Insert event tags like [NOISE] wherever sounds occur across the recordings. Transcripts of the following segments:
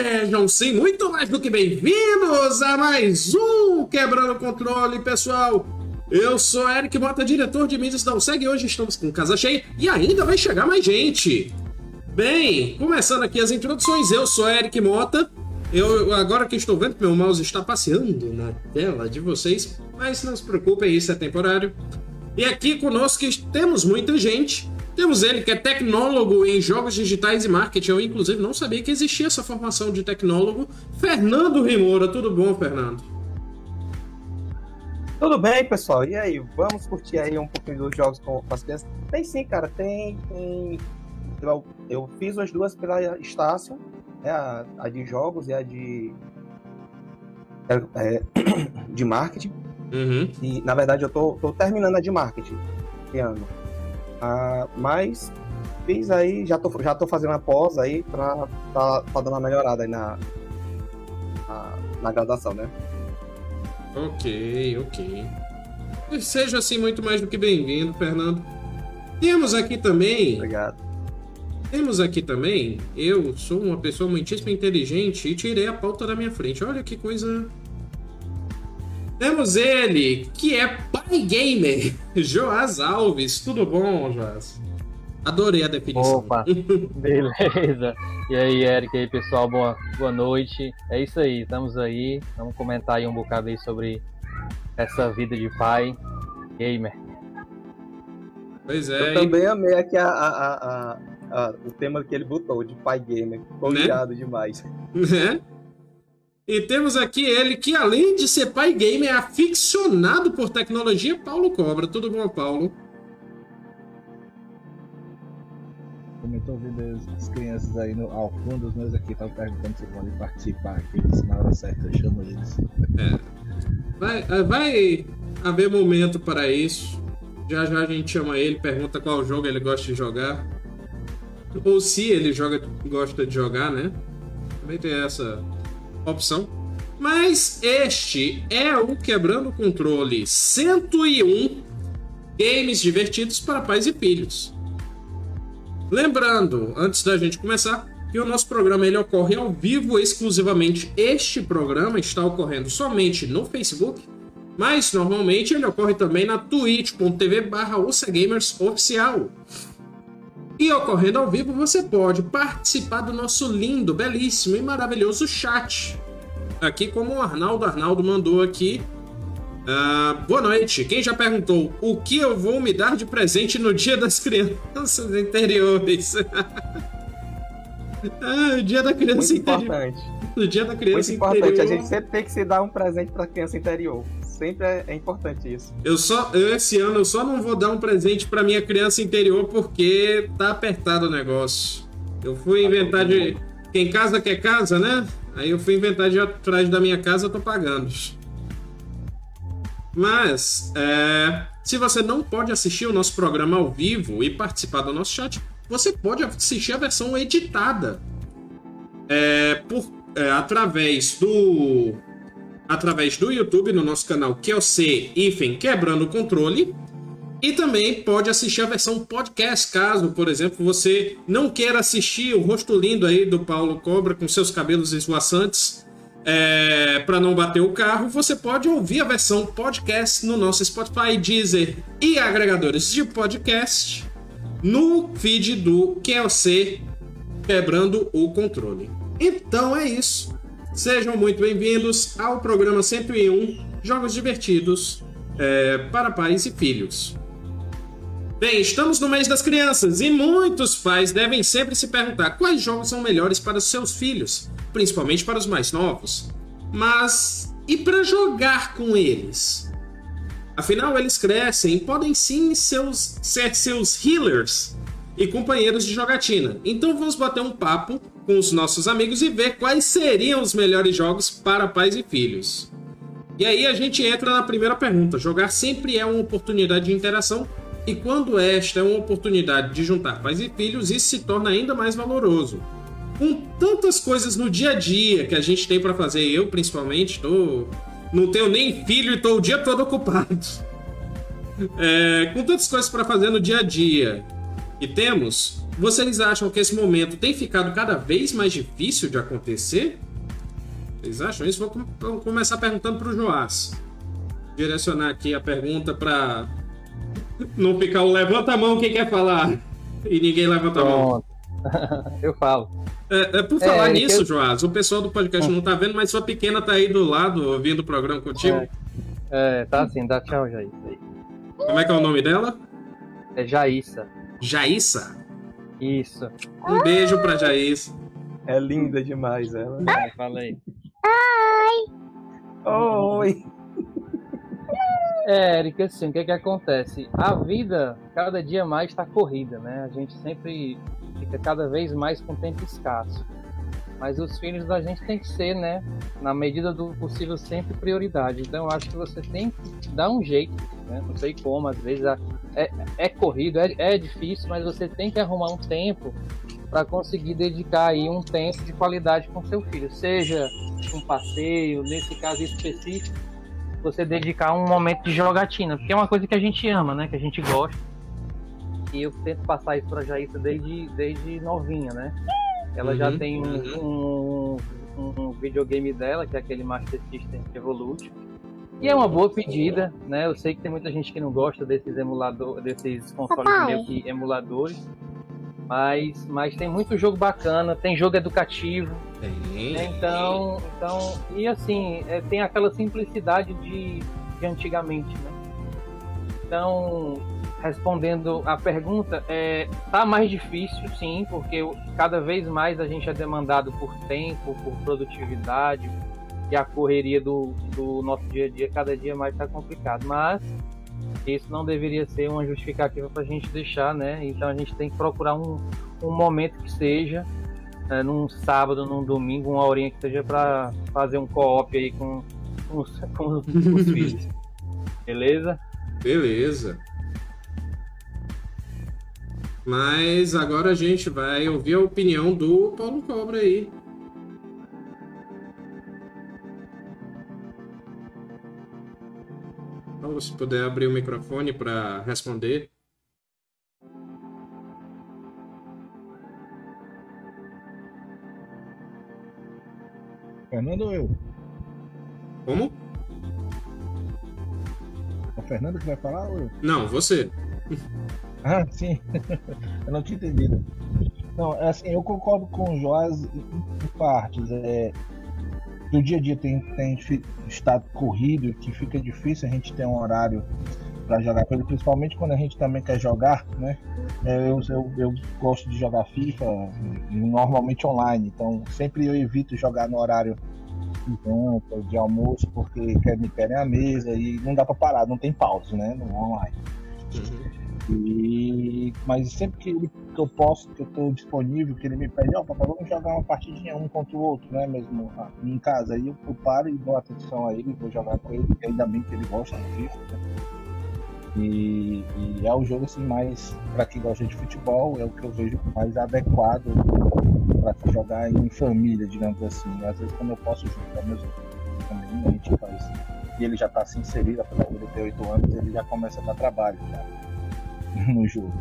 Sejam sim muito mais do que bem-vindos a mais um Quebrando o Controle, pessoal. Eu sou Eric Mota, diretor de mídias da USEG, e hoje estamos com casa cheia e ainda vai chegar mais gente. Bem, começando aqui as introduções, eu sou Eric Mota. Eu agora que estou vendo que meu mouse está passeando na tela de vocês, mas não se preocupem, isso é temporário. E aqui conosco temos muita gente. Temos ele que é tecnólogo em jogos digitais e marketing. Eu, inclusive, não sabia que existia essa formação de tecnólogo. Fernando Rimora, tudo bom, Fernando? Tudo bem, pessoal? E aí, vamos curtir aí um pouquinho dos jogos com, as crianças? Tem sim, cara. Tem. tem... Eu, eu fiz as duas pela Estácio, né? a, a de jogos e a de. É, é [CLEARS THROAT] de marketing. Uhum. E, na verdade, eu tô, tô terminando a de marketing esse ano. Ah, mas fiz aí, já tô, já tô fazendo a pós aí pra tá, tá dando uma melhorada aí na, na, na graduação, né? Ok, ok. Seja assim muito mais do que bem-vindo, Fernando. Temos aqui também. Obrigado. Temos aqui também. Eu sou uma pessoa muitíssimo inteligente e tirei a pauta da minha frente. Olha que coisa temos ele, que é pai gamer, [LAUGHS] Joás Alves. Tudo bom, Joás? Adorei a definição. Opa, [LAUGHS] beleza. E aí, Eric, e aí, pessoal, boa, boa noite. É isso aí, estamos aí. Vamos comentar aí um bocado aí sobre essa vida de pai gamer. Pois é. Eu também amei aqui a, a, a, a, o tema que ele botou, de pai gamer. Ficou né? demais. [LAUGHS] Né? E temos aqui ele que, além de ser pai gamer, é aficionado por tecnologia, Paulo Cobra. Tudo bom, Paulo? Tô ouvindo as crianças aí no, ao fundo, os meus aqui estavam perguntando se podem participar aqui. Na hora certa eu chamo eles. É. Vai, é, vai haver momento para isso. Já já a gente chama ele, pergunta qual jogo ele gosta de jogar. Ou se ele joga, gosta de jogar, né? Também tem essa opção. Mas este é o Quebrando o Controle 101 Games divertidos para pais e filhos. Lembrando, antes da gente começar, que o nosso programa ele ocorre ao vivo exclusivamente. Este programa está ocorrendo somente no Facebook, mas normalmente ele ocorre também na twitch.tv barra oficial. E ocorrendo ao vivo, você pode participar do nosso lindo, belíssimo e maravilhoso chat. Aqui, como o Arnaldo Arnaldo mandou aqui. Uh, boa noite. Quem já perguntou o que eu vou me dar de presente no Dia das Crianças Interiores? [LAUGHS] ah, o Dia da Criança Muito Interior. Importante. O Dia da Criança Muito Interior. importante. A gente sempre tem que se dar um presente para criança interior sempre é, é, importante isso. Eu só, eu, esse ano, eu só não vou dar um presente para minha criança interior porque tá apertado o negócio. Eu fui inventar de. Quem casa quer casa, né? Aí eu fui inventar de atrás da minha casa, eu tô pagando. Mas, é, se você não pode assistir o nosso programa ao vivo e participar do nosso chat, você pode assistir a versão editada é, por, é, através do através do YouTube no nosso canal QLC Ifen Quebrando o Controle. E também pode assistir a versão podcast, caso, por exemplo, você não queira assistir o rosto lindo aí do Paulo Cobra com seus cabelos esvoaçantes é, para não bater o carro, você pode ouvir a versão podcast no nosso Spotify, Deezer e agregadores de podcast no feed do QLC Quebrando o Controle. Então é isso. Sejam muito bem-vindos ao programa 101 Jogos Divertidos é, para Pais e Filhos. Bem, estamos no mês das crianças e muitos pais devem sempre se perguntar quais jogos são melhores para seus filhos, principalmente para os mais novos. Mas e para jogar com eles? Afinal, eles crescem e podem sim seus, ser seus healers e companheiros de jogatina. Então vamos bater um papo com os nossos amigos e ver quais seriam os melhores jogos para pais e filhos. E aí a gente entra na primeira pergunta. Jogar sempre é uma oportunidade de interação, e quando esta é uma oportunidade de juntar pais e filhos, isso se torna ainda mais valoroso. Com tantas coisas no dia a dia que a gente tem para fazer, eu principalmente, tô... não tenho nem filho e estou o dia todo ocupado. [LAUGHS] É... com tantas coisas para fazer no dia a dia, e temos, vocês acham que esse momento tem ficado cada vez mais difícil de acontecer? Vocês acham isso? Vou, com- vou começar perguntando pro Joás. Direcionar aqui a pergunta para não ficar o levanta a mão quem quer falar e ninguém levanta a mão. Pronto. [LAUGHS] Eu falo. É, é, por falar É, nisso, eu- Joás, o pessoal do podcast não tá vendo, mas sua pequena tá aí do lado ouvindo o programa contigo. É. É, tá assim, dá tchau, aí. Como é que é o nome dela? É Jaíssa. Jaissa. Isso. Um beijo pra Jaissa. É linda demais ela. Vai, fala aí. Oi! É, Eric, assim, o que que acontece? A vida, cada dia mais está corrida, né? A gente sempre fica cada vez mais com tempo escasso. Mas os filhos da gente tem que ser, né? Na medida do possível, sempre prioridade. Então, eu acho que você tem que dar um jeito, né? Não sei como, às vezes é, é corrido, é, é difícil, mas você tem que arrumar um tempo para conseguir dedicar aí um tempo de qualidade com seu filho. Seja um passeio, nesse caso específico, você dedicar um momento de jogatina, porque é uma coisa que a gente ama, né? Que a gente gosta. E eu tento passar isso pra Jaíssa desde, desde novinha, né? Ela já Uhum, tem um, um, um videogame dela, que é aquele Master System Evolution. E é uma boa pedida, né? Eu sei que tem muita gente que não gosta desses emuladores, desses consoles Papai. meio que emuladores. Mas, mas tem muito jogo bacana, tem jogo educativo, Tem. então, então, e assim, é, tem aquela simplicidade de, de antigamente, né? Então, respondendo a pergunta, é, tá mais difícil, sim, porque cada vez mais a gente é demandado por tempo, por produtividade, e a correria do, do nosso dia a dia cada dia mais está complicado. Mas isso não deveria ser uma justificativa para a gente deixar, né? Então a gente tem que procurar um, um momento que seja é, num sábado, num domingo, uma horinha que seja para fazer um co-op aí com, com os, com os- os [LAUGHS] filhos. Beleza? Beleza. Mas agora a gente vai ouvir a opinião do Paulo Cobra aí. Paulo, se puder abrir o microfone para responder. Fernando ou eu? Como? É o Fernando que vai falar ou eu? Não, você. Ah, sim. [LAUGHS] eu não tinha entendido. Não, é assim, eu concordo com o Joás em, partes. É, do dia a dia tem, tem estado corrido, que fica difícil a gente ter um horário para jogar ele, principalmente quando a gente também quer jogar, né? É, eu, eu, eu gosto de jogar FIFA normalmente online, então sempre eu evito jogar no horário de janta, de almoço, porque quer me querem a mesa e não dá para parar, não tem pausa, né? No online. E, mas sempre que, ele- que eu posso, que eu tô disponível, que ele me pede, ó, papai, vamos jogar uma partidinha um contra o outro, né? Mesmo ah, em casa. Aí eu, eu paro e dou atenção a ele, vou jogar com ele, e ainda bem que ele gosta do FIFA, né? E, e é o jogo assim mais para quem gosta de futebol, é o que eu vejo mais adequado para jogar em família, digamos assim. Às vezes quando eu posso jogar meus também, a gente faz. E ele já está se inserido, apesar de ele ter 8 anos, ele já começa a dar trabalho já [LAUGHS] no jogo.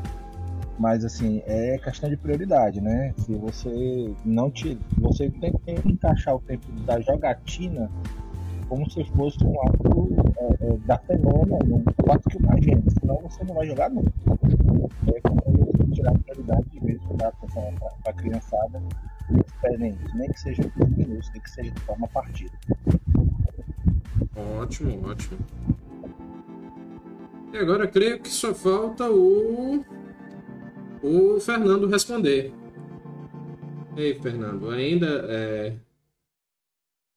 Mas assim, é questão de prioridade, né? Se você não te. Você tem que encaixar o tempo da jogatina como se fosse um ato é, é, da semana, um ato que uma agenda, senão você não vai jogar nunca. É como você tirar a prioridade dar atenção para a criançada diferente, nem que seja 15 minutos, nem que seja de forma partida. Ótimo, ótimo. E agora creio que só falta o. O Fernando responder. Ei, Fernando, ainda é.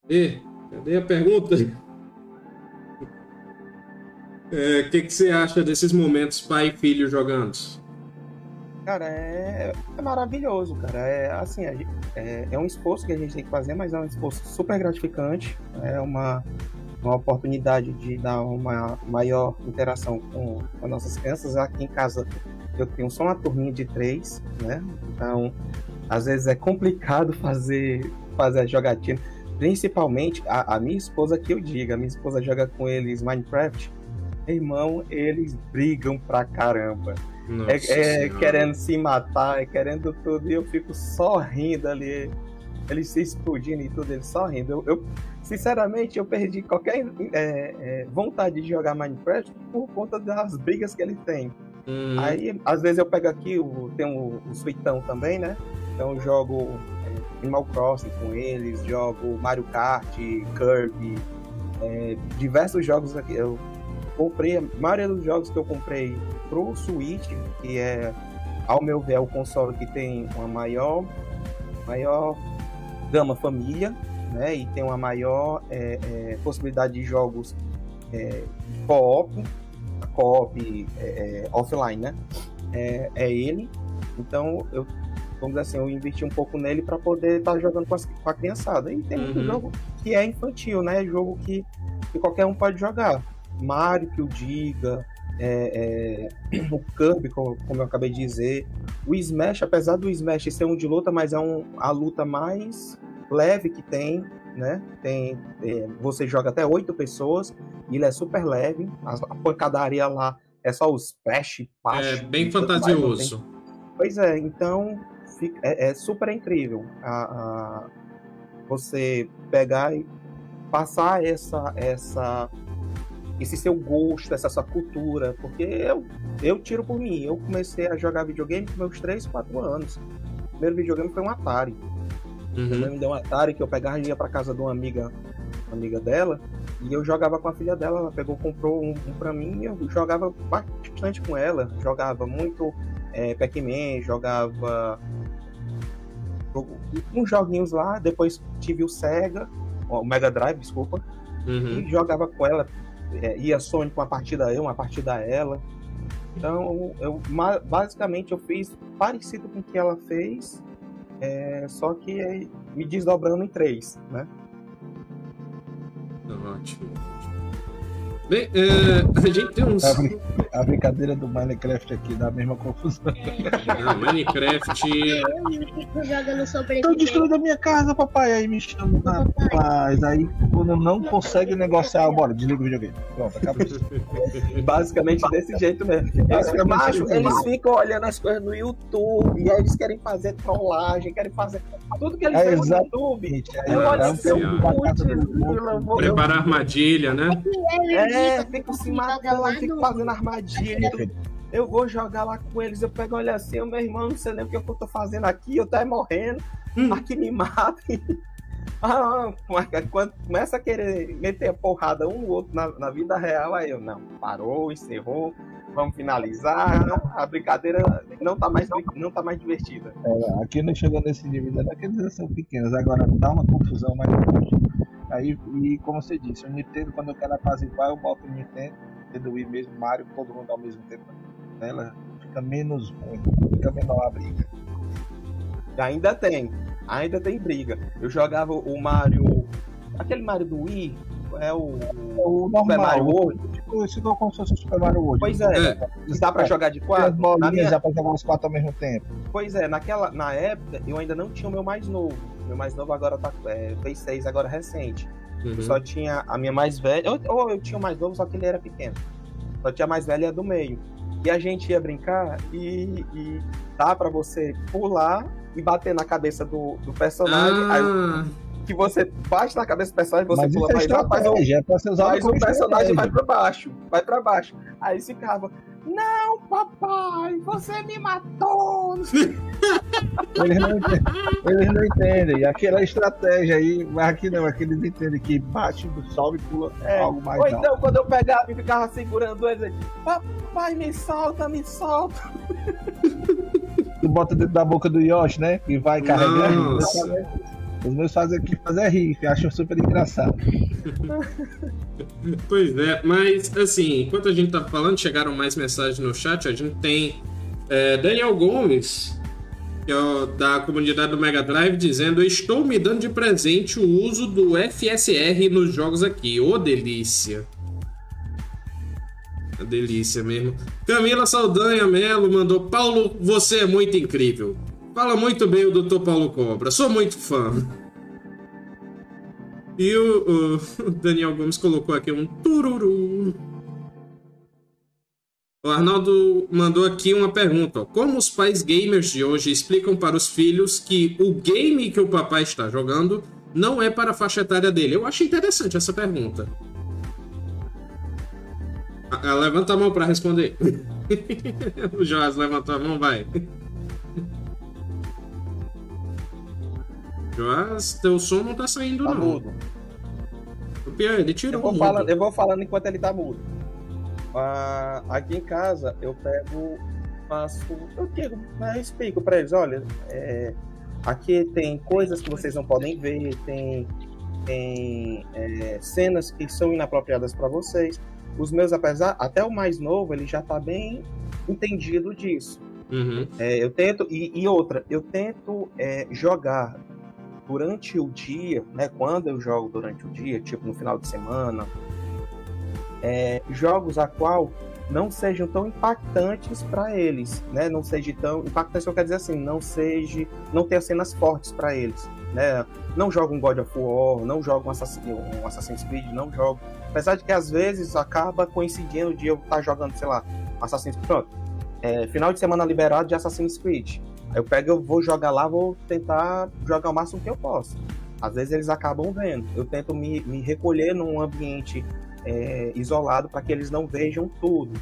E, cadê a pergunta? [LAUGHS] É, O que, que você acha desses momentos pai e filho jogando? Cara, é, é maravilhoso, cara. É assim, gente- é, é um esforço que a gente tem que fazer, mas é um esforço super gratificante. É uma, uma oportunidade de dar uma maior interação com as nossas crianças. Aqui em casa eu tenho só uma turminha de três, né? Então, às vezes é complicado [LAUGHS] fazer, fazer a jogatina. Principalmente a, a minha esposa que eu diga, a minha esposa joga com eles Minecraft. Irmão, eles brigam pra caramba. É, é querendo se matar, é querendo tudo, e eu fico só rindo ali. Ele se explodindo e tudo, ele só rindo. Eu, eu- sinceramente, eu perdi qualquer é, é, vontade de jogar Minecraft por conta das brigas que ele tem. Hum, Aí, às vezes eu pego aqui, o, tem o, o Suitão também, né? Então eu jogo é, Animal Crossing com eles, jogo Mario Kart, Kirby, é, diversos jogos aqui. Eu comprei, a maioria dos jogos que eu comprei pro Switch, que é, ao meu ver, é o console que tem uma maior, maior gama família, né? E tem uma maior é, é, possibilidade de jogos é, co-op, co-op é, é, offline, né? É, é ele. Então eu, vamos dizer assim, eu investi um pouco nele para poder estar jogando com, as- com a criançada. E tem muito Uhum. jogo que é infantil, né? Jogo que, que qualquer um pode jogar. Mario, que o diga, é, é, o Kirby, como, como eu acabei de dizer. O Smash, apesar do Smash ser um de luta, mas é um, a luta mais leve que tem, né? Tem, é, você joga até oito pessoas, e ele é super leve. A, a pancadaria lá é só os splash, é baixo, bem mais, fantasioso. Pois é, então fica- é, é super incrível a, a- você pegar e passar essa, essa, esse seu gosto, essa sua cultura, porque eu, eu tiro por mim. Eu comecei a jogar videogame com meus 3, 4 anos. O primeiro videogame foi um Atari. Minha Uhum. mãe me deu um Atari que eu pegava e ia pra casa de uma amiga, uma amiga dela, e eu jogava com a filha dela, ela pegou, comprou um, um pra mim e eu jogava bastante com ela. Jogava muito é, Pac-Man, jogava uns joguinhos lá, depois tive o Sega, o Mega Drive, desculpa, Uhum. e jogava com ela, é, ia Sonic uma partida eu, uma partida ela. Então, eu basicamente eu fiz parecido com o que ela fez, é, só que é, me desdobrando em três, né? Ótimo. Bem, é, a [LAUGHS] gente tem uns. A, brin- a brincadeira do Minecraft aqui dá a mesma confusão. Não, Minecraft. E Tô sobrevivente. destruindo a minha casa, papai. Aí me chama, rapaz. Aí quando não consegue negociar, bora, desliga o videogame. Pronto, acabou. [LAUGHS] Basicamente desse jeito mesmo. [LAUGHS] Basicamente Macho, eles ficam olhando as coisas no YouTube, e aí eles querem fazer trollagem, querem fazer tudo que eles É veem no. YouTube. Do putz, irmão. eu vou- eu Preparar armadilha, né? E o É, Kiko fico se matando, no- fazendo armadilha. Eu vou jogar lá com eles, eu pego, olha assim, meu irmão, não sei nem o que eu tô fazendo aqui, eu tô morrendo, Hum. aqui me matem. [LAUGHS] Ah, quando começa a querer meter a porrada um no outro na, na vida real, aí eu, não, parou, encerrou, vamos finalizar, a brincadeira não tá mais, não tá mais divertida. É, aqui não chegou nesse nível, ainda aqueles já são pequenos, agora dá uma confusão mais grande. Aí, e como você disse, o Nintendo, quando eu quero apaziguar, eu boto o Nintendo, Nintendo Wii mesmo, Mario, todo mundo ao mesmo tempo nela, fica menos ruim, fica menor a briga. Ainda tem, ainda tem briga. Eu jogava o Mario, aquele Mario do Wii, é o O Super Mario normal, World, tipo, isso não é como se fosse o Super Mario World. Pois é, É. dá pra jogar de quatro? Na bolinhas minha- já pra jogar os quatro ao mesmo tempo. Pois é, naquela, na época eu ainda não tinha o meu mais novo. Meu mais novo agora tá, é, fez seis agora recente. Uhum. Só tinha a minha mais velha, ou, ou eu tinha o mais novo, só que ele era pequeno. Só tinha a mais velha e a do meio. E a gente ia brincar e, e dá pra você pular e bater na cabeça do, do personagem. Aí Ah, que você bate na cabeça do personagem, você Mas pula é mais alto, mas o, estratégia, é pra ser usado mas o personagem vai pra baixo. Vai pra baixo. Aí eles ficavam, não, papai, você me matou. [LAUGHS] Eles não, entendem, eles não entendem. Aquela estratégia aí, mas aqui não, aqui eles entendem que bate, sobe e pula É, algo mais Ou alto. então, quando eu pegava e ficava segurando eles, aí, papai, me solta, me solta. Tu bota dentro da boca do Yoshi, né? E vai carregando. Nossa. Os meus fazem aqui fazer rir, acho super engraçado. [LAUGHS] Pois é, mas assim, enquanto a gente tá falando, chegaram mais mensagens no chat. A gente tem é, Daniel Gomes, que é o da comunidade do Mega Drive, dizendo: Estou me dando de presente o uso do FSR nos jogos aqui. Ô delícia! Delícia mesmo. Camila Saldanha Melo mandou: Paulo, você é muito incrível. Fala muito bem o Dr. Paulo Cobra, sou muito fã. E o, o [LAUGHS] Daniel Gomes colocou aqui um tururu. O Arnaldo mandou aqui uma pergunta. ó. Como os pais gamers de hoje explicam para os filhos que o game que o papai está jogando não é para a faixa etária dele? Eu acho interessante essa pergunta. Ah, ah, levanta a mão para responder. [LAUGHS] o Joás levantou a mão, vai. Joás, teu som não tá saindo, Tá não. mudo. O pior, ele Eu tirou vou, o falando, eu vou falando enquanto ele tá mudo. Ah, aqui em casa eu pego, faço. Eu digo, eu explico pra eles, olha, é, aqui tem coisas que vocês não podem ver, tem, tem é, cenas que são inapropriadas para vocês. Os meus, apesar, até o mais novo, ele já tá bem entendido disso. Uhum. É, eu tento, e, e outra, eu tento é, jogar durante o dia, né? Quando eu jogo durante o dia, tipo no final de semana, é, jogos a qual não sejam tão impactantes para eles, né? Não seja tão impactantes, eu quero dizer assim, não seja, não tenha cenas fortes para eles, né? Não jogo um God of War, não jogo um Assassin's, um Assassin's Creed, não jogo. Apesar de que às vezes acaba coincidindo de eu estar jogando, sei lá, Assassin's Creed, pronto, é, final de semana liberado de Assassin's Creed. Eu pego, eu vou jogar lá, vou tentar jogar o máximo que eu posso. Às vezes eles acabam vendo. Eu tento me, me recolher num ambiente é, isolado para que eles não vejam tudo.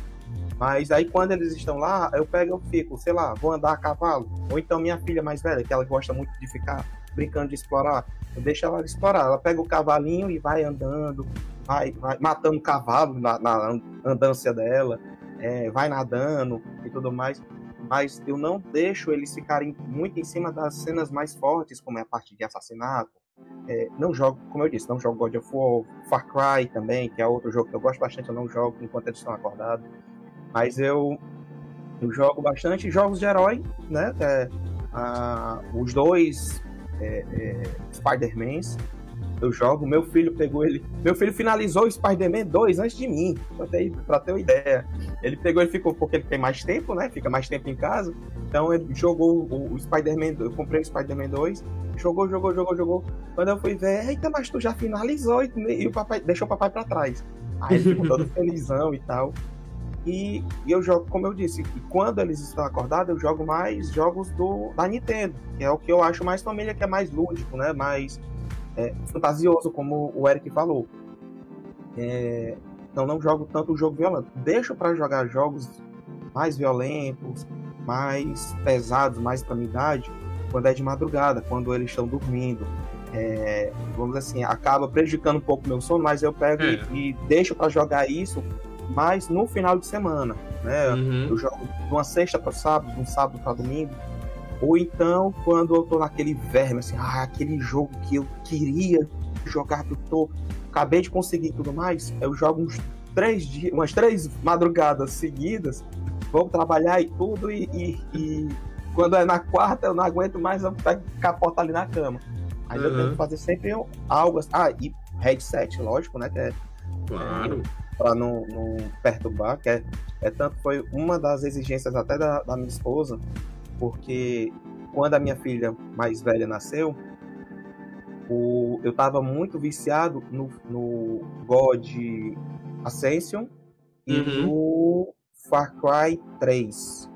Mas aí quando eles estão lá, eu pego, eu fico, sei lá, vou andar a cavalo. Ou então minha filha mais velha, que ela gosta muito de ficar brincando de explorar, eu deixo ela explorar. Ela pega o cavalinho e vai andando, vai, vai matando cavalo na, na andância dela, é, vai nadando e tudo mais. Mas eu não deixo eles ficarem muito em cima das cenas mais fortes, como é a parte de assassinato. É, não jogo, como eu disse, não jogo God of War, Far Cry também, que é outro jogo que eu gosto bastante, eu não jogo enquanto eles estão acordados. Mas eu, eu jogo bastante jogos de herói, né? É, os dois é, é, Spider-Mans. Eu jogo, meu filho pegou ele. Meu filho finalizou o Spider-Man 2 antes de mim, pra ter, pra ter uma ideia. Ele pegou, ele ficou, porque ele tem mais tempo, né? Fica mais tempo em casa. Então ele jogou o, o Spider-Man, eu comprei o Spider-Man 2, jogou, jogou, jogou, jogou. Quando eu fui ver, eita, mas tu já finalizou e, e o papai deixou o papai pra trás. Aí ele ficou todo [LAUGHS] felizão e tal. E, e eu jogo, como eu disse, quando eles estão acordados, eu jogo mais jogos do, da Nintendo, que é o que eu acho mais família, que é mais lúdico, né? Mais é, fantasioso, como o Eric falou. É, então não jogo tanto jogo violento. Deixo para jogar jogos mais violentos, mais pesados, mais pra minha idade, quando é de madrugada, quando eles estão dormindo. É, vamos dizer assim, acaba prejudicando um pouco o meu sono, mas eu pego É. e, e deixo para jogar isso mais no final de semana, né? Uhum. Eu jogo de uma sexta para sábado, de um sábado para domingo. Ou então, quando eu tô naquele verme, assim, ah, aquele jogo que eu queria jogar, que eu tô, acabei de conseguir tudo mais, eu jogo uns três dias, umas três madrugadas seguidas, vou trabalhar e tudo, e, e- e quando é na quarta eu não aguento mais, eu capota ali na cama. Aí eu Uhum. tento fazer sempre algo assim. Ah, e headset, lógico, né? Que é Claro. para não, não perturbar, que é, é tanto foi uma das exigências até da, da minha esposa, porque quando a minha filha mais velha nasceu, o, eu tava muito viciado no, no God Ascension e Uhum. no Far Cry 3.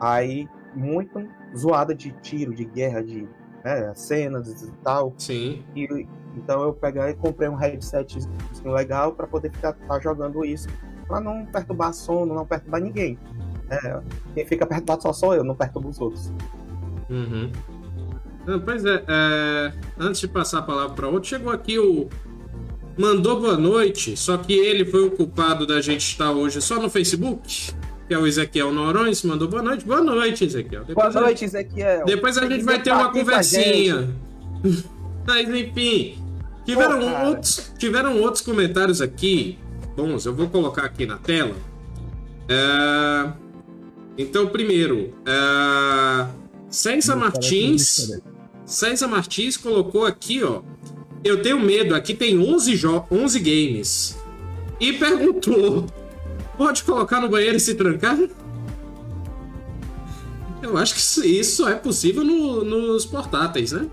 Aí, muito zoada de tiro, de guerra, de né, cenas e tal. Sim. E, então eu peguei e comprei um headset legal para poder ficar tá jogando isso, para não perturbar sono, não perturbar ninguém. É, quem fica perturbado só sou eu, não perturbo os outros. Uhum. Não, pois é, é, antes de passar a palavra para outro, chegou aqui o. Mandou boa noite, só que ele foi o culpado da gente estar hoje só no Facebook, que é o Ezequiel Norões, mandou boa noite. Boa noite, Ezequiel. Boa Depois a- noite, Ezequiel. Depois a gente vai ter uma conversinha. [LAUGHS] Mas enfim, tiveram, Pô, outros, tiveram outros comentários aqui. Bons, eu vou colocar aqui na tela. É, Então, primeiro, é... César Martins. César Martins colocou aqui, ó. Eu tenho medo, aqui tem 11, jo 11 games. E perguntou: pode colocar no banheiro e se trancar? Eu acho que isso- é possível no- nos portáteis, né?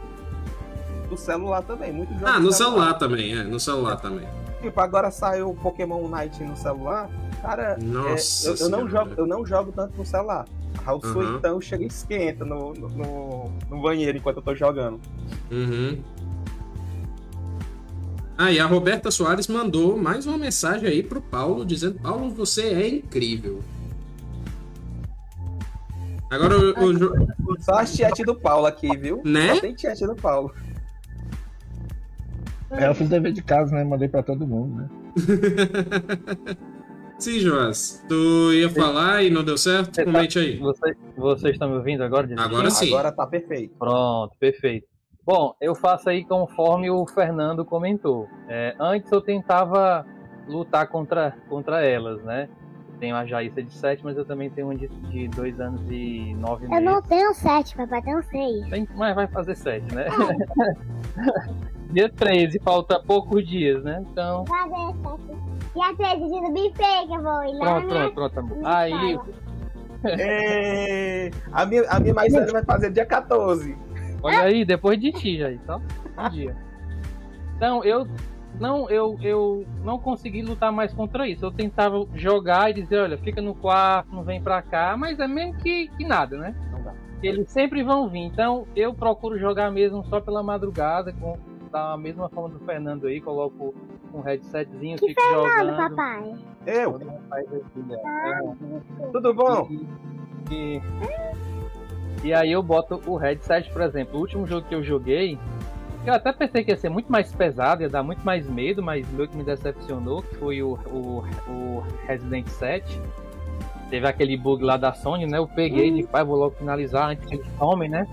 Do celular também, muito jogo Ah, no celular também, é, no celular também. Tipo, agora saiu o Pokémon Unite no celular. Cara, é, Nossa eu, eu não jogo, eu não jogo tanto no celular. O suitão chega e esquenta no, no, no- banheiro enquanto eu tô jogando. Uhum. Ah, e a Roberta Soares mandou mais uma mensagem aí pro Paulo, dizendo: Paulo, você é incrível. Agora o, Só a chat do Paulo aqui, viu? Né? Só tem chat do Paulo. É, eu fiz dever de casa, né? Mandei pra todo mundo, né? [LAUGHS] Sim, Joás. Tu ia falar e não deu certo? Você tá- Comente aí. Você- vocês estão me ouvindo agora? direitinho? Agora sim. Agora tá perfeito. Pronto, perfeito. Bom, eu faço aí conforme o Fernando comentou. É, antes eu tentava lutar contra, contra elas, né? Tenho a Jaíssa de 7, mas eu também tenho uma de, de 2 anos e 9 Eu meses. não tenho sete, papai, tenho seis. Tem- mas vai fazer 7, né? [LAUGHS] Dia 13, falta poucos dias, né? Então, Fazer sete. E a dia do buffet que eu vou ir lá pronto, minha... pronto, pronto, amor. me Aí. É, a, minha, a minha mais velha vai fazer dia 14. Olha aí, depois de ti, já, só um dia. Então, eu não, eu, eu não consegui lutar mais contra isso. Eu tentava jogar e dizer, olha, fica no quarto, não vem pra cá, mas é mesmo que, que nada, né? Não dá. Eles sempre vão vir. Então, eu procuro jogar mesmo só pela madrugada, com, da mesma forma do Fernando aí, coloco um headsetzinho, Que fico Fernando, jogando. papai. Eu, né? É. tudo bom? E, e aí eu boto o headset, por exemplo. O último jogo que eu joguei, eu até pensei que ia ser muito mais pesado, ia dar muito mais medo, mas meio que me decepcionou, que foi o, o, o Resident 7. Teve aquele bug lá da Sony, né? Eu peguei de pai, vou logo finalizar antes que eles tomem, né?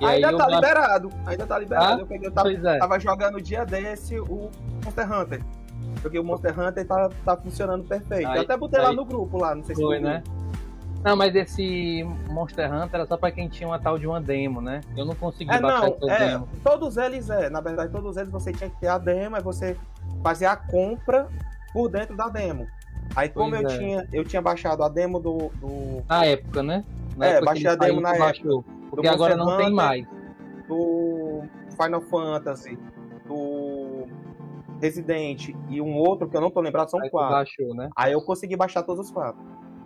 E ainda tá ba- liberado. Ainda tá liberado. Ah? Eu, peguei, eu tava, é. tava jogando dia desse o Monster Hunter. Porque o Monster Hunter tá, tá funcionando perfeito. Aí- eu até botei lá aí- no grupo lá, não sei se Foi, tu viu. né? Não, mas esse Monster Hunter era só pra quem tinha uma tal de uma demo, né? Eu não consegui É, baixar não, é, demo. todos eles é, na verdade, todos eles você tinha que ter a demo, aí você fazia a compra por dentro da demo. Aí como Pois eu é. tinha, eu tinha baixado a demo do, do, Na época, né? Na É, época baixei a demo na baixou. Porque do agora não tem Hunter. mais. do Final Fantasy, do Resident e um outro que eu não tô lembrado, são Aí quatro. baixou, né? Aí eu consegui baixar todos os quatro.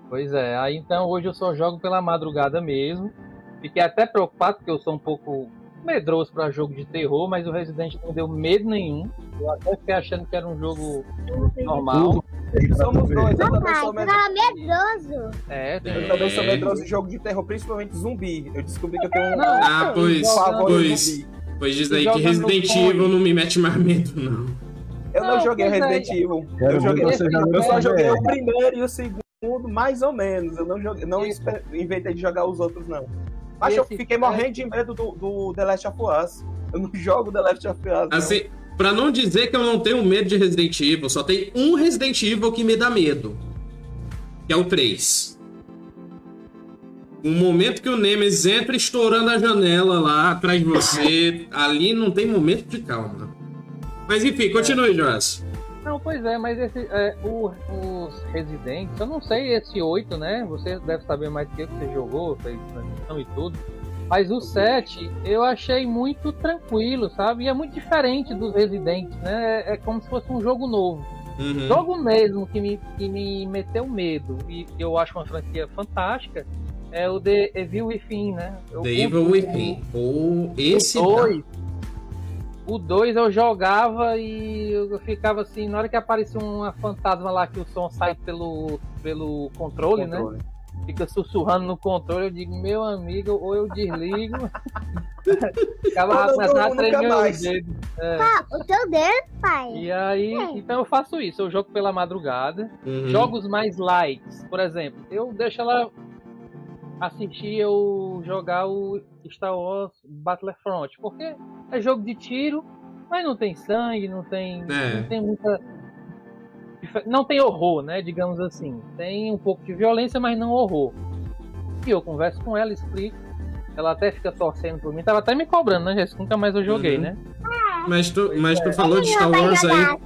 Pois é. Aí então hoje eu só jogo pela madrugada mesmo. Fiquei até preocupado porque eu sou um pouco medroso pra jogo de terror, mas o Resident não deu medo nenhum. Eu até fiquei achando que era um jogo normal. Somos dois, eu também sou medroso. tava medroso. É, tem Eu também sou medroso em jogo de terror, principalmente zumbi. Eu descobri que eu tenho um Ah, pois, pois, zumbi. pois diz aí que Resident. Evil não me mete mais medo, não. Eu não, Não, joguei é. Resident Evil. Eu, joguei, eu só joguei o primeiro e o segundo, mais ou menos. Eu não, joguei, não inventei de jogar os outros, não. Mas eu fiquei morrendo de medo do, do The Last of Us. Eu não [LAUGHS] jogo The Last of Us. não. Assim, pra não dizer que eu não tenho medo de Resident Evil, só tem um Resident Evil que me dá medo. Que é o 3. O momento que o Nemesis entra estourando a janela lá atrás de você, ali não tem momento de calma. Mas enfim, continue, Joás. Não, pois é, mas esse, é, o- os Residentes, eu não sei esse 8, né? Você deve saber mais do que você jogou, fez transmissão e tudo. Mas o 7 eu achei muito tranquilo, sabe? E é muito diferente dos Residentes, né? É, é como se fosse um jogo novo. Uhum. Jogo mesmo que me, que me meteu medo e que eu acho uma franquia fantástica é o The Evil Within, né? Eu The Evil Within. Ou esse. 2. O 2 eu jogava e eu ficava assim, na hora que aparecia uma fantasma lá que o som sai pelo, pelo controle, né? Controle. Fica sussurrando no controle, eu digo, meu amigo, ou eu desligo. [LAUGHS] ficava começando a tremer os dedos. É. Ah, o teu dedo, pai. E aí, É. então eu faço isso, eu jogo pela madrugada. Uhum. Jogos mais light, por exemplo, eu deixo ela assistir eu jogar o Star Wars Battlefront, porque é jogo de tiro, mas não tem sangue, não tem, É. não tem muita não tem horror, né, digamos assim. Tem um pouco de violência, mas não horror. E eu converso com ela, explico. Ela até fica torcendo por mim. Tava até me cobrando, né? Jéssica? Nunca mais eu joguei, Uhum. né? Mas tu, mas é. tu falou de Star Wars aí.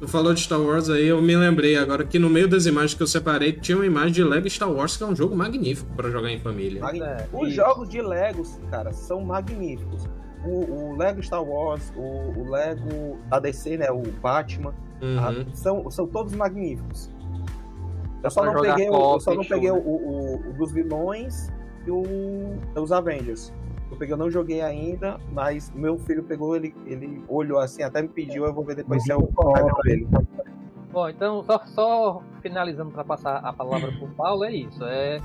Tu falou de Star Wars aí, eu me lembrei agora que no meio das imagens que eu separei tinha uma imagem de Lego Star Wars, que é um jogo magnífico pra jogar em família. É, Os isso. jogos de Legos, cara, são magníficos. O, o Lego Star Wars, o, o Lego da DC, né? O Batman, Uhum. ah, são, são todos magníficos. Eu só não peguei, o, eu só não show, peguei o, o- o dos vilões e o, os Avengers. Eu peguei, eu não joguei ainda, mas meu filho pegou, ele, ele olhou assim, até me pediu, eu vou ver depois se é o dele. Bom, então, só, só finalizando para passar a palavra pro Paulo, é isso. É,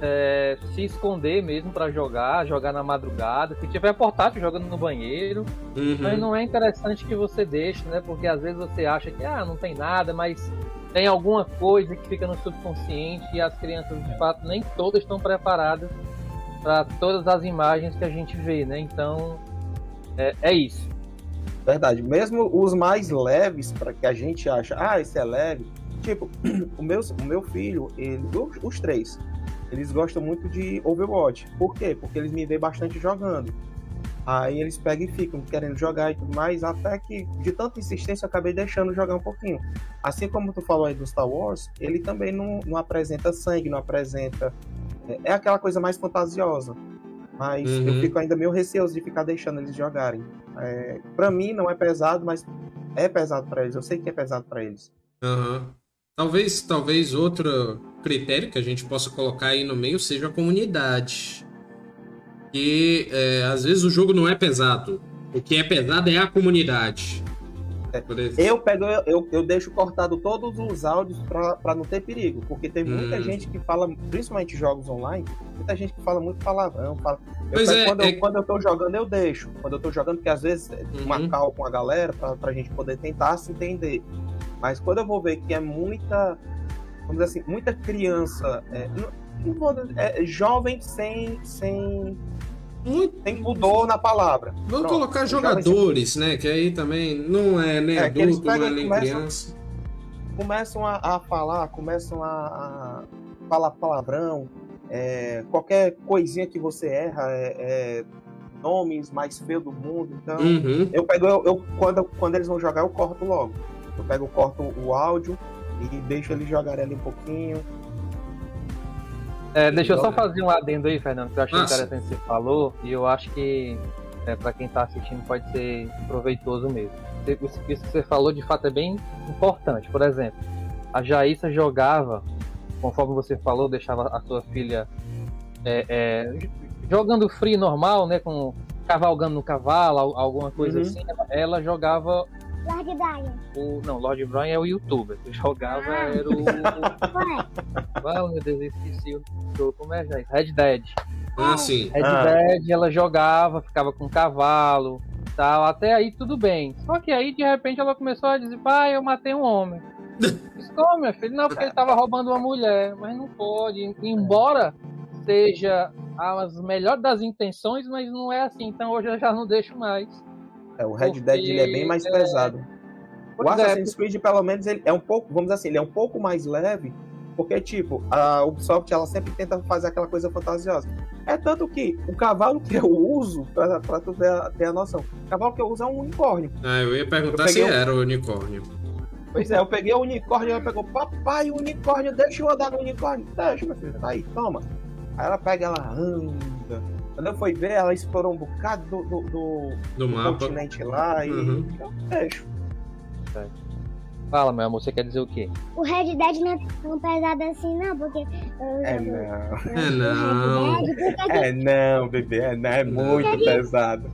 é se esconder mesmo para jogar, jogar na madrugada. Se tiver portátil, jogando no banheiro. Uhum. Mas não é interessante que você deixe, né? Porque às vezes você acha que ah, não tem nada, mas tem alguma coisa que fica no subconsciente e as crianças, de fato, nem todas estão preparadas para todas as imagens que a gente vê, né? Então, é, é isso. Verdade. Mesmo os mais leves, para que a gente acha, ah, esse é leve. Tipo, [CLEARS THROAT] o meu, o meu filho, ele, os, três, eles gostam muito de Overwatch. Por quê? Porque eles me veem bastante jogando. Aí eles pegam e ficam querendo jogar e tudo mais, até que de tanta insistência eu acabei deixando jogar um pouquinho. Assim como tu falou aí do Star Wars, ele também não, não apresenta sangue, não apresenta. É, aquela coisa mais fantasiosa. Mas Uhum. eu fico ainda meio receoso de ficar deixando eles jogarem. É, para mim não é pesado, mas é pesado para eles. Eu sei que é pesado para eles. Aham. Talvez, talvez outro critério que a gente possa colocar aí no meio seja a comunidade. Que é, às vezes o jogo não é pesado. O que é pesado é a comunidade. É. Eu pego, eu, eu, eu deixo cortado todos os áudios para não ter perigo, porque tem muita Hum. gente que fala, principalmente jogos online, muita gente que fala muito palavrão. Fala... Eu pego- é, quando, é- eu, quando eu tô jogando, eu deixo. Quando eu tô jogando, porque às vezes é uma Uhum. cal com a galera pra, pra gente poder tentar se entender. Mas quando eu vou ver que é muita, vamos dizer assim, muita criança, é, não, não vou dizer- é, jovem sem, sem, Muito- sem pudor na palavra. Vamos Pronto, colocar sem jogadores, né? Que aí também não é nem É, que eles adulto, não é nem começam- criança. começam a, a falar, começam a, a falar palavrão, é, qualquer coisinha que você erra, é, é nomes mais feios do mundo. Então, Uhum. eu pego, eu, eu- quando, quando eles vão jogar, eu corto logo. Eu pego, corto o áudio e deixo eles jogarem ali um pouquinho. É, deixa eu só fazer um adendo aí, Fernando, que eu achei Nossa. interessante que você falou, e eu acho que é, para quem tá assistindo pode ser proveitoso mesmo. Isso que você falou de fato é bem importante. Por exemplo, a Jaissa jogava, conforme você falou, deixava a sua filha é, é, jogando free normal, né? Com cavalgando no cavalo, al- alguma coisa Uhum. assim. Ela, ela jogava Lord Brian. o. Não, Lord Brian é o youtuber. Que jogava Ah. era o. [LAUGHS] Ah, meu Deus, eu esqueci o jogo. Como é, Jaissa? Red Dead. Ah, sim. Red Ah. Dead, ela jogava, ficava com cavalo, tal, até aí tudo bem. Só que aí, de repente, ela começou a dizer, pai, eu matei um homem. [LAUGHS] Como, meu filho? Não, porque ele tava roubando uma mulher. Mas não pode. Embora seja as melhores das intenções, mas não é assim. Então hoje eu já não deixo mais. É, o Red Porque, Dead ele é bem mais é, pesado. O Pois é, Assassin's Creed, pelo menos, ele é um pouco, vamos dizer assim, ele é um pouco mais leve, porque, tipo, a Ubisoft, ela sempre tenta fazer aquela coisa fantasiosa. É tanto que o cavalo que eu uso, pra, pra tu ter a, ter a noção, o cavalo que eu uso é um unicórnio. Ah, eu ia perguntar Eu se um- era o unicórnio. Pois é, eu peguei o unicórnio, ela pegou, papai, o unicórnio, deixa eu andar no unicórnio. Deixa, meu filho, tá aí, toma. Aí ela pega, ela anda. Quando eu fui ver, ela explorou um bocado do, do, do Do mapa. continente lá e Uhum. eu deixo. Fala, meu amor, você quer dizer o quê? O Red Dead não é tão pesado assim, não, porque. É não. É não. É não, bebê, é não, é muito pesado.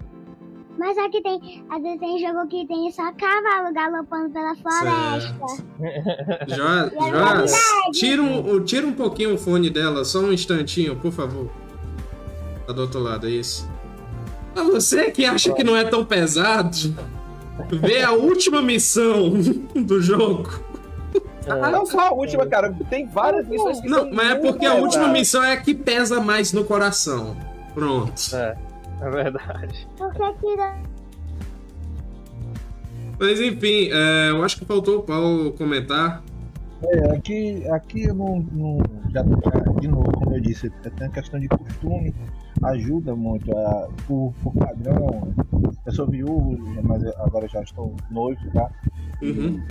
Mas aqui tem. Às vezes tem jogo que tem só cavalo galopando pela floresta. Joás, [LAUGHS] é Joás, tira um, tira um pouquinho o fone dela, só um instantinho, por favor. Tá do outro lado, é isso. Ah, você que acha que não é tão pesado, vê a última missão do jogo. Ah, não só a última, cara. Tem várias missões que Não, são mas é porque a última missão é a que pesa mais no coração. Pronto. É, é verdade. Dá- Mas enfim, é, eu acho que faltou o Paulo comentar. É, aqui, aqui eu não, não já, já, de novo, como eu disse, é tem a questão de costume, ajuda muito a, por, por padrão. Eu sou viúvo, mas agora já estou noivo, tá? Uhum.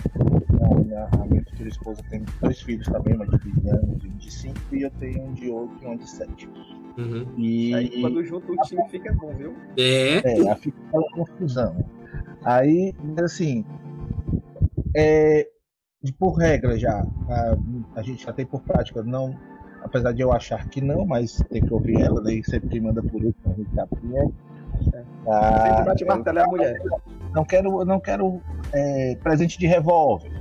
A minha, a minha futura esposa tem dois filhos também, uma de 15 anos e um de 5, e eu tenho um de 8 e um de 7. Uhum. E Aí quando junta o time fica bom, viu? É. É, aí fica aquela confusão. Aí, mas assim, é, de por regra já, a, a gente já tem por prática, não, apesar de eu achar que não, mas tem que ouvir ela, daí sempre quem manda por isso, a gente sabe quem é. Ah, Sempre bate martelo é a mulher. não quero, não quero é, presente de revólver.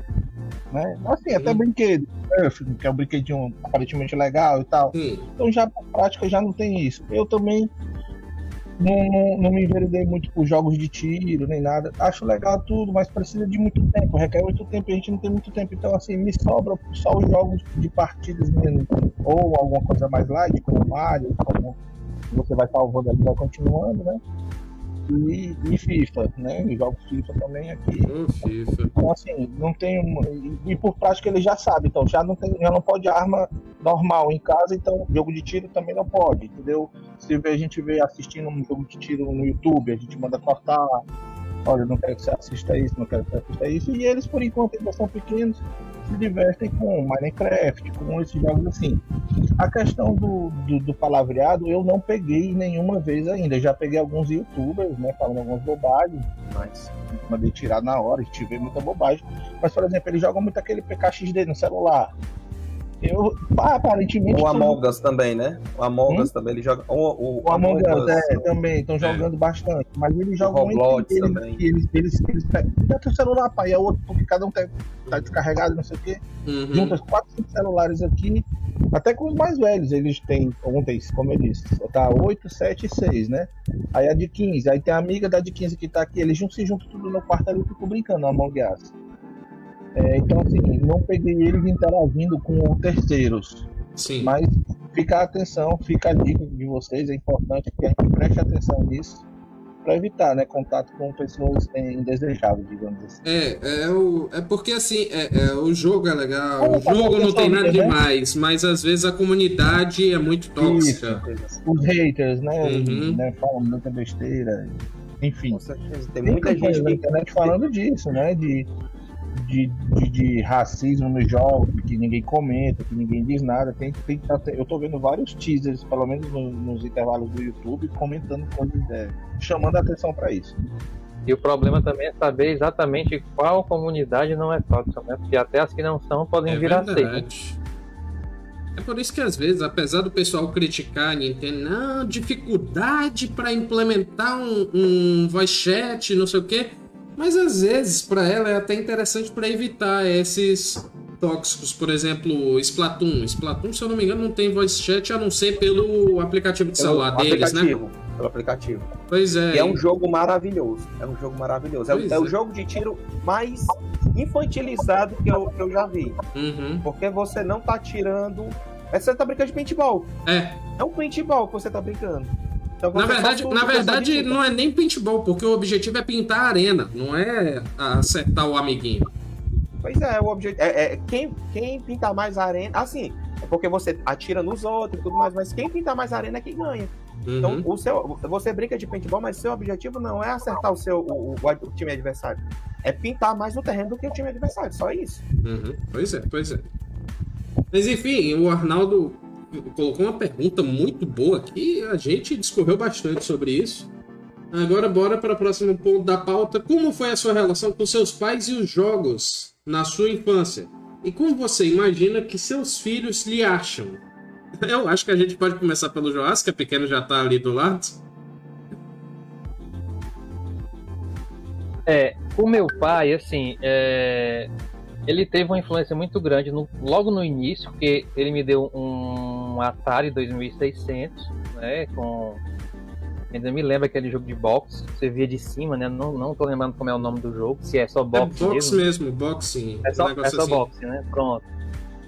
Né? Assim, até Sim. brinquedo, Nerf, que é um brinquedinho aparentemente legal e tal. Hum, Então já por prática já não tem isso. Eu também não, não, não me enveredei muito por jogos de tiro, nem nada. Acho legal tudo, mas precisa de muito tempo, requer muito tempo e a gente não tem muito tempo. Então, assim, me sobra só os jogos de partidas mesmo. Ou alguma coisa mais light, como Mario, como você vai salvando ali, vai continuando, né? E, e FIFA, né? Eu jogo FIFA também aqui. FIFA. Então, assim, não tem. E, e por prática ele já sabe, então já não, tem, já não pode arma normal em casa, então jogo de tiro também não pode, entendeu? Se a gente vê assistindo um jogo de tiro no YouTube, a gente manda cortar. Olha, não quero que você assista isso, não quero que você assista isso. E eles, por enquanto, ainda são pequenos, se divertem com Minecraft, com esses jogos assim. A questão do, do, do palavreado eu não peguei nenhuma vez ainda. Já peguei alguns youtubers, né, falando algumas bobagens Mas, mandei tirar na hora, vê muita bobagem. Mas, por exemplo, eles jogam muito aquele PKXD no celular. Eu, pá, aparentemente. o Among Us também, né? O Among Hum? Us também, ele joga. O, o, o Among Us, é, também, estão jogando bastante. Mas eles jogam muito. Eles, também. eles, eles, eles pegam. Teu celular, pai, é outro, porque cada um tá, tá descarregado, não sei o quê. Uhum. Junta os quatro, cinco celulares aqui. Até com os mais velhos, eles têm, ontem, como eu disse, tá 8, 7 e 6, né? Aí a de 15, aí tem a amiga da de 15 que tá aqui, eles juntam, se juntam tudo no quarto ali ficam brincando no Among Us. É, então, assim, não peguei eles interagindo com terceiros, Sim. mas fica a atenção, fica a dica de vocês, é importante que a gente preste atenção nisso para evitar, né, contato com pessoas indesejáveis, digamos assim. É, é, o, é porque assim, é, é, o jogo é legal, Como o jogo não tem nada né? demais, mas às vezes a comunidade é muito tóxica. Os haters, né, Uhum. né falam muita besteira, enfim. Tem muita gente na internet falando disso, né? De, de, de, de racismo nos jogos, que ninguém comenta, que ninguém diz nada. Tem, tem, eu tô vendo vários teasers, pelo menos no- nos intervalos do YouTube, comentando coisas, é, chamando a atenção para isso. E o problema também é saber exatamente qual comunidade não é tóxica, né? Porque até as que não são podem É virar ser. verdade. É por isso que às vezes, apesar do pessoal criticar a Nintendo, não, dificuldade para implementar um, um voice chat, não sei o quê, mas às vezes para ela é até interessante para evitar esses tóxicos, por exemplo, Splatoon. Splatoon, se eu não me engano, não tem voice chat a não ser pelo aplicativo de celular pelo deles, né? aplicativo, Pelo aplicativo. Pois é. E é um jogo maravilhoso. É um jogo maravilhoso. É, Pois é o é. jogo de tiro mais infantilizado que eu, que eu já vi. Uhum. Porque você não tá tirando. É, você tá brincando de paintball. É, É um paintball que você tá brincando. Então, Na verdade, na verdade não é nem paintball, porque o objetivo é pintar a arena, não é acertar o amiguinho. Pois é, o objetivo. É, é, quem, quem pintar mais a arena. Assim, é porque você atira nos outros e tudo mais, mas quem pintar mais a arena é quem ganha. Então, Uhum. o seu, você brinca de paintball, mas seu objetivo não é acertar o seu o, o- o time adversário. É pintar mais o terreno do que o time adversário, só isso. Uhum. Pois é, pois é. Mas enfim, o Arnaldo colocou uma pergunta muito boa aqui, a gente discorreu bastante sobre isso. Agora bora para o próximo ponto da pauta. Como foi a sua relação com seus pais e os jogos na sua infância? E como você imagina que seus filhos lhe acham? [LAUGHS] Eu acho que a gente pode começar pelo Joás, que a pequeno já tá ali do lado. É, o meu pai, assim, é, ele teve uma influência muito grande no- logo no início, porque ele me deu um Atari 2600, né, com... Ainda me lembra aquele jogo de boxe, você via de cima, né, não, não tô lembrando como é o nome do jogo, se é só É boxe box mesmo. mesmo, boxing. É só, um é só assim. boxe, né? Pronto.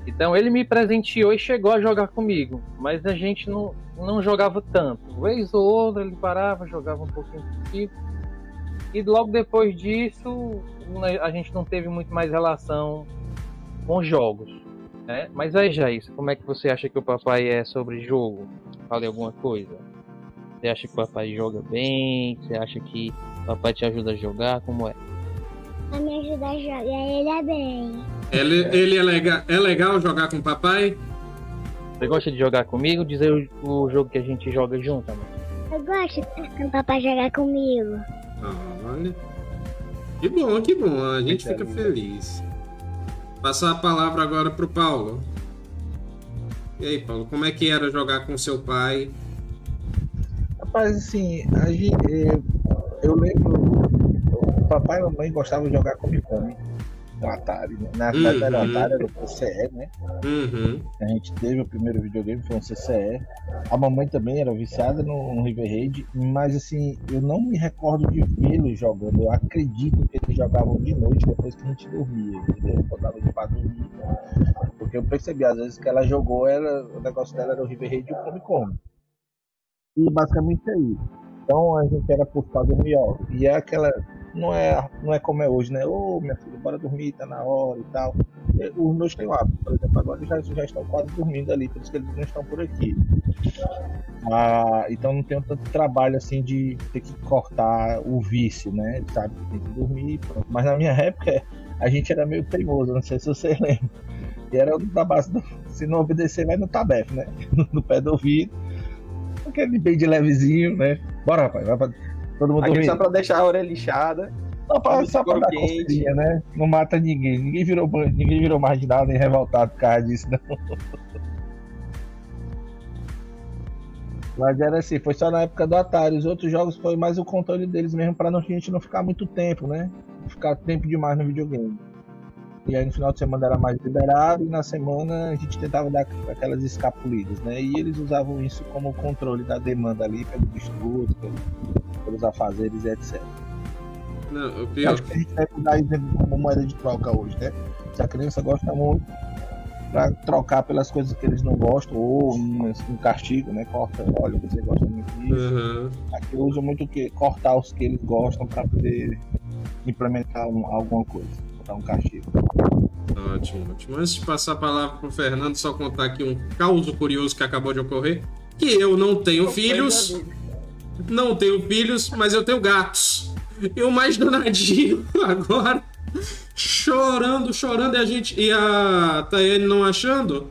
Então ele me presenteou e chegou a jogar comigo, mas a gente não, não jogava tanto. Vez ou outra ele parava, jogava um pouquinho comigo. E logo depois disso, né, a gente não teve muito mais relação com jogos. Né? Mas aí, Jair, como é que você acha que o papai é sobre jogo? Fale alguma coisa. Você acha que o papai joga bem? Você acha que o papai te ajuda a jogar? Como é? Pra me ajudar a jogar, ele é bem. Ele, ele é, legal, é legal jogar com o papai? Você gosta de jogar comigo? Dizer o, o jogo que a gente joga junto, amor. Eu gosto do papai jogar comigo. Ah, olha. Que bom, que bom. A gente fica feliz. Passar a palavra agora pro Paulo. E aí, Paulo, como é que era jogar com seu pai? Rapaz, assim, a gente, eu, eu lembro, o papai e a mamãe gostavam de jogar Come Come no Atari, né? Na verdade Uhum. era o Atari, era o CCE, né? Uhum. A gente teve o primeiro videogame, foi um CCE. A mamãe também era viciada no, no River Raid, mas assim, eu não me recordo de vê-lo jogando. Eu acredito que eles jogavam de noite depois que a gente dormia, entendeu? Eu botava de pra dormir. Porque eu percebi, às vezes, que ela jogou, era, o negócio dela era o River Raid e o Come Come. E basicamente é isso. Então a gente era por dormir, ó. E é aquela. Não é, não é como é hoje, né? Ô, minha filha, bora dormir, tá na hora e tal. E Os meus têm o hábito, por exemplo, agora eles já, já estão quase dormindo ali, por isso que eles não estão por aqui. Ah, então não tenho tanto trabalho assim de ter que cortar o vício, né? Sabe tem que dormir, pronto. Mas na minha época a gente era meio teimoso, não sei se você [LAUGHS] lembra. E era da base do. Se não obedecer, vai no tabef, né? [LAUGHS] No pé do ouvido. Aquele bem de levezinho, né? Bora, rapaz, vai pra. Todo mundo Aqui só pra deixar a orelha lixada. Só pra, só pra dar coceirinha, né? Não mata ninguém. Ninguém virou, ninguém virou marginal nem revoltado por causa disso, não. [LAUGHS] Mas era assim, foi só na época do Atari. Os outros jogos foi mais o controle deles mesmo pra não, a gente não ficar muito tempo, né? Ficar tempo demais no videogame. E aí no final de semana era mais liberado e na semana a gente tentava dar aquelas escapulidas, né? E eles usavam isso como controle da demanda ali, pelos estudos, pelos, pelos afazeres e etc. Não, o Eu pior. acho que a gente deve usar exemplo como moeda de troca hoje, né? Se a criança gosta muito, pra trocar pelas coisas que eles não gostam, ou um, um castigo, né? Corta, olha, você gosta muito disso. Uhum. Aqui eu uso muito o quê? Cortar os que eles gostam pra poder implementar um- alguma coisa, botar um castigo. Ótimo, ótimo. Antes de passar a palavra pro Fernando, só contar aqui um caso curioso que acabou de ocorrer. Que eu não tenho filhos, não tenho filhos, mas eu tenho gatos. E o mais danadinho [LAUGHS] agora, chorando, chorando, e a gente. E a Tayane não achando.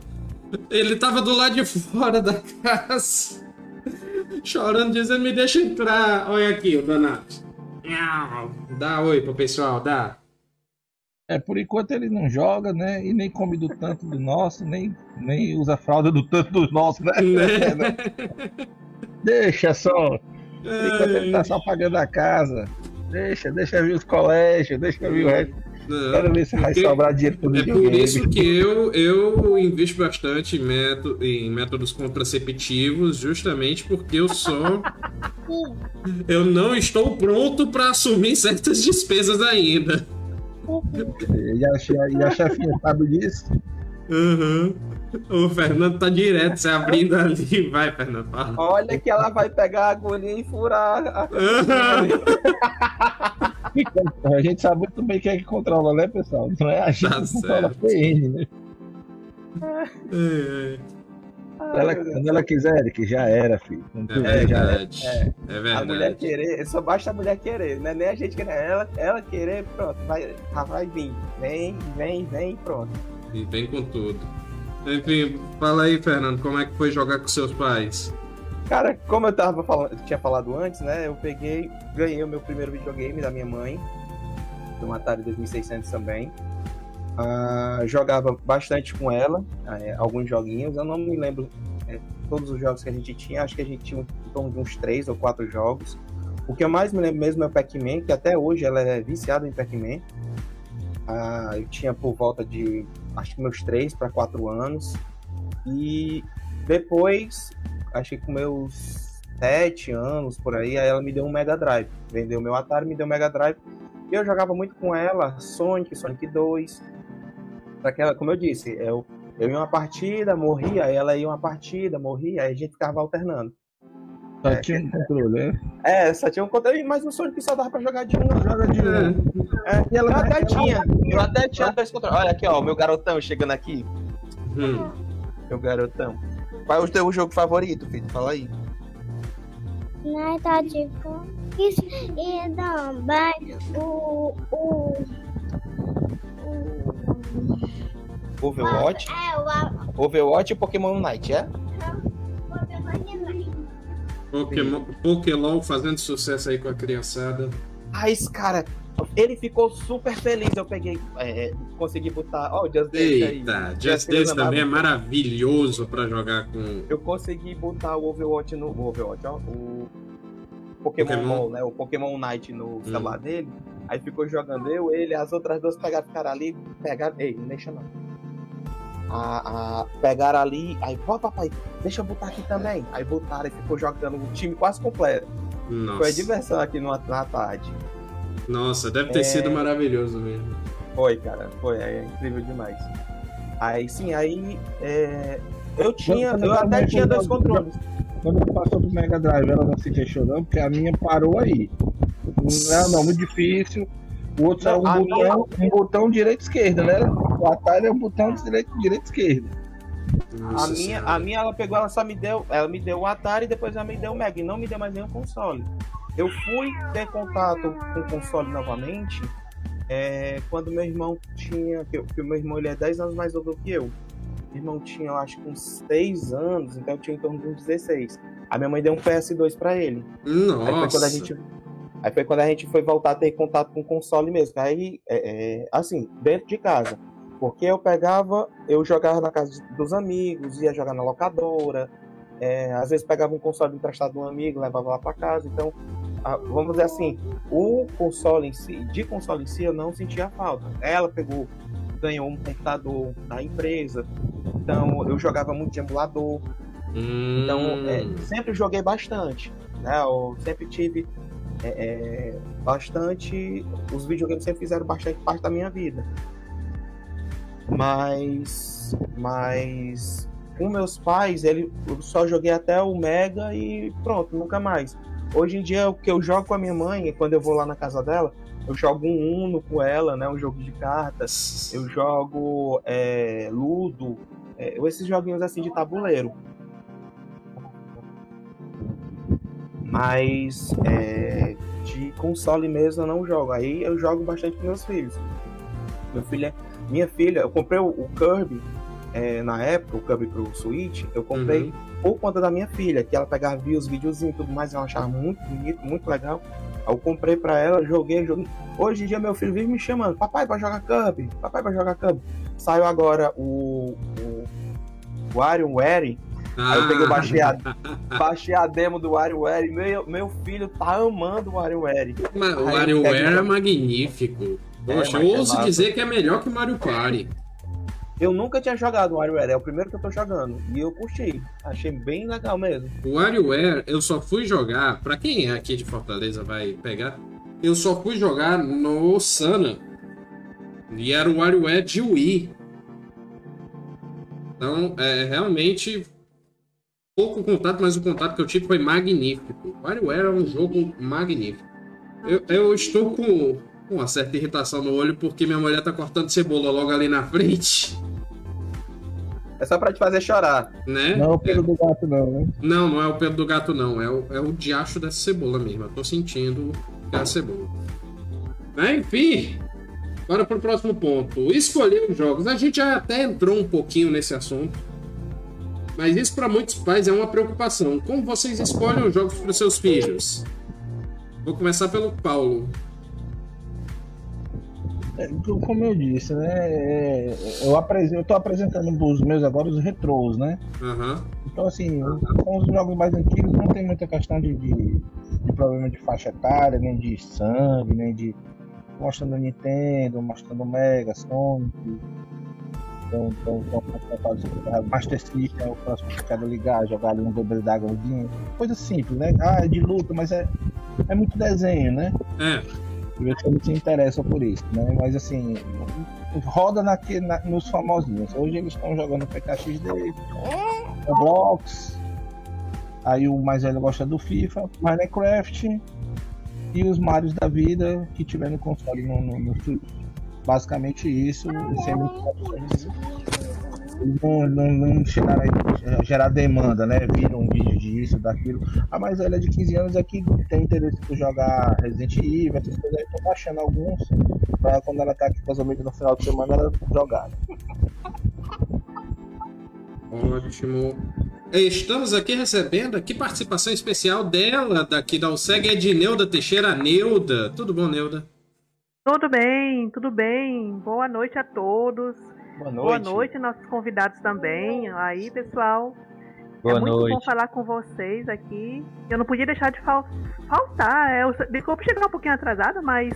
Ele tava do lado de fora da [LAUGHS] casa. Chorando, dizendo, me deixa entrar. Olha aqui, o danado. Miau. Dá oi pro pessoal, dá. É, por enquanto ele não joga, né? E nem come do tanto do nosso, nem, nem usa fralda do tanto do nosso, né? [LAUGHS] Né? Deixa só. Por enquanto ele tá só pagando a casa. Deixa, deixa vir os colégios, deixa vir o resto. Não, Quero ver se vai porque- sobrar dinheiro pro É por isso que eu, eu invisto bastante em, método, em métodos contraceptivos, justamente porque eu sou. [LAUGHS] Eu não estou pronto para assumir certas despesas ainda. E a, e a chefinha sabe disso? Uhum. O Fernando tá direto se abrindo ali. Vai, Fernando, fala. Olha que ela vai pegar a agulhinha e furar a [LAUGHS] A gente sabe muito bem quem é que controla, né, pessoal? Não é a gente Tá que controla a certo. PN, né? É, Ela, quando ela quiser, que já era, filho. Não é quiser, já era. verdade. É. É A mulher verdade. querer, só basta a mulher querer, não é nem a gente querer. Ela, ela querer, pronto, vai, já vai vir. Vem, vem, vem, pronto. E vem com tudo. Enfim, fala aí, Fernando, como é que foi jogar com seus pais? Cara, como eu tava falando, eu tinha falado antes, né? Eu peguei, ganhei o meu primeiro videogame da minha mãe, do Atari 2600 também. Ah, jogava bastante com ela, eh, alguns joguinhos. Eu não me lembro eh, todos os jogos que a gente tinha, acho que a gente tinha um uns três ou quatro jogos. O que eu mais me lembro mesmo é o Pac-Man, que até hoje ela é viciada em Pac-Man. Ah, eu tinha por volta de acho que meus três para quatro anos. E depois acho que com meus sete anos por aí, aí ela me deu um Mega Drive. Vendeu meu Atari, me deu um Mega Drive. E eu jogava muito com ela, Sonic, Sonic 2. Daquela, como eu disse, eu, eu ia uma partida, morria, aí ela ia uma partida, morria, aí a gente ficava alternando. Só tinha um controle, né? É, só tinha um controle, mas o Sonic só dava pra jogar de um. Joga de novo. É. É, ela eu até tinha, eu até tinha dois controles. Olha aqui, ó, o meu garotão chegando aqui. Hum. Meu garotão. Qual é o teu jogo favorito, filho? Fala aí. Nós tá tipo isso e também o o o Overwatch? é o Overwatch e Pokémon Unite, é? Pokémon, Pokélol fazendo sucesso aí com a criançada. Ah, esse cara, Ele ficou super feliz. Eu peguei, é, consegui botar. Ó, o Just Dance aí. Eita, Just Just Dance Dance também é é maravilhoso pra jogar com. Eu consegui botar o Overwatch no. O Overwatch, ó. O Pokémon, Pokémon. Ball, né? O Pokémon Night no celular dele. Aí ficou jogando eu, ele, as outras duas pegaram, ficaram ali, pegaram. Ei, não deixa não. A, a- pegaram ali, aí, ó papai, deixa eu botar aqui também. Aí botaram e ficou jogando o time quase completo. Foi a Nossa, diversão aqui no, na tarde. nossa deve ter É. sido maravilhoso mesmo. Foi, cara, foi, é incrível demais. Aí sim, aí é, eu tinha, eu eu até tinha dois controles. Quando passou pro Mega Drive, ela não se queixou, não, porque a minha parou aí. Não, não, muito difícil. O outro é Não, um botão, um botão direita e esquerda, né? O Atari é um botão direita direita e esquerda. A Nossa minha, Senhora. a minha, ela pegou, ela só me deu, ela me deu o Atari e depois ela me deu o Mega, e não me deu mais nenhum console. Eu fui ter contato com o console novamente é, quando meu irmão tinha, que, que o meu irmão ele é 10 anos mais novo que eu. Meu irmão tinha, eu acho que uns 6 anos, então eu tinha em torno de uns 16. A minha mãe deu um PS2 pra ele. Aí foi quando Nossa. a gente. Aí foi quando a gente foi voltar a ter contato com o console mesmo. Aí, é, é, assim, dentro de casa. Porque eu pegava, eu jogava na casa dos amigos, ia jogar na locadora. é, às vezes pegava um console emprestado de um amigo, levava lá para casa. Então, a- vamos dizer assim, o console em si, de console em si, eu não sentia falta. Ela pegou, ganhou um computador da empresa. Então, eu jogava muito de emulador. Hum, Então, é, sempre joguei bastante. Né? Eu sempre tive é, é, bastante. Os videogames sempre fizeram bastante parte da minha vida. Mas. Mas. Com meus pais, ele, eu só joguei até o Mega e pronto, nunca mais. Hoje em dia, o que eu jogo com a minha mãe, quando eu vou lá na casa dela, eu jogo um Uno com ela, né? Um jogo de cartas. Eu jogo é, Ludo, é, esses joguinhos assim de tabuleiro. Mas é, de console mesmo eu não jogo. Aí eu jogo bastante com meus filhos. Meu filho é, minha filha, eu comprei o, o Kirby é, na época, o Kirby pro Switch, eu comprei Uhum. por conta da minha filha, que ela pegava, via os videozinhos e tudo mais, ela achava muito bonito, muito legal. Aí eu comprei pra ela, joguei, joguei. Hoje em dia meu filho vive me chamando, papai vai jogar Kirby, papai vai jogar Kirby. Saiu agora o, o WarioWare, Aí eu peguei, Ah, baixei a, baixei a demo do WarioWare e meu, meu filho tá amando o WarioWare. O WarioWare é magnífico. É, Poxa, mas eu é ouso massa. dizer que é melhor que o Mario Party. Eu nunca tinha jogado o WarioWare, é o primeiro que eu tô jogando. E eu curti, achei bem legal mesmo. O WarioWare, eu só fui jogar, pra quem é aqui de Fortaleza vai pegar, eu só fui jogar no Sana. E era o WarioWare de Wii. Então, é realmente pouco contato, mas o contato que eu tive foi magnífico. O WarioWare é um jogo magnífico. Eu, eu estou com, com uma certa irritação no olho porque minha mulher tá cortando cebola logo ali na frente, É só pra te fazer chorar. né? Não é o pelo do gato, não, né? Não, não é o pelo do gato, não. É o, é o diacho dessa cebola mesmo. Eu tô sentindo que é a cebola. Mas, enfim, bora pro próximo ponto. Escolher os jogos. A gente já até entrou um pouquinho nesse assunto. Mas isso para muitos pais é uma preocupação. Como vocês escolhem os jogos para seus filhos? Vou começar pelo Paulo. É, Como eu disse, né? é, Eu, apresento, eu tô apresentando os meus agora os retrôs, né? Aham. Então, assim, com os jogos mais antigos não tem muita questão de, de, de problema de faixa etária, nem de sangue, nem de. Mostrando Nintendo, mostrando Mega, Sonic. Então, então, então, Master System é o próximo que eu quero ligar, jogar ali um Double Dragonzinho. Coisa simples, né? Ah, é de luta, mas é, é muito desenho, né? É. E você não se interessa por isso, né? Mas assim, roda naque, na, nos famosinhos. Hoje eles estão jogando PKXD, Roblox. Aí o mais velho gosta do FIFA, Minecraft e os Marios da vida que tiver no console no, no, no Switch. Basicamente isso, sem não, não, não chegaram a gerar demanda, né? Viram um vídeo disso, daquilo. A mais velha de 15 anos é que tem interesse por jogar Resident Evil, essas coisas aí, tô baixando alguns pra quando ela tá aqui com as amigas no final de semana ela jogar. Ótimo. Estamos aqui recebendo aqui participação especial dela, daqui da USEG, Edneuda Teixeira Neuda. Tudo bom, Neuda? Tudo bem, tudo bem. Boa noite a todos. Boa Boa noite. noite, nossos convidados também. Aí, pessoal. Boa é muito noite. bom falar com vocês aqui. Eu não podia deixar de fal- faltar. é, Eu, desculpa chegar um pouquinho atrasada, mas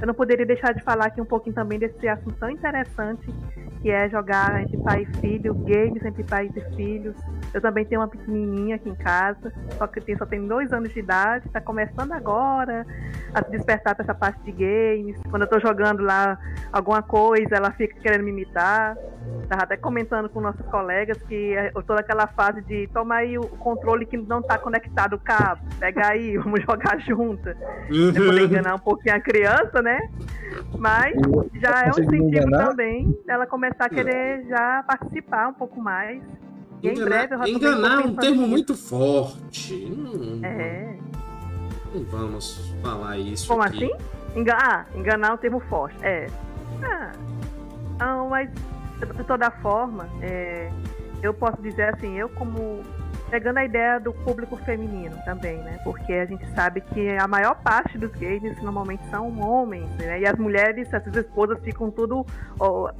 eu não poderia deixar de falar aqui um pouquinho também desse assunto tão interessante que é jogar entre pai e filho, games entre pais e filhos. Eu também tenho uma pequenininha aqui em casa, só que tem, só tem dois anos de idade, está começando agora a se despertar para essa parte de games. Quando eu tô jogando lá alguma coisa, ela fica querendo me imitar. Tava até comentando com nossos colegas que eu tô naquela fase de tomar aí o controle que não tá conectado o cabo. Pega aí, [LAUGHS] vamos jogar junto. É poder enganar um pouquinho a criança, né? Mas já é um incentivo enganar? também dela começar a querer já participar um pouco mais. E em breve eu Enganar, enganar é um termo nisso. muito forte. Não, É. não vamos falar isso. Como aqui. assim? Enga- ah, enganar é um termo forte. É. Ah, não, mas de toda forma, é, eu posso dizer assim, eu como pegando a ideia do público feminino também, né? Porque a gente sabe que a maior parte dos games normalmente são homens, né? E as mulheres, essas esposas ficam tudo ó,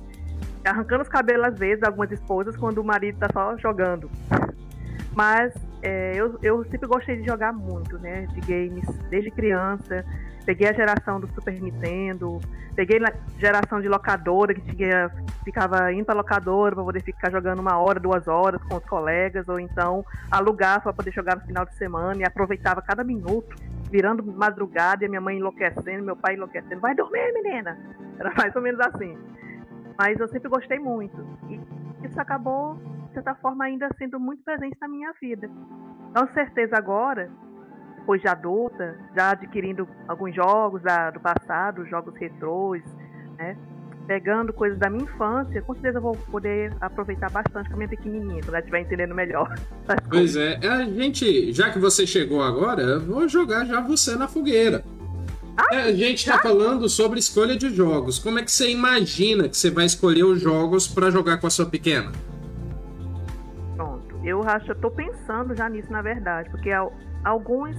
arrancando os cabelos às vezes, algumas esposas, quando o marido tá só jogando. Mas é, eu, eu sempre gostei de jogar muito, né? De games, desde criança. Peguei a geração do Super Nintendo, peguei a geração de locadora, que tinha, ficava indo pra locadora para poder ficar jogando uma hora, duas horas com os colegas, ou então alugar para poder jogar no final de semana e aproveitava cada minuto, virando madrugada e a minha mãe enlouquecendo, meu pai enlouquecendo. Vai dormir, menina! Era mais ou menos assim. Mas eu sempre gostei muito. E isso acabou, de certa forma, ainda sendo muito presente na minha vida. Com certeza agora, depois de adulta, já adquirindo alguns jogos da- do passado, jogos retrôs, né? Pegando coisas da minha infância, com certeza eu vou poder aproveitar bastante com a minha pequenininha, quando ela estiver entendendo melhor. Pois é, a gente, já que você chegou agora, eu vou jogar já você na fogueira. É, a gente tá falando sobre escolha de jogos. Como é que você imagina que você vai escolher os jogos pra jogar com a sua pequena? Pronto. Eu acho, eu tô pensando já nisso, na verdade, porque al- alguns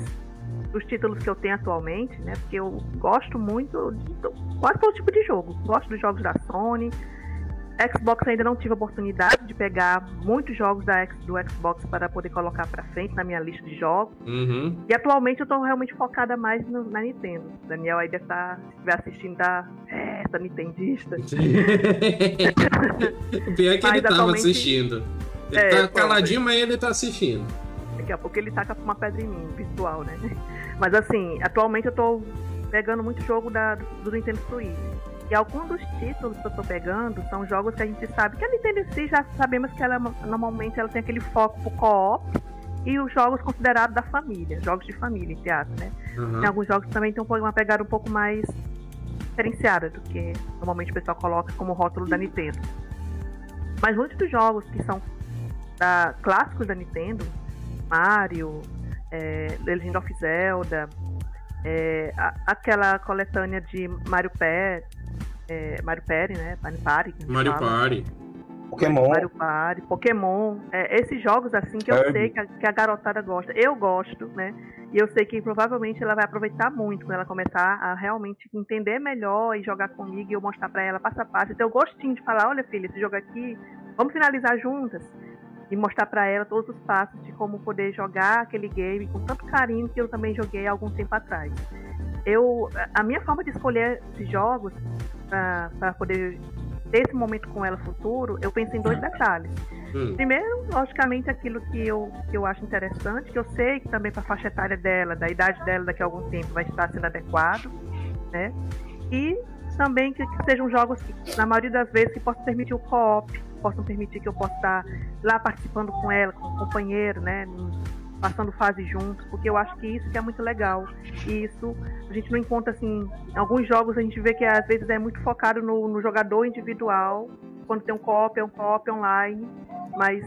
dos títulos que eu tenho atualmente, né? Porque eu gosto muito de quase todo tipo de jogo. Gosto dos jogos da Sony. Xbox ainda não tive a oportunidade de pegar muitos jogos da X- do Xbox para poder colocar pra frente na minha lista de jogos. Uhum. E atualmente eu tô realmente focada mais no- na Nintendo. O Daniel aí deve estar, se estiver assistindo, tá. É, essa Nintendista. [LAUGHS] pior é que Mas ele tava assistindo. Ele É, tá caladinho, mas ele tá assistindo. Daqui a pouco ele taca uma pedra em mim, virtual, né? [LAUGHS] Mas assim, atualmente eu tô pegando muito jogo da, do Nintendo Switch. E alguns dos títulos que eu tô pegando são jogos que a gente sabe que a Nintendo em si já sabemos que ela normalmente ela tem aquele foco pro co-op e os jogos considerados da família, jogos de família, entre aspas, né? Uhum. Tem alguns jogos que também tem um- uma pegada um pouco mais diferenciada do que normalmente o pessoal coloca como rótulo da Nintendo. Mas muitos dos jogos que são da, clássicos da Nintendo, Mario, é, Legend of Zelda, é, a- aquela coletânea de Mario Pé, é, Mario Party, né? Mario Party. Mario fala. Party. Pokémon. Mario Party, Pokémon, é, esses jogos assim que eu Kirby. sei que a, que a garotada gosta. Eu gosto, né? E eu sei que provavelmente ela vai aproveitar muito quando ela começar a realmente entender melhor e jogar comigo e eu mostrar pra ela passo a passo. Ter o gostinho de falar, olha filha, esse jogo aqui, vamos finalizar juntas. E mostrar pra ela todos os passos de como poder jogar aquele game com tanto carinho que eu também joguei há algum tempo atrás. Eu, a minha forma de escolher esses jogos para poder ter esse momento com ela futuro, eu penso em dois detalhes. Hum. Primeiro, logicamente, aquilo que eu, que eu acho interessante, que eu sei que também para a faixa etária dela, da idade dela daqui a algum tempo, vai estar sendo adequado, né? E também que, que sejam jogos que, na maioria das vezes, que possam permitir o co-op, possam permitir que eu possa estar lá participando com ela, com o companheiro, né? Passando fase juntos, porque eu acho que isso que é muito legal. E isso a gente não encontra assim. Em alguns jogos a gente vê que às vezes é muito focado no, no jogador individual. Quando tem um co-op, é um co-op online. Mas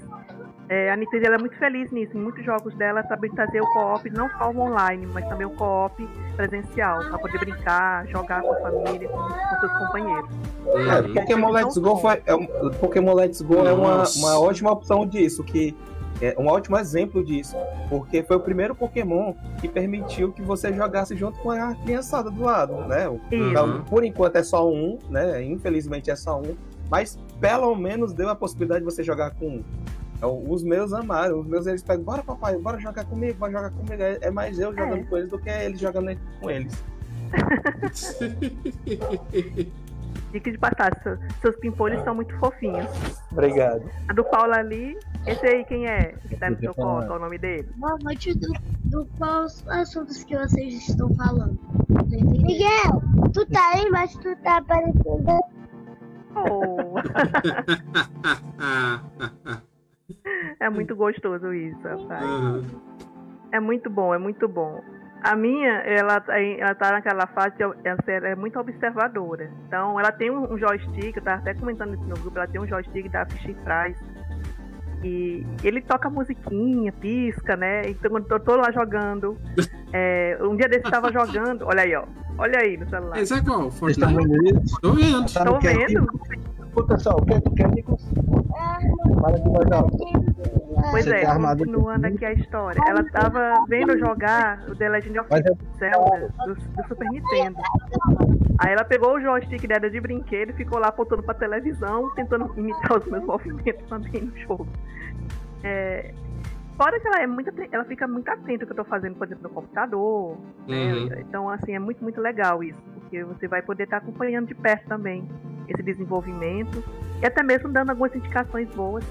é, a Nintendo ela é muito feliz nisso. Em muitos jogos dela sabe trazer o co-op, não só o online, mas também o co-op presencial, para poder brincar, jogar com a família, com, com seus companheiros. É, Uhum. Pokémon Let's Go foi, é um- Pokémon Let's Go é uma, uma ótima opção disso, que é um ótimo exemplo disso, porque foi o primeiro Pokémon que permitiu que você jogasse junto com a criançada do lado, né? Então, por enquanto é só um, né? Infelizmente é só um, mas pelo menos deu a possibilidade de você jogar com então, os meus amaram, os meus eles pegam, bora papai, bora jogar comigo, bora jogar comigo. É, é mais eu jogando é. com eles do que eles jogando com eles. [LAUGHS] [LAUGHS] Dica de batata, seus pimpolhos são muito fofinhos. Obrigado. A do Paulo ali, esse aí quem é? Que tá no seu colo, qual é o nome dele? Boa noite do, do quais assuntos que vocês estão falando. Miguel, tu tá aí, mas tu tá aparecendo. Oh. [LAUGHS] é muito gostoso isso, rapaz. Uhum. É muito bom, é muito bom. A minha, ela, tá ela tá naquela fase, ela é muito observadora. Então, ela tem um joystick, eu tava até comentando isso no grupo, ela tem um joystick da Fish Fries. E ele toca musiquinha, pisca, né? Então, quando eu tô lá jogando, [LAUGHS] é, um dia desse eu tava jogando, olha aí, ó. Olha aí no celular. Esse é qual? Fortnite? Tô vendo. Tô vendo. Escuta só, o que tu quer, Fala aqui mais alto. Pois é, continuando aqui a história. Ela tava vendo jogar o The Legend of Zelda do, do, Super Nintendo. Aí ela pegou o joystick dela de brinquedo e ficou lá apontando pra televisão, tentando imitar os meus [LAUGHS] movimentos também no jogo. É, fora que ela é muito ela fica muito atenta ao que eu tô fazendo, por exemplo, no computador. Né? Uhum. Né? Então, assim, é muito, muito legal isso. Porque você vai poder estar tá acompanhando de perto também esse desenvolvimento. E até mesmo dando algumas indicações boas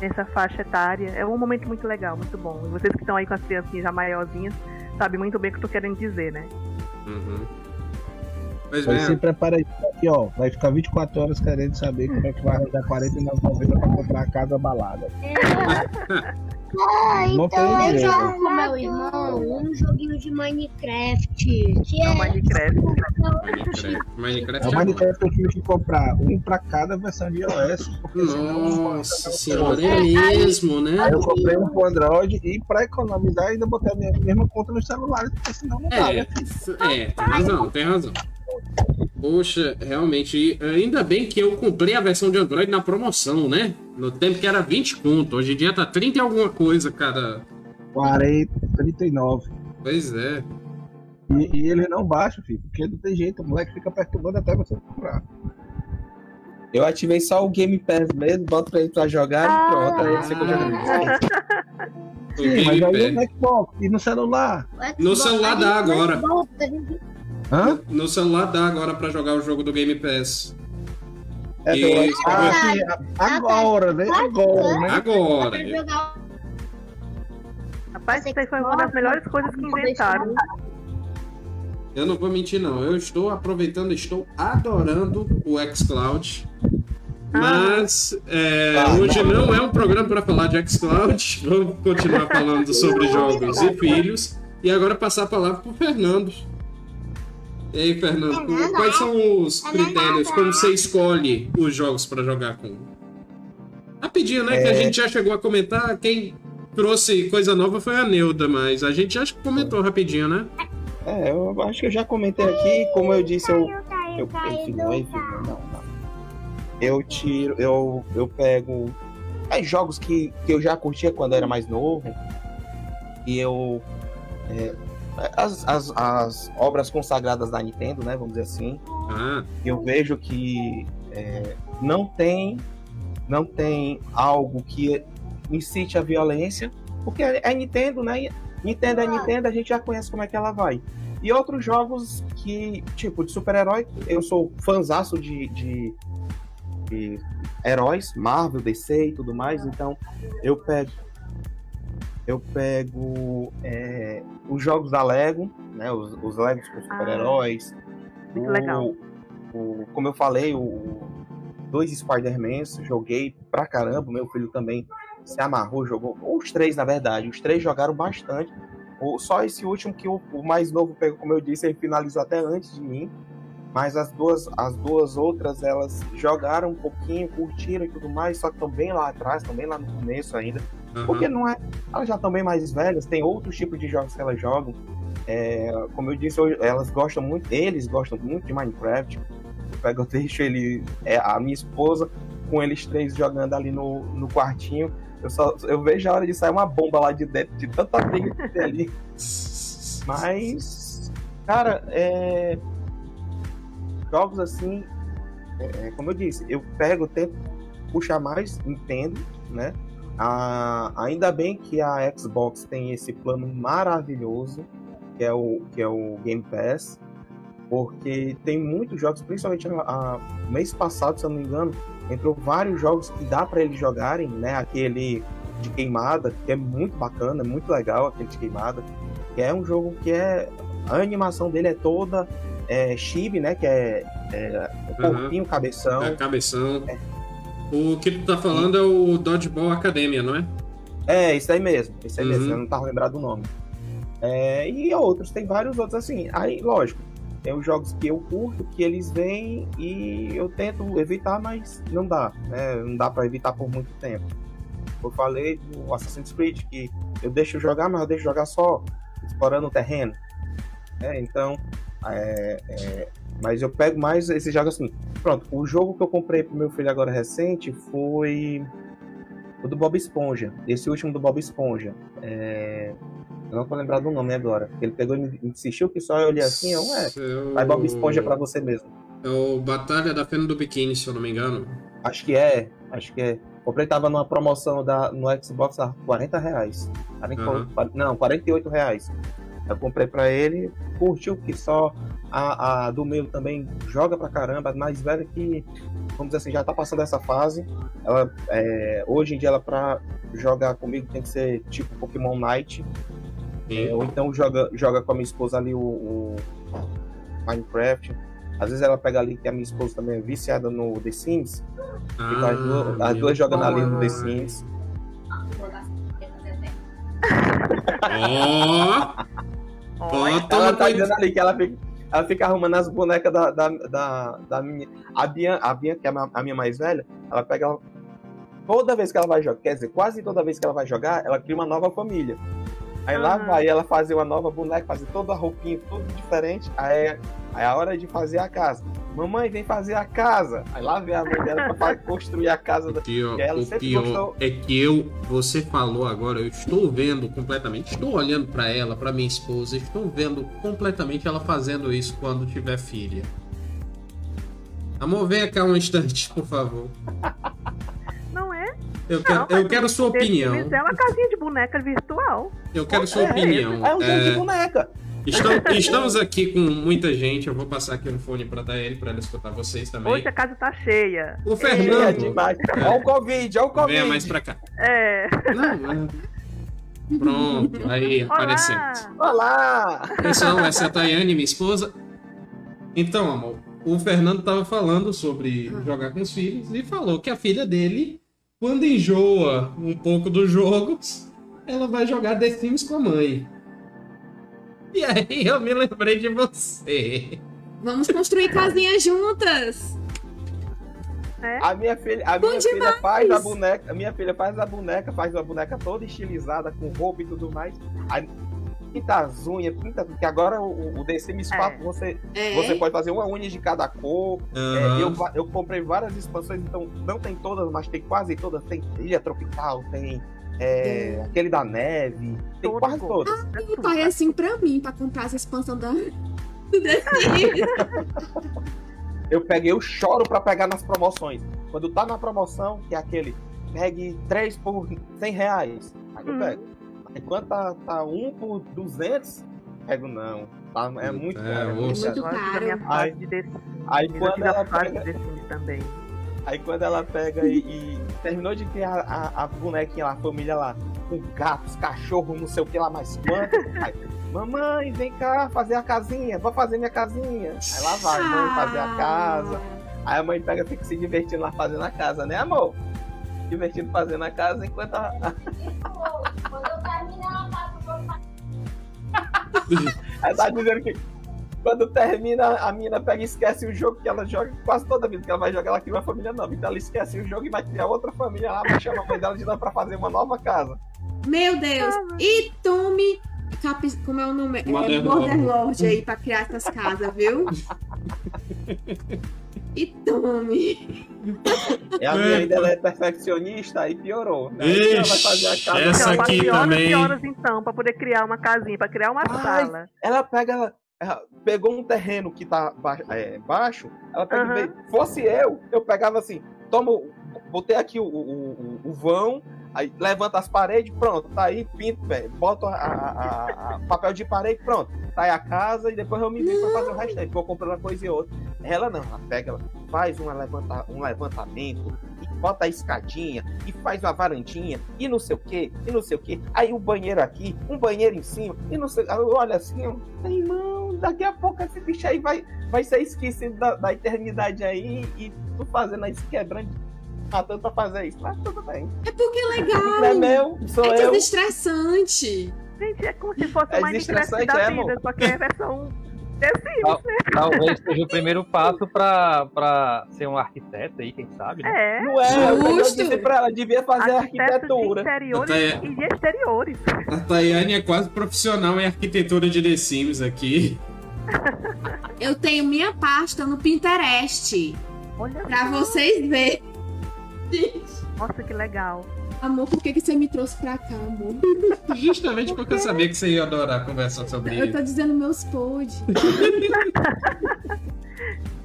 nessa faixa etária. É um momento muito legal, muito bom. E vocês que estão aí com as criancinhas já maiorzinhas, sabem muito bem o que eu tô querendo dizer, né? Uhum. Pois bem. Se prepara aí, aqui, ó. Vai ficar 24 horas querendo saber como é que vai arranjar 49,90 pra comprar a casa balada. Ah, então eu jogo com meu irmão um joguinho de Minecraft. Que é, é Minecraft. Minecraft. Minecraft é o Minecraft eu tive que comprar um pra cada versão de iOS. Nossa senhora, é mesmo, né? Aí eu comprei um pro Android e pra economizar ainda botei a minha mesma conta no celular, porque senão não dá. É, é, tem razão, tem razão. Poxa, realmente, ainda bem que eu comprei a versão de Android na promoção, né? No tempo que era 20 conto, hoje em dia tá 30 e alguma coisa, cara. 40, 39. Pois é. E, e ele não baixa, filho, porque não tem jeito, o moleque fica perturbando até você comprar. Eu ativei só o Game Pass mesmo, boto pra ele pra jogar ah, e pronto, aí você joga. [LAUGHS] Sim, mas aí no Xbox e no celular. No celular dá agora. Hã? No celular dá agora pra jogar o jogo do Game Pass. É, e... ah, agora, né? Agora, né? Agora. Rapaz, isso aí foi uma das melhores coisas que inventaram. Eu não vou mentir, não. Eu estou aproveitando, estou adorando o xCloud. Ah. Mas é, ah, hoje não. não é um programa para falar de xCloud. Vamos continuar falando sobre jogos e filhos. E agora passar a palavra para o Fernando. E aí, Fernando, quais são os critérios? Como você escolhe os jogos para jogar com? Rapidinho, né? É... Que a gente já chegou a comentar. Quem trouxe coisa nova foi a Neuda, mas a gente já comentou rapidinho, né? É, eu acho que eu já comentei aqui. Como eu disse, eu. eu enfim, não, enfim, não, não. Eu tiro. Eu, eu pego. É, jogos que, que eu já curtia quando era mais novo. E eu. É, as, as, as, obras consagradas da Nintendo, né? Vamos dizer assim. Ah. Eu vejo que é, não tem não tem algo que incite a violência, porque é Nintendo, né? Nintendo é Nintendo, a gente já conhece como é que ela vai. E outros jogos que, tipo, de super-herói, eu sou fãzaço de, de, de heróis, Marvel, DC e tudo mais, então eu pego eu pego é, os jogos da Lego, né? Os, os Legos com super-heróis. Ah, muito legal. O, como eu falei, o dois Spider-Mans, joguei pra caramba. Meu filho também se amarrou, jogou. Os três, na verdade. Os três jogaram bastante. O, só esse último que o, o, mais novo pegou, como eu disse, ele finalizou até antes de mim. Mas as duas, as duas outras, elas jogaram um pouquinho, curtiram e tudo mais, só que estão bem lá atrás, também lá no começo ainda. Uhum. Porque não é. Elas já estão bem mais velhas, tem outros tipos de jogos que elas jogam. É, como eu disse, elas gostam muito, eles gostam muito de Minecraft. Eu pego, [LAUGHS] eu deixo ele, é, a minha esposa, com eles três jogando ali no, no quartinho. Eu, só, eu vejo a hora de sair uma bomba lá de dentro, de tanta briga que tem ali. Mas, cara, é. Jogos assim, é, como eu disse, eu pego, tento puxar mais, entendo, né? Ah, ainda bem que a Xbox tem esse plano maravilhoso, que é o, que é o Game Pass, porque tem muitos jogos, principalmente a, a mês passado, se eu não me engano, entrou vários jogos que dá para eles jogarem, né? Aquele de queimada, que é muito bacana, muito legal aquele de queimada, que é um jogo que é a animação dele é toda é, chibi, né? Que é, é o corpinho, uhum. cabeção. É, cabeção. É. O que tu tá falando é o Dodgeball Academia, não é? É, isso aí mesmo. Isso aí uhum. mesmo, eu não tava lembrado do nome. É, e outros, tem vários outros assim. Aí, lógico, tem os jogos que eu curto, que eles vêm e eu tento evitar, mas não dá, né? Não dá para evitar por muito tempo. Eu falei do Assassin's Creed, que eu deixo jogar, mas eu deixo jogar só explorando o terreno. É, então, é, é, mas eu pego mais esses jogos assim. Pronto, o jogo que eu comprei pro meu filho agora recente foi o do Bob Esponja. Esse último do Bob Esponja. É... Eu não tô lembrado do nome agora. Ele pegou e insistiu que só eu olhei assim, eu, é, Seu... vai Bob Esponja pra você mesmo. É o Batalha da Fenda do Biquíni, se eu não me engano. Acho que é, acho que é. Comprei, tava numa promoção da, no Xbox a 40 reais. Uhum. Não, 48 reais. Eu comprei para ele, curtiu que só a, a, do meio também joga pra caramba, mais velha que, vamos dizer assim, já tá passando essa fase. Ela, é, hoje em dia, ela pra jogar comigo tem que ser tipo Pokémon Night. É, ou então joga, joga com a minha esposa ali o, o, Minecraft. Às vezes ela pega ali que a minha esposa também é viciada no The Sims. Ah, as duas, as duas jogando ali no The Sims. Oh! ela tá dizendo ali que ela fica, ela fica arrumando as bonecas da, da, da, da minha. A Bia, a Bia, que é a minha mais velha, ela pega. Toda vez que ela vai jogar, quer dizer, quase toda vez que ela vai jogar, ela cria uma nova família. Aí uhum. lá vai ela fazer uma nova boneca, fazer toda a roupinha, tudo diferente. Aí, aí é a hora de fazer a casa. Mamãe, vem fazer a casa. Aí lá vem a mãe dela pra construir a casa da pior, ela. O pior gostou... é que eu, você falou agora, eu estou vendo completamente, estou olhando para ela, para minha esposa, estou vendo completamente ela fazendo isso quando tiver filha. Amor, vem cá um instante, por favor. [LAUGHS] Eu quero, não, eu quero sua opinião. É uma casinha de boneca virtual. Eu quero sua é, opinião. É, é um jogo é... de boneca. Estamos, estamos, aqui com muita gente. Eu vou passar aqui no fone para dar ele, para ele escutar vocês também. Hoje a casa tá cheia. O Fernando. É demais. É. Olha o Covid, olha o Covid. Venha mais pra cá. É. Não, é. Pronto, aí apareceu. Olá! Atenção, essa é a Tayane, minha esposa. Então, amor, o Fernando tava falando sobre jogar com os filhos e falou que a filha dele quando enjoa um pouco dos jogos, ela vai jogar The Sims com a mãe. E aí eu me lembrei de você. Vamos construir casinhas juntas. É? A minha filha, a minha filha faz a boneca, a minha filha faz a boneca, faz uma boneca toda estilizada com roupa e tudo mais. Aí pinta as unhas, pinta, porque agora o, o The Sims 4 é. você, é. você pode fazer uma unha de cada cor. Uhum. É, eu, eu comprei várias expansões, então não tem todas, mas tem quase todas. Tem Ilha Tropical, tem é, aquele da neve, tem Todo quase todas. Ah, e pai, assim pra mim, pra comprar essa expansão da, [LAUGHS] [LAUGHS] eu peguei, eu choro pra pegar nas promoções. Quando tá na promoção, que é aquele, pegue 3 por 100 reais. Aí eu hum. pego. Enquanto tá, tá um por 200, pego não. Tá, é muito é, caro. É muito caro. Aí, aí quando ela pega... também. Aí quando ela pega e, e terminou de ter a, a, bonequinha lá, a família lá, com gatos, cachorro, não sei o que lá mais quanto. Aí, mamãe, vem cá fazer a casinha, vou fazer minha casinha. Aí lá vai, mãe fazer a casa. Aí a mãe pega e fica se divertindo lá fazendo a casa, né, amor? Divertindo fazendo a casa enquanto a. [LAUGHS] Ela tá dizendo que quando termina, a mina pega e esquece o jogo que ela joga quase toda vida que ela vai jogar, ela cria uma família nova. Então ela esquece o jogo e vai criar outra família lá, vai chamar a mãe dela de novo pra fazer uma nova casa. Meu Deus! Ah, e tome. Cap... Como é o nome? É, Modern, é, Modern Lord aí pra criar essas casas, viu? [LAUGHS] E tome. E a minha ainda ela é perfeccionista, aí piorou. Né? Ixi, ela vai fazer a casa. essa Então, aqui horas também. e horas então, pra poder criar uma casinha, pra criar uma Ai, sala. Ela pega. Ela, ela pegou um terreno que tá ba- é, baixo. Ela pega. E vê- Fosse eu, eu pegava assim, toma. Botei aqui o, o, o- o vão, aí levanta as paredes, pronto, tá aí, pinto, velho. Boto a, a- a- papel de parede, pronto. Tá aí a casa e depois eu me vim pra fazer o restante. Vou comprando uma coisa e outra. Ela não, ela pega, ela faz uma levanta, um levantamento, e bota a escadinha, e faz uma varandinha, e não sei o que, e não sei o que. Aí o banheiro aqui, um banheiro em cima, e não sei. aí Olha assim, ó, irmão, daqui a pouco esse bicho aí vai, vai ser esquecido da, da eternidade aí, e tu fazendo isso, quebrando, matando pra fazer isso. Mas tudo bem. É porque é Não é legal. meu, sou É eu. desestressante. Gente, é como se fosse É Minecraft desestressante, da é, vida, amor? só que é a versão The Sims, Tal- né? Talvez seja o primeiro passo pra, pra ser um arquiteto aí, quem sabe, né? É. Não é, eu Justo. disse pra ela, devia fazer Arquiteto de arquitetura. interiores e de exteriores. A Tayane é quase profissional em arquitetura de The Sims aqui. Eu tenho minha pasta no Pinterest. Olha Pra vocês verem. Nossa, que legal. Amor, por que, que você me trouxe pra cá, amor? [LAUGHS] Justamente porque eu sabia que você ia adorar conversar sobre Eu isso. tô dizendo meus pods. [LAUGHS]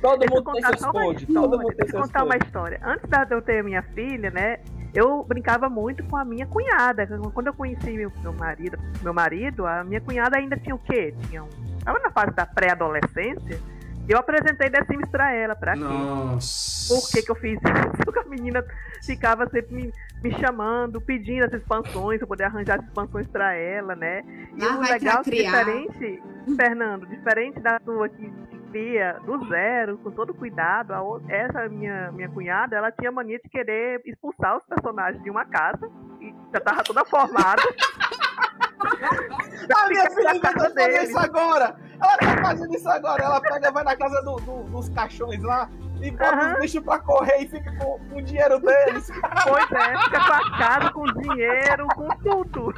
Todo eu mundo tem seus codes, todo mundo tem eu seus contar uma história. Antes da- de eu ter minha filha, né? Eu brincava muito com a minha cunhada. Quando eu conheci meu, meu marido, meu marido, a minha cunhada ainda tinha o quê? Tinha um. Tava na fase da pré-adolescência. Eu apresentei The Sims pra ela, pra quê? Nossa. Por que, que eu fiz [LAUGHS] isso? Porque a menina ficava sempre me, me chamando, pedindo as expansões, eu poder arranjar as expansões pra ela, né? E Lá o legal é diferente, Fernando, diferente da tua que cria do zero, com todo cuidado, essa minha, minha cunhada, ela tinha mania de querer expulsar os personagens de uma casa, e já tava toda formada. [LAUGHS] [LAUGHS] A minha filha casa fazer dele. isso agora. Ela tá fazendo isso agora. Ela pega, vai na casa do- do- dos caixões lá e bota Aham. os bichos pra correr e fica com, com o dinheiro deles. [LAUGHS] Pois é, fica com a casa, com dinheiro, com tudo.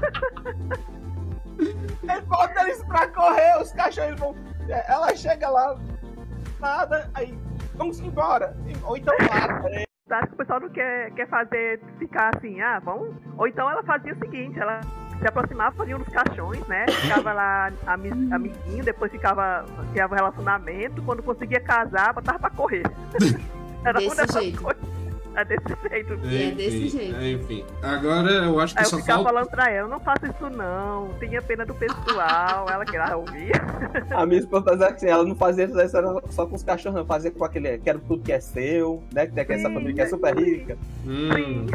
Ele [LAUGHS] bota eles pra correr, os cachorros vão. é, Ela chega lá, nada, aí vamos embora. Ou então mata. ele. Acho que o pessoal não quer, quer fazer, ficar assim, ah, vamos. Ou então ela fazia o seguinte, ela se aproximava, fazia uns caixões, né? Ficava lá ami, amiguinho, depois ficava, criava um relacionamento, quando conseguia casar, botava pra correr. [LAUGHS] Era Desse jeito. coisas. É desse jeito. É desse jeito. Enfim. Agora eu acho que Aí eu só ficava falta. falando pra ela, não faça isso não, tenha pena do pessoal, ela queria ouvir. A minha esposa dizia que assim, ela não fazia isso só com os cachorros, não. Fazia com aquele. Quero tudo que é seu, né? Que tem essa família que é super rica. Hum,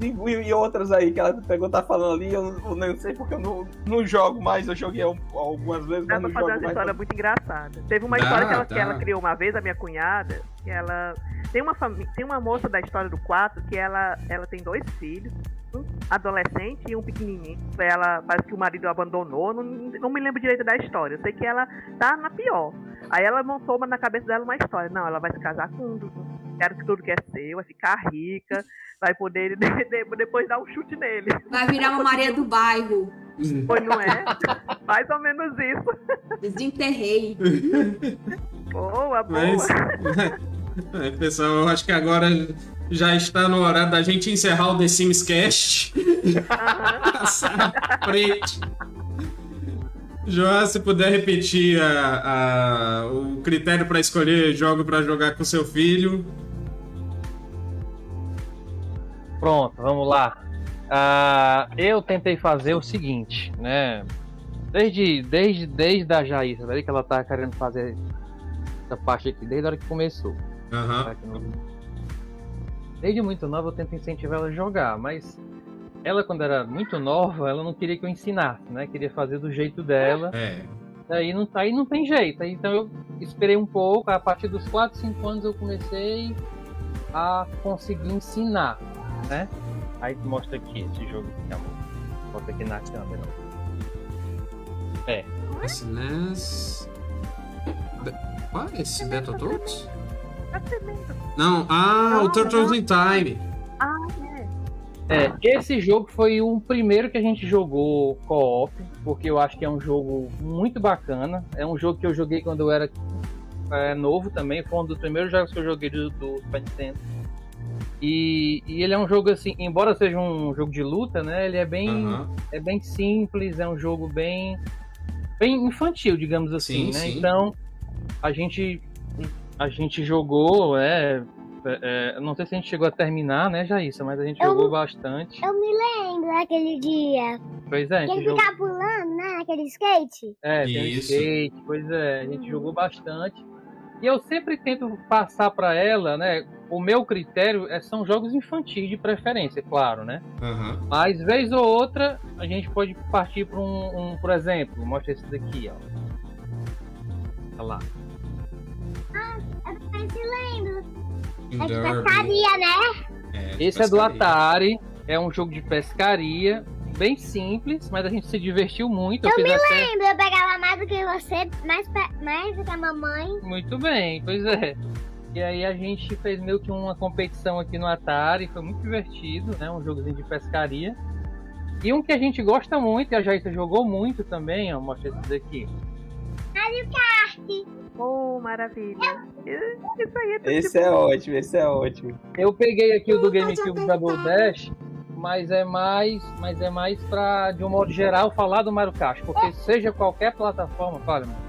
E, [LAUGHS] e- e outras aí que ela pegou, tá falando ali, eu, eu nem sei porque eu não, não jogo mais. Eu joguei al- algumas vezes, mas pra não fazer jogo essa história mais. muito engraçada. Teve uma Dá, história que ela, que ela criou uma vez, a minha cunhada, que ela. Tem uma, fami- tem uma moça da história do 4 que ela, ela tem dois filhos, um adolescente e um pequenininho. Ela parece que o marido abandonou, não, não me lembro direito da história. Eu sei que ela tá na pior. Aí ela montou uma- na cabeça dela uma história. Não, ela vai se casar com um. Quero que tudo que é seu, vai ficar rica, vai poder de- [LAUGHS] de- depois dar um chute nele. Vai virar uma Maria do bairro. Pois não é? Mais ou menos isso. Desenterrei. Boa, boa. mas. É, [LAUGHS] pessoal, eu acho que agora já está no horário da gente encerrar o The Sims Cast. [LAUGHS] Passar frente. João, se puder repetir a- a- o critério para escolher jogo para jogar com seu filho. Pronto, vamos lá. Ah, eu tentei fazer o seguinte, né? Desde, desde, desde a Jair, que ela tá querendo fazer essa parte aqui, desde a hora que começou. Tá? Que não- Desde muito nova eu tento incentivar ela a jogar, mas ela quando era muito nova, ela não queria que eu ensinasse, né? Queria fazer do jeito dela. É. Aí não, aí não tem jeito. Então eu esperei um pouco, a partir dos 4, 5 anos eu comecei a conseguir ensinar, né? Aí mostra aqui esse jogo aqui, amor. Bota aqui na câmera. SNES. Be- Qual é esse? Battletoads? Tá tremendo. Não, ah, Não, o Turtles in Time. Ah, é. É, esse jogo foi o primeiro que a gente jogou co-op, porque eu acho que é um jogo muito bacana. É um jogo que eu joguei quando eu era é novo também, foi um dos primeiros jogos que eu joguei do, do Super Nintendo. E, e ele é um jogo assim, embora seja um jogo de luta, né? Ele é bem, Aham. é bem simples, é um jogo bem, bem infantil, digamos assim, Sim, né? sim. Então a gente a gente jogou, é, é, é, não sei se a gente chegou a terminar, né, Jaissa, mas a gente Eu- jogou bastante. Eu me lembro daquele dia. Pois é, a Que gente ele jogou, ficava pulando, né? Naquele skate. é, tem Isso. skate, pois é, a gente jogou bastante. E eu sempre tento passar para ela, né? O meu critério é, são jogos infantis de preferência, claro, né? Aham. Mas vez ou outra a gente pode partir para um, um, por exemplo, mostra esse daqui, ó. Olha lá. Lembro. É de Derby. pescaria, né? É, de Esse é do pescaria. Atari, é um jogo de pescaria, bem simples, mas a gente se divertiu muito. Eu, Eu me até lembro, eu pegava mais do que você, mais, mais do que a mamãe. muito bem, pois é. E aí a gente fez meio que uma competição aqui no Atari, foi muito divertido, né? Um jogozinho de pescaria. E um que a gente gosta muito, e a Jaissa jogou muito também, ó, mostra esse daqui. Mario Kart. Oh, maravilha. Isso aí é tudo Esse é bom. ótimo, esse é ótimo. Eu peguei aqui o do GameCube. Double Dash, mas é mais, mas é mais pra, de um modo geral, falar do Mario Kart, porque seja qualquer plataforma, fala, mano.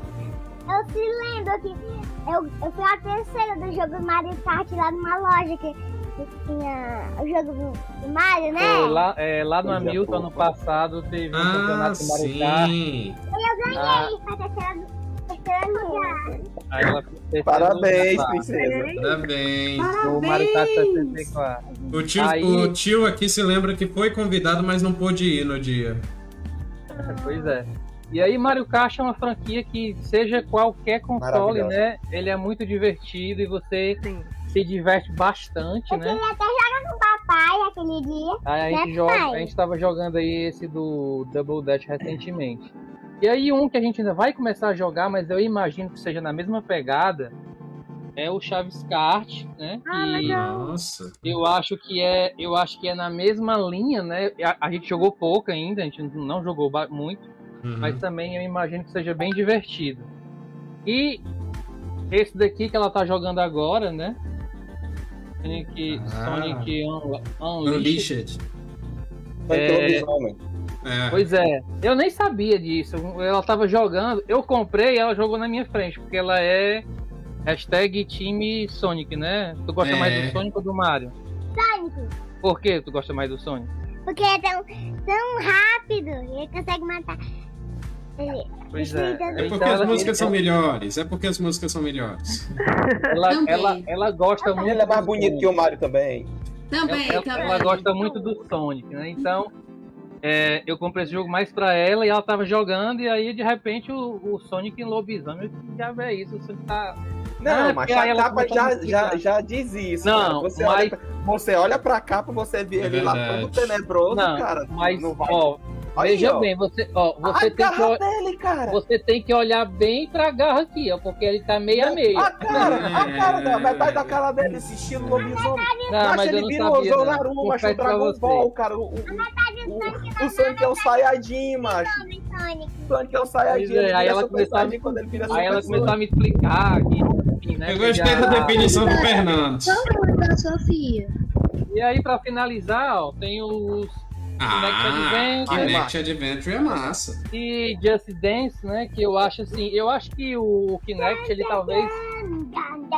Eu se lembro que eu, eu fui a terceira do jogo Mario Kart lá numa loja que, que tinha o jogo do, do Mario, né? Foi lá, é, lá no Hamilton, ano passado, teve um Ah, campeonato de Mario Kart. sim. Ah, Aí foi a terceira, lugar. Aí ela Parabéns, princesa. Parabéns. No Mario Kart Parabéns! 64. O tio, Aí- o tio aqui se lembra que foi convidado, mas não pôde ir no dia. [LAUGHS] Pois é. E aí Mario Kart é uma franquia que, seja qualquer console, né? Ele é muito divertido e você Sim. se diverte bastante, Eu né? queria até jogar com o papai aquele dia. Aí a gente, joga, a gente tava jogando aí esse do Double Dash recentemente. E aí um que a gente ainda vai começar a jogar, mas eu imagino que seja na mesma pegada, é o Chaves Kart, né? Ah, legal. Nossa. eu acho que é, eu acho que é na mesma linha, né? A, a gente jogou pouco ainda, a gente não jogou muito, Uhum. mas também eu imagino que seja bem divertido. E esse daqui que ela tá jogando agora, né? Sonic, Ah. Sonic Unle- Unleashed. Unleashed. É. É. Pois é, eu nem sabia disso. Ela tava jogando, eu comprei e ela jogou na minha frente, porque ela é hashtag time Sonic, né? Tu gosta É. mais do Sonic ou do Mario? Sonic. Por que tu gosta mais do Sonic? Porque é tão, tão rápido e ele consegue matar. Pois é. É É porque Então as ela- músicas são melhores. É porque as músicas são melhores. [LAUGHS] Ela, ela, ela gosta muito. Ele é mais bonito que o Mario também. Também, ela, também. ela gosta muito do Sonic, né? Então, é, eu comprei esse jogo mais pra ela e ela tava jogando, e aí de repente o, o Sonic em lobisomem, eu disse, já vê isso, o Sonic tá. Não, Ah, mas a aí ela capa já, já, já diz isso. Não. Você, mas- olha, pra- você olha pra capa, você vê É ele lá todo tenebroso, Não, cara. Mas, não vai. ó, Aí, veja ó. bem, você, ó, você a tem que, dele, cara. você tem que olhar bem pra garra aqui, ó, porque ele tá meio a meio. A cara, a cara, da, metade da cara dele, esse estilo lobisomem. Não, Mas mas eu ele não vira o sabia. Ozonaru, macho, o Dragon você. Ball, cara. O, o, o, o Sonic é o Saiyajin, macho. O Sonic é o Saiyajin. É, aí ela Super começou a me- quando ele vira Aí ela começou a me explicar que, enfim, né? Eu que gostei já- da definição do Fernando. da Sofia. E aí, pra finalizar, ó, tem os Ah, Adventure. Kinect Adventure é massa. e Just Dance, né? Que eu acho assim, eu acho que o Kinect ele talvez,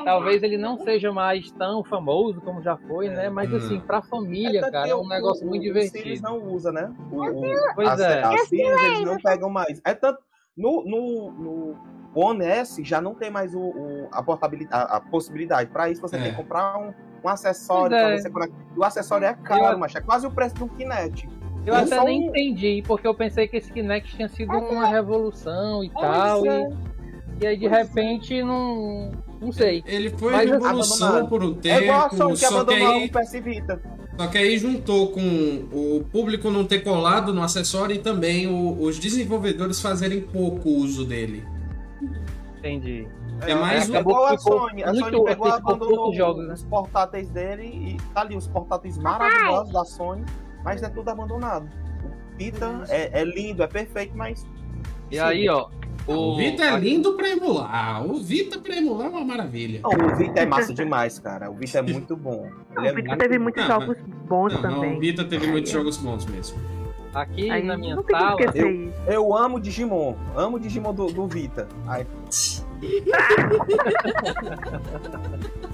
talvez ele não seja mais tão famoso como já foi, né? Mas Hum. assim, pra família, tanto cara, é um o- negócio o- muito Os Sirius divertido. não usa, né? O, o, Pois as, é. as Sirius, eles não pegam mais. É tanto. No, no, no One S já não tem mais o, o- a, portabilidade, a, a possibilidade. Pra isso, você É. tem que comprar um, um acessório é. você conectar. E o acessório é caro, Eu- mas é quase o preço do Kinect. Eu É até nem um- entendi, porque eu pensei que esse Kinect tinha sido uma revolução e tal, Pois é. e, e aí de Pois é. repente não. Não sei. Ele foi Mas, revolução abandonado. por um É igual a tempo, Sony que, abandonou aí, o PS Vita. Só que aí juntou com o público não ter colado no acessório e também o- os desenvolvedores fazerem pouco uso dele. Entendi. É mais é igual a ficou Sony. A Sony pegou e abandonou jogos, né? os portáteis dele e tá ali, os portáteis maravilhosos da Sony, mas é tudo abandonado. O Vita é, é lindo, é perfeito, mas. E sim, aí, ó, O Vita é lindo pra emular. O Vita pra emular é uma maravilha. Não, o Vita é massa demais, cara. O Vita é muito bom. Ele é o Vita muito teve bom. muitos Não, jogos bons Não, não, também. o Vita teve muitos jogos bons mesmo. Aqui Aí, na minha não sala, Eu, eu amo Digimon. Amo Digimon do, do Vita. Aí, [LAUGHS]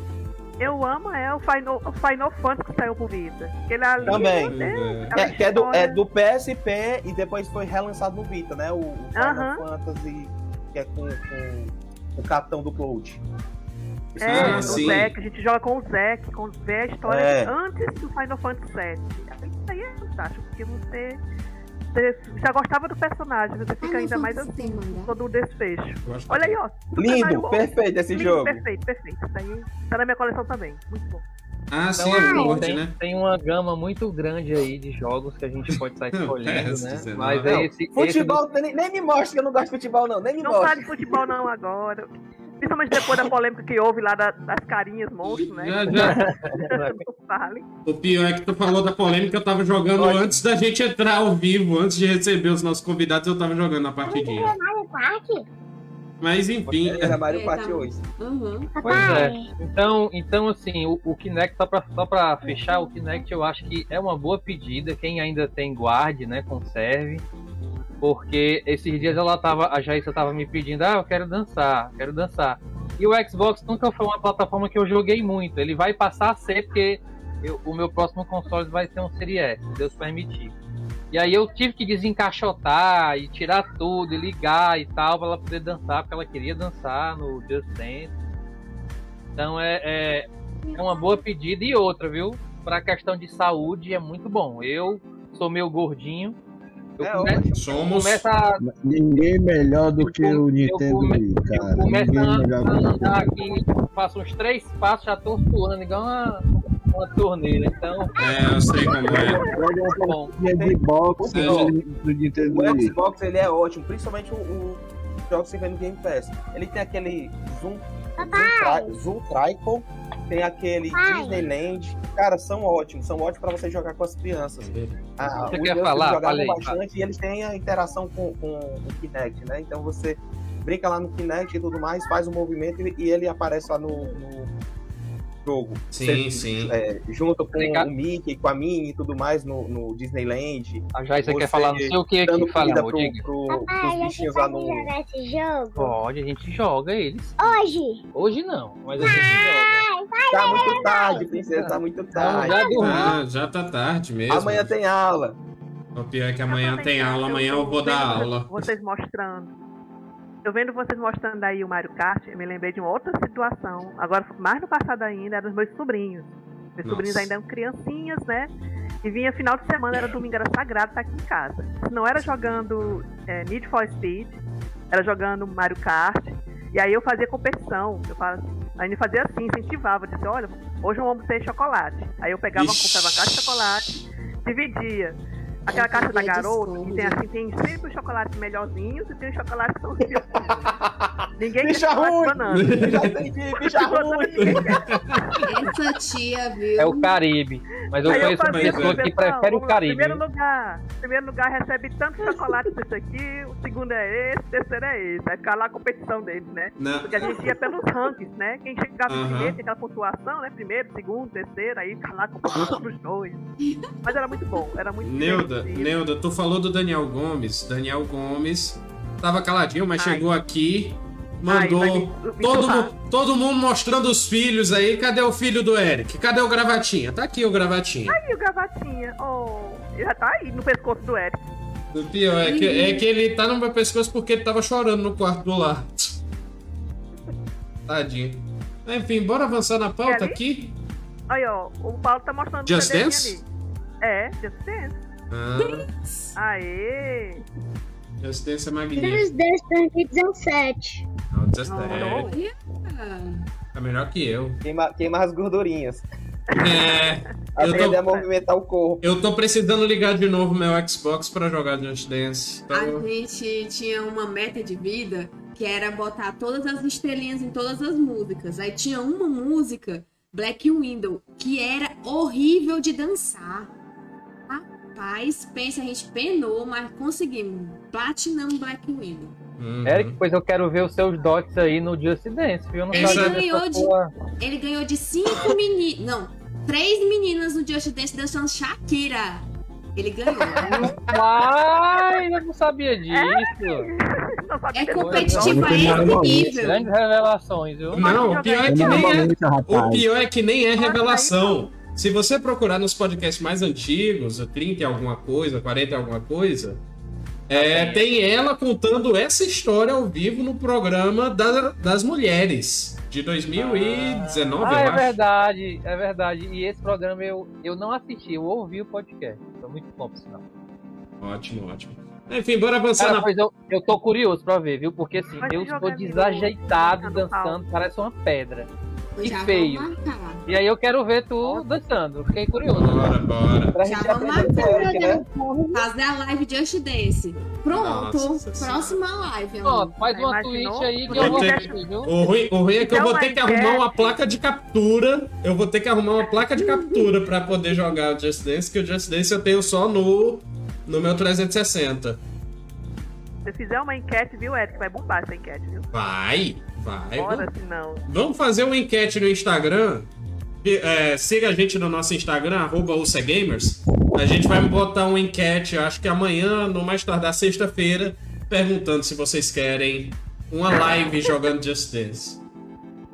Eu amo é o Final, o Final Fantasy que saiu pro Vita. Aquele ali, Também. Deus, É. aquela que, é, do, é do PSP e depois foi relançado no Vita, né? O, o Final. Fantasy, que é com, com o capitão do Cloud. É, Ah, o sim. Zack, a gente joga com o Zack, com vê a história É. antes do Final Fantasy VII. Isso aí é fantástico, porque você já gostava do personagem, você fica Ah, ainda não, mais assim, mangá. todo o desfecho. Olha aí, ó. super Lindo, perfeito esse Lindo, jogo. Perfeito, perfeito. Isso aí tá na minha coleção também. Muito bom. Ah, sim, Então, é assim, Lord, tem, né? tem uma gama muito grande aí de jogos que a gente pode estar [LAUGHS] escolhendo, né? 19. Mas Não, é esse, esse Futebol, nem, nem me mostra que eu não gosto de futebol, não. Nem me Não mostra. fale de futebol não agora. Principalmente depois da polêmica que houve lá da- das carinhas monstros, né? Já, já. [LAUGHS] O pior é que tu falou da polêmica, eu tava jogando Pode. antes da gente entrar ao vivo, antes de receber os nossos convidados, eu tava jogando na partidinha. Mario? Mas enfim, Era Mario É, Party tá. 8. Uhum. Pois é. Então, então assim, o, o Kinect, só pra, só pra fechar, o Kinect eu acho que é uma boa pedida. Quem ainda tem guarde, né, conserve. Porque esses dias ela tava, a Jaissa tava me pedindo, ah, eu quero dançar, quero dançar. E o Xbox nunca foi uma plataforma que eu joguei muito. Ele vai passar a ser, porque eu- o meu próximo console vai ser um Series S, se Deus permitir. E aí eu tive que desencaixotar e tirar tudo e ligar e tal pra ela poder dançar, porque ela queria dançar no Just Dance. Então é, é, é uma boa pedida e outra, viu? Pra questão de saúde é muito bom. Eu sou meio gordinho. Eu É começo, ótimo. somos. a, Ninguém melhor do que Eu o come- Nintendo come- Wii, eu cara. começo Ninguém a, melhor a do que o andar aqui, faço uns três passos, já tô suando igual uma, uma torneira. Então, É, eu sei como é. Tá bom. porquinha de boxe É. do, do Nintendo O. Xbox ele é ótimo, principalmente o, o jogos que vem no Game Pass. Ele tem aquele Zoom, Zoom, tri, Zoom tem aquele Pai. Disneyland. Cara, são ótimos, são ótimos pra você jogar com as crianças. Ah, Você quer falar? Fala aí, bastante e eles têm a interação com, com o Kinect, né? Então você brinca lá no Kinect e tudo mais, faz o movimento e, e ele aparece lá no, no jogo. Sim, Você, sim. é, junto com Obrigado. o Mickey, com a Minnie e tudo mais no, no Disneyland. A Jaissa Você quer falar não sei o que aqui. Fala, pro, diga. pro, pros Papai, a gente bichinhos lá pode no. jogar esse jogo? Pode, a gente joga eles. Hoje? Hoje não, mas a gente joga. Tá muito tarde, princesa, tá muito tarde. já dormi. Ah, já tá tarde mesmo. Amanhã tem aula. O pior é que amanhã tem aula, amanhã eu vou dar aula. Vocês mostrando. Eu vendo vocês mostrando aí o Mario Kart, eu me lembrei de uma outra situação. Agora, mais no passado ainda, eram os meus sobrinhos. Meus Nossa. sobrinhos ainda eram criancinhas, né? E vinha final de semana, era domingo, era sagrado estar aqui em casa. Se não era jogando é, Need for Speed, era jogando Mario Kart. E aí eu fazia competição. Eu fazia, a gente fazia assim, incentivava, dizia, olha, hoje vamos ter chocolate. Aí eu pegava, Ixi. comprava uma caixa de chocolate, dividia. Aquela caixa da garota, que tem assim, tem sempre os chocolates melhorzinhos e tem os chocolates que são [LAUGHS] os piores. Ninguém Bicha quer ruim! banana. [LAUGHS] Já entendi, bicha ruim! Essa tia, viu? É o Caribe. Mas eu Aí conheço uma fazia pessoa assim, que pessoal, prefere o lá, Caribe. Primeiro lugar, primeiro lugar recebe tanto chocolate desse aqui, o segundo é esse, o terceiro é esse. Vai ficar lá a competição deles, né? Não, Porque a gente ia pelos rankings, né? Quem chegava em Aham. primeiro, tem aquela pontuação, né? Primeiro, segundo, terceiro, aí fica lá a competição dos dois. Mas era muito bom, era muito Neuda, divertido. Neuda, tu falou do Daniel Gomes. Daniel Gomes tava caladinho, mas Ai. chegou aqui, Ai, mandou vai me- me todo, mu- todo mundo mostrando os filhos aí. Cadê o filho do Eric? Cadê o gravatinha? Tá aqui o gravatinha. E o gravatinha? Oh, já tá aí no pescoço do Eric. O pior é que, é que ele tá no meu pescoço porque ele tava chorando no quarto do lado. [LAUGHS] Tadinho. Enfim, bora avançar na pauta aqui? Aí, ó, o Paulo tá mostrando Just Dance? ali. É, Just Dance. Ah, Aê! resistência magnífica. Just Dance 2017. Não, Just Não, Dance. Ah, É melhor que eu. Queima, queima as gordurinhas. É, eu Aprender tô, a movimentar o corpo. eu tô precisando ligar de novo meu Xbox pra jogar Just Dance. A Então, gente tinha uma meta de vida que era botar todas as estrelinhas em todas as músicas. Aí tinha uma música, Black Window, que era horrível de dançar. Rapaz, pensa, a gente penou, mas conseguimos. Platinamos Black Window. Uhum. Eric, pois eu quero ver os seus dots aí no Just Dance, viu? Não Ele ganhou de- sua- Ele ganhou de cinco meninas. Não, três meninas no Just Dance dançando Shakira. Ele ganhou. Ai, eu não sabia disso. É dessa competitivo a esse nível. Grandes revelações, viu? Não, o pior é que nem é. O pior é que nem é revelação. Se você procurar nos podcasts mais antigos, o 30 e alguma coisa, 40 e alguma coisa, é, tem ela contando essa história ao vivo no programa da- das mulheres de 2019, Ah, eu é acho. verdade, é verdade. E esse programa eu, eu não assisti, eu ouvi o podcast. Foi muito bom, por sinal. Ótimo, ótimo. Enfim, bora avançar Cara, na. pois eu, eu tô curioso pra ver, viu? Porque assim, eu estou desajeitado pau. dançando, parece uma pedra. Eu vou feio. marcar. E aí eu quero ver tu dançando. Fiquei curioso. Bora, bora. Pra Já vamos com o Eric, né? Fazer a live Just Dance. Pronto. Nossa. Próxima live, amor. faz uma tweet aí que Eu vou viu? O ruim, o ruim é que eu Então, vou ter que é- arrumar uma placa de captura. Eu vou ter que arrumar uma placa de captura pra poder jogar o Just Dance, que o Just Dance eu tenho só no, no meu 360. Se você fizer uma enquete, viu, Eric? Vai bombar essa enquete, viu? Vai, vai. Bora, se não. Vamos fazer uma enquete no Instagram. É, siga a gente no nosso Instagram, arroba UCGamers. A gente vai botar uma enquete, acho que amanhã, no mais tardar sexta-feira, perguntando se vocês querem uma live jogando Just Dance.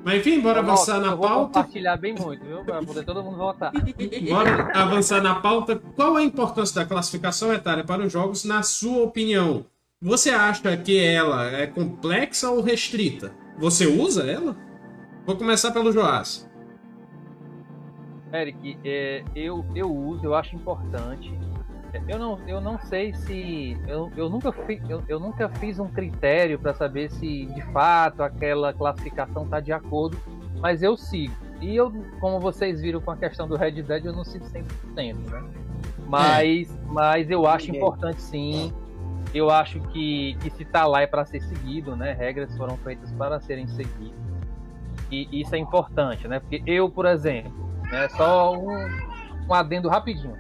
Mas enfim, bora Eu volto, avançar na eu vou pauta. compartilhar bem muito, viu? Pra poder todo mundo votar. Bora avançar na pauta. Qual a importância da classificação etária para os jogos, na sua opinião? Você acha que ela é complexa ou restrita? Você usa ela? Vou começar pelo Joás. Eric, é, eu, eu uso, eu acho importante. É, Eu não, eu não sei se. Eu, eu, nunca, fi, eu, eu nunca fiz um critério para saber se de fato aquela classificação está de acordo, mas eu sigo. E eu, como vocês viram com a questão do Red Dead, eu não sigo 100%, né? Mas, mas eu acho Ninguém. importante sim. Eu acho que, que se tá lá é para ser seguido, né? Regras foram feitas para serem seguidas. E isso é importante, né? Porque eu, por exemplo, né, só um, um adendo rapidinho.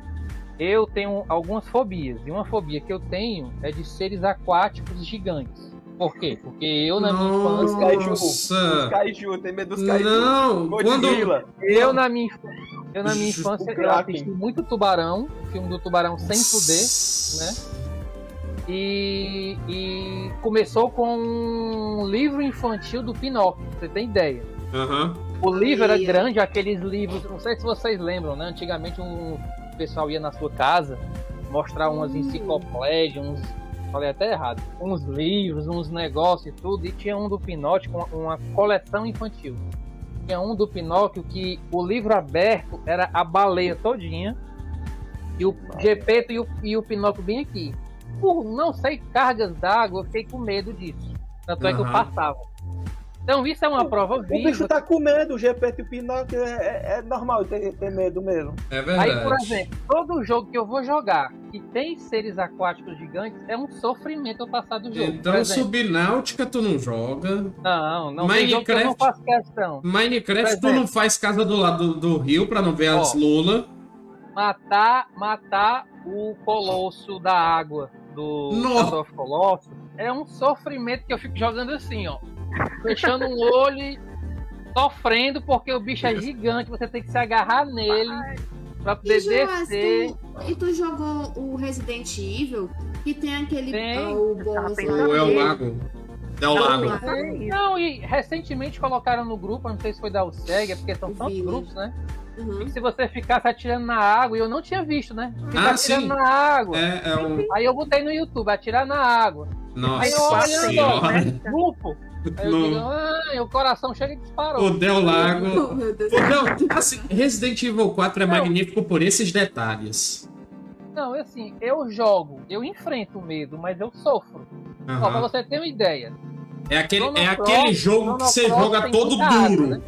Eu tenho algumas fobias. E uma fobia que eu tenho é de seres aquáticos gigantes. Por quê? Porque eu, na minha infância. Kaiju. Nossa! Os Kaiju, tem medo dos Kaiju. Não! Quando, Godzilla. Eu, na minha, inf- eu, na minha infância, eu assisti muito Tubarão, filme do Tubarão sem fuder, né? E, e começou com um livro infantil do Pinóquio, pra você tem ideia. Aham. O livro era grande, aqueles livros, não sei se vocês lembram, né? Antigamente um, o pessoal ia na sua casa mostrar umas Hum. enciclopédias, uns. Falei até errado. Uns livros, uns negócios e tudo. E tinha um do Pinóquio com uma coleção infantil. Tinha um do Pinóquio que o livro aberto era a baleia todinha. E o Gepeto e o, e o Pinóquio bem aqui. Por não sei cargas d'água, eu fiquei com medo disso. Tanto é que eu passava. Então isso é uma prova O bicho viva. tá com medo, o GPT e o Pinóquio é, é- é normal ter, ter medo mesmo. É verdade. Aí, por exemplo, todo jogo que eu vou jogar que tem seres aquáticos gigantes é um sofrimento eu passar do jogo. Então. Subnáutica tu não joga. Não, não tem jogo que eu não Minecraft- faço questão. Minecraft tu não faz casa do lado do, do rio pra não ver as lula. Matar, matar o colosso da água do Nossa. Shadow of Colossus é um sofrimento que eu fico jogando assim, ó. Fechando um olho e sofrendo porque o bicho é gigante, você tem que se agarrar nele pra poder E, Joás, descer. tu, e tu jogou o Resident Evil, que tem aquele. Tem. ah, o pensando lá. Ou é o lago? É o Não, lago. É. Não, e recentemente colocaram no grupo, não sei se foi da USEG, é porque são O tantos grupos, né? Uhum. Se você ficasse atirando na água, e eu não tinha visto, né? Ficar Ah, atirando sim. na água. É, é um. Aí eu botei no YouTube, atirar na água. Aí eu Nossa olhando, senhora. Grupo. Aí eu Não. digo, ah, o coração chega e disparou. O Del Lago. [LAUGHS] Oh, meu Deus. O Del, assim, Resident Evil 4 é Não. magnífico por esses detalhes. Não, assim, eu jogo, eu enfrento o medo, mas eu sofro. Ó, pra você ter uma ideia. É aquele, Chrono é Cross- aquele jogo Chrono que você Cross joga todo duro. né?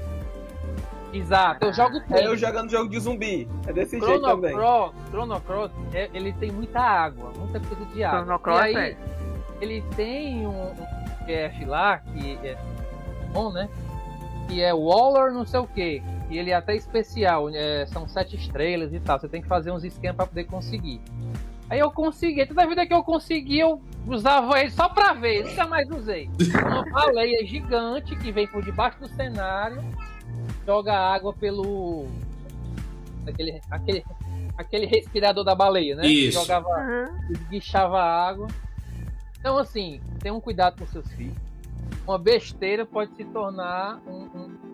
Exato, eu jogo É eu tempo. jogando jogo de zumbi. É desse jeito Chrono também. Cross, Chrono Cross, é- ele tem muita água, muita coisa de água. Chrono Cross e aí, é. ele tem um, um PF lá, que é bom, né? Que é Waller não sei o que. E ele é até especial, é, são sete estrelas e tal. Você tem que fazer uns esquemas pra poder conseguir. Aí eu consegui, toda vida que eu consegui, eu Usava ele só pra ver, nunca mais usei. Uma baleia gigante que vem por debaixo do cenário, joga água pelo. aquele, aquele, aquele respirador da baleia, né? Isso. Jogava, Aham. esguichava água. Então, assim, tenham cuidado com seus filhos. Uma besteira pode se tornar um, um-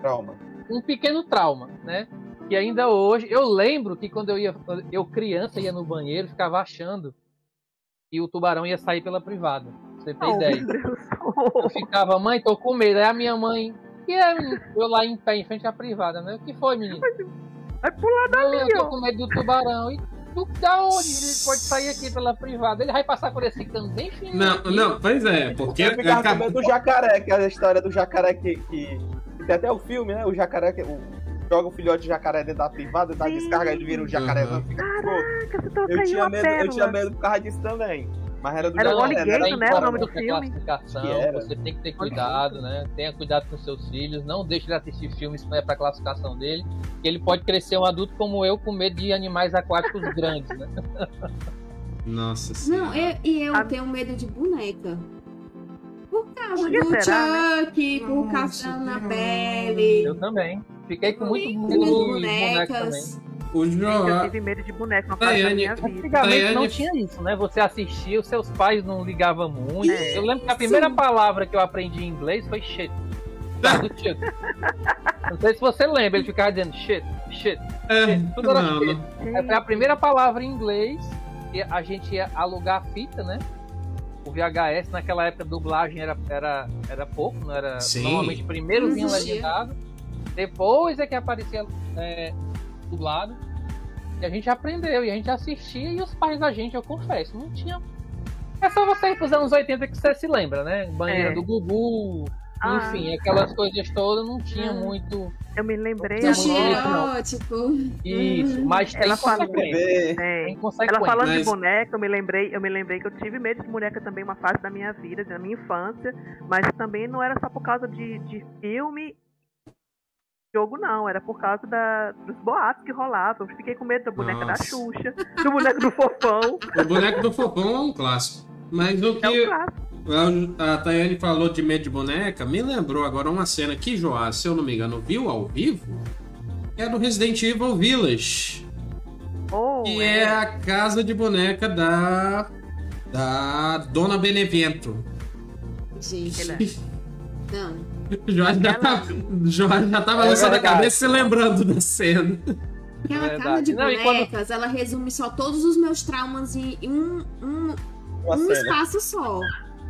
Trauma. um pequeno trauma, né? E ainda hoje, eu lembro que quando eu ia, eu criança ia no banheiro, ficava achando que o tubarão ia sair pela privada. Pra Você tem Oh, ideia? meu Deus. Eu ficava, mãe, tô com medo. Aí a minha mãe, que é, menino? eu lá em pé, em frente à privada, né? O que foi, menino? Vai pular Não, eu dali, tô com medo do tubarão. E tu, da onde ele pode sair aqui pela privada? Ele vai passar por esse cano bem fininho. Não, aqui. não, pois é, porque. Eu ficava com medo do jacaré, que é a história do jacaré que, que, tem até o filme, né? O jacaré que o, joga o filhote de jacaré dentro da privada, dá descarga, ele vira um jacarezão. Uhum. Caraca, você trouxe Eu tinha medo, eu tinha medo por causa disso também. Mas era do Era o jacaré, Alligator, né? Né? O nome do filme. classificação, Que era. você tem que ter cuidado, né? Tenha cuidado com seus filhos, não deixe ele assistir filmes que não é pra classificação dele, que ele pode crescer um adulto como eu com medo de animais aquáticos grandes, né? [LAUGHS] Nossa Não, senhora. eu, e eu A- tenho medo de boneca. Por causa que do será, né? Chuck, por causa Nossa, da Annabelle. Eu também. Fiquei com muito Tenho medo de bonecas. O Eu João. tive medo de boneco da Daiane- minha vida. Antigamente não Daiane- tinha isso, né? Você assistia, os seus pais não ligavam muito. É. Eu lembro que a primeira palavra que eu aprendi em inglês foi shit. Do. [LAUGHS] Não sei se você lembra, ele ficava dizendo shit, shit. É, Tudo era não, shit. não. Foi a primeira palavra em inglês e a gente ia alugar a fita, né? O VHS naquela época a dublagem era, era, era pouco, não era Sim. normalmente primeiro vinha legendado, depois é que aparecia é, dublado. E a gente aprendeu, e a gente assistia, e os pais da gente, eu confesso, não tinha. É só você ir pros anos 80 que você se lembra, né? Banheira É. do Gugu, Ah. enfim, aquelas coisas todas não tinha Ah. muito Eu me lembrei Não, agora. estereótipo. isso, mas tem Ela. Bebê. É. Tem Ela falando Mas- de boneca, eu me lembrei, eu me lembrei que eu tive medo de boneca também uma fase da minha vida, da minha infância, mas também não era só por causa de, de filme, jogo não, era por causa da, dos boatos que rolavam. Eu fiquei com medo da boneca Nossa. da Xuxa, do boneco do Fofão. O boneco do Fofão é um clássico. Mas o É um que clássico. A Tayane falou de medo de boneca, me lembrou agora uma cena que Joás, se eu não me engano, viu ao vivo. É do Resident Evil Village. Oh, Que é a casa de boneca da. Da Dona Benevento. Gente, Ele não. Joás já, Ela- tá, já tava É lançando a cabeça se lembrando da cena. Aquela Verdade. casa de Não, e quando- bonecas, ela resume só todos os meus traumas em um, um, Uma um cena. espaço só.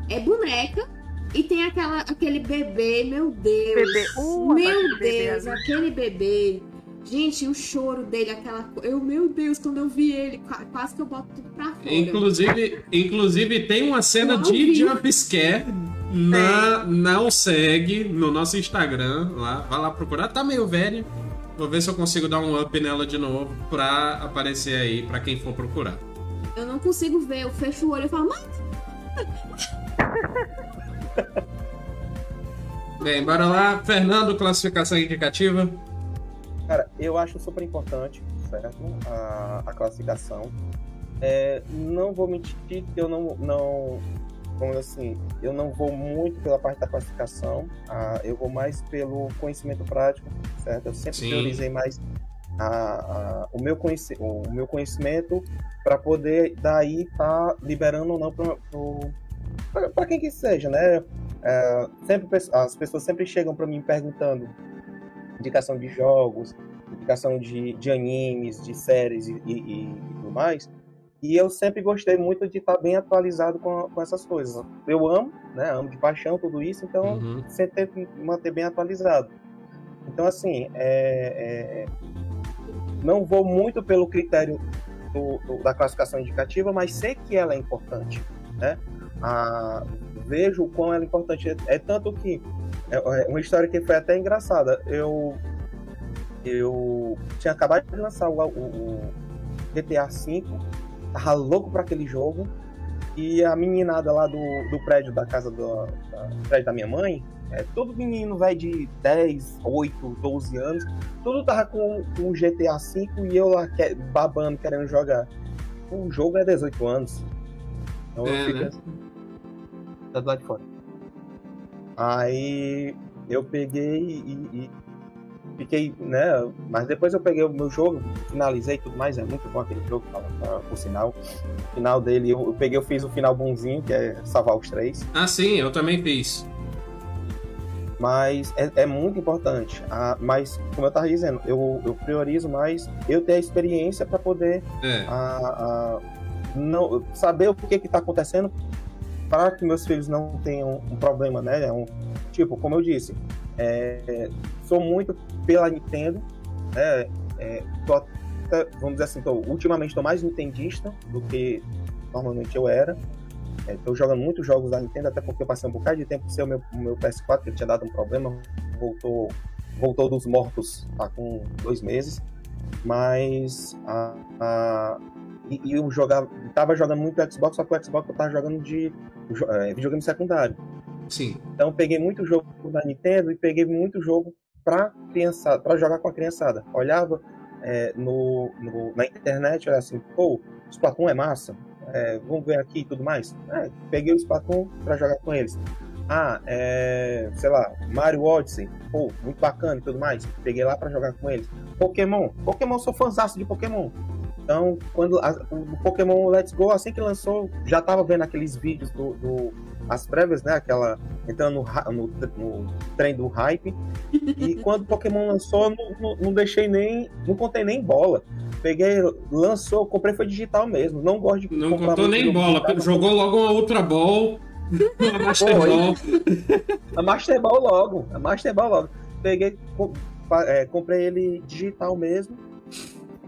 É boneca e tem aquela, aquele bebê, meu Deus. Bebê. Uh, meu bebê Deus, ali. aquele bebê. Gente, o choro dele, aquela. Eu, meu Deus, quando eu vi ele, qua- quase que eu boto tudo pra fora. Inclusive, inclusive tem uma cena de jumpscare. Na, não segue no nosso Instagram lá. Vai lá procurar. Tá meio velho. Vou ver se eu consigo dar um up nela de novo pra aparecer aí pra quem for procurar. Eu não consigo ver, eu fecho o olho e falo, mãe, Bem, bora lá. Fernando, classificação indicativa. Cara, eu acho super importante, certo? A, a classificação. É, não vou mentir que eu não, não, como assim, eu não vou muito pela parte da classificação. ah, eu vou mais pelo conhecimento prático, certo? Eu sempre Sim. priorizei mais a, a- o, meu conheci, o meu conhecimento para poder daí estar liberando ou não para quem que seja, né? É, sempre as pessoas sempre chegam para mim perguntando indicação de jogos, indicação de, de animes, de séries e, e- e tudo mais. E eu sempre gostei muito de estar bem atualizado com, com essas coisas. Eu amo, né? Amo de paixão tudo isso, então Uhum. sempre tento me manter bem atualizado. Então, assim, é, é, não vou muito pelo critério do- do- da classificação indicativa, mas sei que ela é importante, né? Ah, vejo o quão ela é importante. É, é tanto que é, é uma história que foi até engraçada. Eu eu tinha acabado de lançar o, o- o GTA V, tava louco para aquele jogo. E a meninada lá do, do prédio da casa do, da, prédio da minha mãe, é, todo menino velho de 10, 8, 12 anos, tudo tava com, o GTA V e eu lá que- babando, querendo jogar. O jogo é 18 anos. Então É, eu fico né? assim, tá do lado de fora. Aí eu peguei e, e fiquei, né? Mas depois eu peguei o meu jogo, finalizei e tudo mais. É muito bom aquele jogo, por sinal. O final dele, eu, eu peguei, eu fiz o final bonzinho, que é salvar os três. Ah, sim, eu também fiz. Mas é, é muito importante. Ah, mas, como eu tava dizendo, eu, eu priorizo mais eu ter a experiência para poder É. a, a- não, saber o que está acontecendo para que meus filhos não tenham um problema, né? É um, tipo, como eu disse, é, sou muito pela Nintendo, né? É, tô vamos dizer assim, tô, ultimamente estou mais nintendista do que normalmente eu era. Estou jogando muitos jogos da Nintendo, até porque eu passei um bocado de tempo sem o meu, meu PS4, que tinha dado um problema, voltou, voltou dos mortos tá, com dois meses. Mas a, a- e, e eu jogava, tava jogando muito Xbox, só que o Xbox eu tava jogando de é, videogame secundário. Sim. Então eu peguei muito jogo da Nintendo e peguei muito jogo pra criançada, para jogar com a criançada. Olhava é, no, no- na internet, olha assim, pô, Splatoon é massa, é, vamos ver aqui e tudo mais. É, peguei o Splatoon pra jogar com eles. Ah, é, sei lá, Mario Odyssey, pô, muito bacana e tudo mais. Peguei lá pra jogar com eles. Pokémon, Pokémon, sou fãzaço de Pokémon. Então, quando a- o Pokémon Let's Go, assim que lançou, já tava vendo aqueles vídeos do, do- as prévias, né? Aquela entrando no, no, no trem do hype. E [LAUGHS] quando o Pokémon lançou, não, não, não deixei nem, não contei nem bola. Peguei, lançou, comprei foi digital mesmo. Não gosto de Não comprar contou nem bola. digital. Jogou logo uma Ultra Ball. [LAUGHS] Uma Master. Ball. A Master Ball logo. A Master Ball logo. Peguei, com- é, comprei ele digital mesmo.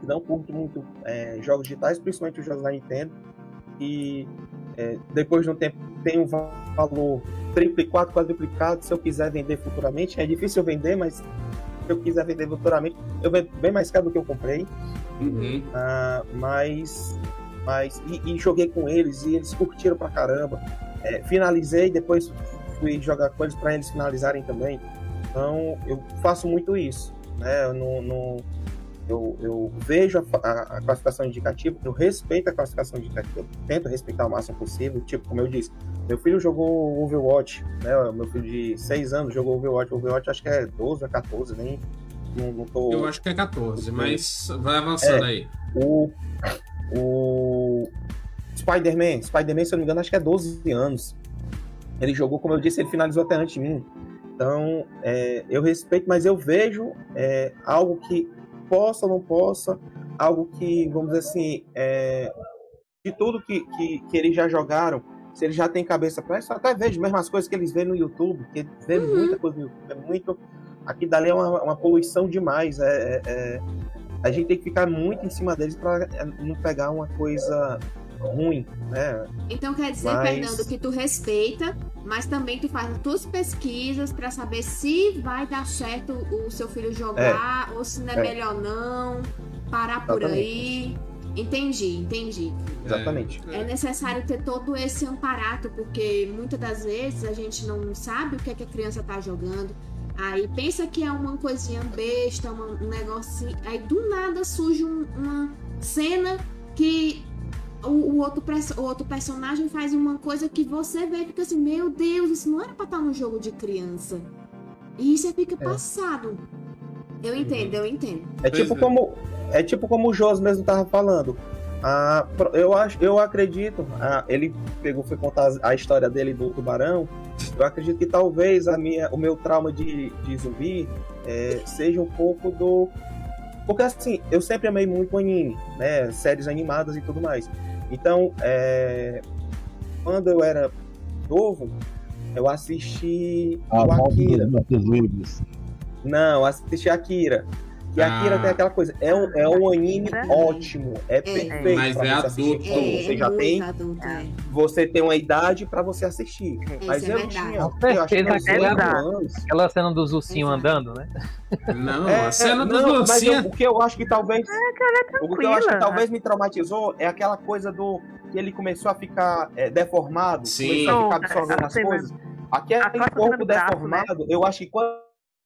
Não curto muito é, jogos digitais, principalmente os jogos da Nintendo. E é, depois de um tempo tem um va- valor triplicado, quadruplicado. Se eu quiser vender futuramente, é difícil vender, mas se eu quiser vender futuramente, eu vendo bem mais caro do que eu comprei. Uhum. Ah, mas mas e, e joguei com eles e eles curtiram pra caramba. É, finalizei, depois fui jogar com eles para eles finalizarem também. Então eu faço muito isso, né? Eu, não, não- eu, eu vejo a, a- a classificação indicativa, eu respeito a classificação indicativa, eu tento respeitar o máximo possível. Tipo, como eu disse, meu filho jogou Overwatch, né? Meu filho de 6 anos jogou Overwatch. Overwatch acho que é 12 ou 14, nem não, não tô Eu acho que é 14, mas vai avançando É. aí. o, o Spider-Man, Spider-Man, se eu não me engano, acho que é 12 anos. Ele jogou, como eu disse, ele finalizou até antes de mim. Então, é, eu respeito, mas eu vejo é, algo que possa ou não possa, algo que, vamos dizer assim, é, de tudo que, que, que eles já jogaram, se eles já têm cabeça para isso, até vejo mesmo as coisas que eles veem no YouTube, que vê muita coisa no YouTube, é muito. Aqui dali é uma, uma poluição demais. É, é- é- a gente tem que ficar muito em cima deles para não pegar uma coisa ruim, né? Então quer dizer, Mas- Fernando, que tu respeita, mas também tu faz as tuas pesquisas pra saber se vai dar certo o seu filho jogar ou se não é, É. melhor não, parar por aí. Entendi, entendi. Exatamente. É necessário ter todo esse amparato, porque muitas das vezes a gente não sabe o que, é que a criança tá jogando. Aí pensa que é uma coisinha besta, uma- um negocinho. Aí do nada surge um- uma cena que o, o outro, o outro personagem faz uma coisa que você vê e fica assim: Meu Deus, isso não era pra estar num jogo de criança. E você fica passado. Eu entendo, eu entendo. É tipo é. como é tipo como o Jos mesmo tava falando. Ah, eu acho, eu acredito. ah, ele pegou, foi contar a história dele do tubarão. Eu acredito que talvez a minha, o meu trauma de, de zumbi é, seja um pouco do, porque assim, eu sempre amei muito anime, né, séries animadas e tudo mais. Então, é, quando eu era novo, eu assisti A o Akira. Não, assisti Akira. E Ah. Akira tem aquela coisa, é um, é um anime É. ótimo, é perfeito. Mas pra é você assistir adulto. É, você é já tem, adulto, é. você tem uma idade pra você assistir. Mas Isso é eu verdade. tinha, Com eu acho que certeza, aquela-. Aquela cena dos ursinhos andando, né? Não, É, a cena do não, mas eu- Lucinha. o que eu acho que talvez o que eu acho que talvez me traumatizou é aquela coisa do que ele começou a ficar é, deformado, Sim. começou a ficar Não, absorvendo as coisas. Aquele corpo braço, deformado, eu acho que quando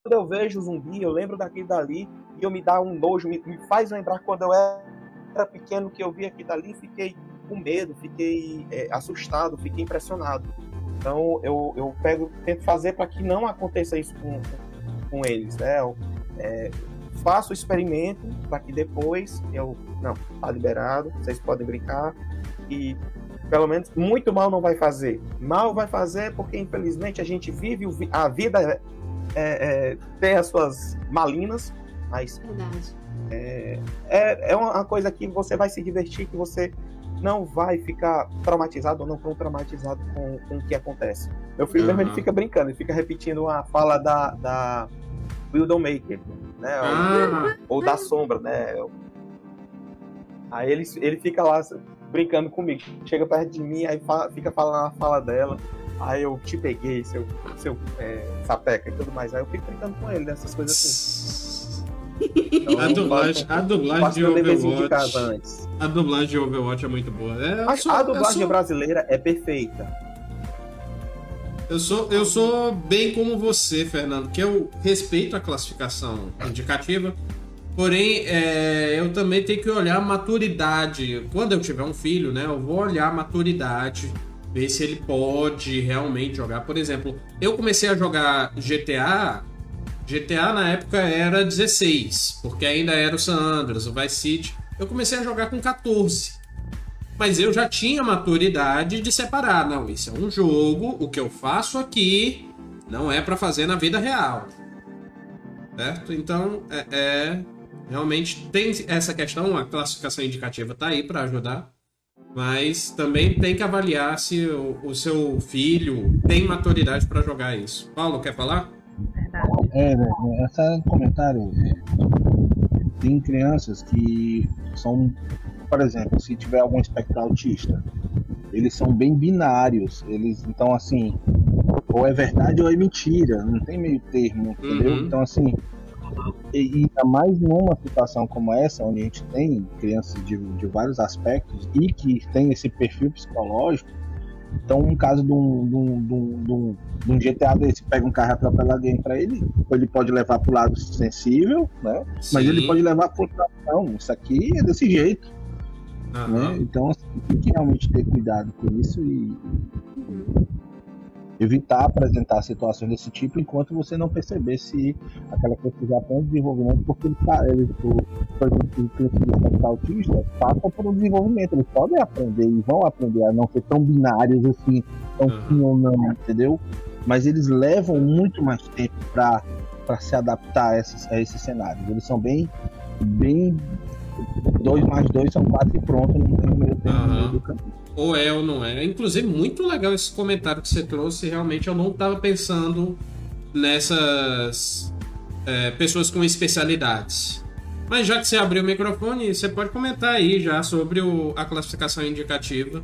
eu vejo o zumbi, eu lembro daquele dali eu me dá um nojo, me, me faz lembrar quando eu era pequeno que eu vi aquilo dali fiquei, com medo, fiquei é, assustado, fiquei impressionado. Então eu, eu pego, tento fazer para que não aconteça isso com, com eles, né? Eu, é, faço o experimento para que depois eu não tá liberado, vocês podem brincar e pelo menos muito mal não vai fazer. Mal vai fazer porque infelizmente a gente vive a vida é, é, tem as suas malinas, mas Verdade. é, é, é uma coisa que você vai se divertir, que você não vai ficar traumatizado ou não tão traumatizado com, com o que acontece. Meu filho mesmo ele Aham. fica brincando, ele fica repetindo a fala da, da Widowmaker, né? Ah, Ou, ou da sombra, né? Aí ele, ele fica lá brincando comigo. Chega perto de mim, aí fa- fica falando a fala dela. Aí eu te peguei, seu, seu é, sapeca e tudo mais. Aí eu fico brincando com ele, dessas coisas assim. Então, a dublagem, a dublagem faço de deverzinho de casa Overwatch. antes. A dublagem de Overwatch é muito boa. É, sou- a eu dublagem sou- brasileira é perfeita. Eu sou, eu sou bem como você, Fernando, que eu respeito a classificação indicativa, porém é, eu também tenho que olhar a maturidade. Quando eu tiver um filho, né, eu vou olhar a maturidade, ver se ele pode realmente jogar. Por exemplo, eu comecei a jogar GTA, GTA na época era 16, porque ainda era o San Andreas, o Vice City. Eu comecei a jogar com 14. Mas eu já tinha maturidade de separar. Não, isso é um jogo, o que eu faço aqui não é pra fazer na vida real. Certo? Então, é, é- realmente tem essa questão, a classificação indicativa tá aí pra ajudar. Mas também tem que avaliar se o, o seu filho tem maturidade pra jogar isso. Paulo, quer falar? É, essa é um comentário. é, tem crianças que são, por exemplo, se tiver algum espectro autista, eles são bem binários. Eles, então, assim, ou é verdade ou é mentira, não tem meio termo, entendeu? Uhum. Então, assim, e e ainda mais numa situação como essa, onde a gente tem crianças de, de vários aspectos e que tem esse perfil psicológico. Então, um caso de um, de um, de um, de um, de um GTA desse, pega um carro e atropela alguém para ele, ele pode levar pro lado sensível, né? Mas Sim. ele pode levar lado, não, isso aqui é desse jeito, Aham. né? Então, assim, tem que realmente ter cuidado com isso e Uhum. Evitar apresentar situações desse tipo enquanto você não perceber se aquela pessoa já tem um desenvolvimento, porque ele, tá- ele, por exemplo, o criança autista passa por um desenvolvimento, eles podem aprender e vão aprender a não ser tão binários assim, tão sim ou não, entendeu? Mas eles levam muito mais tempo para se adaptar a esses, a esses cenários. Eles são bem, bem 2 mais 2 são 4 e pronto, tem meio tempo no Aham. do caminho. Ou é ou não é. Inclusive, muito legal esse comentário que você trouxe. Realmente, eu não estava pensando nessas é, pessoas com especialidades. Mas já que você abriu o microfone, você pode comentar aí já sobre o- a classificação indicativa.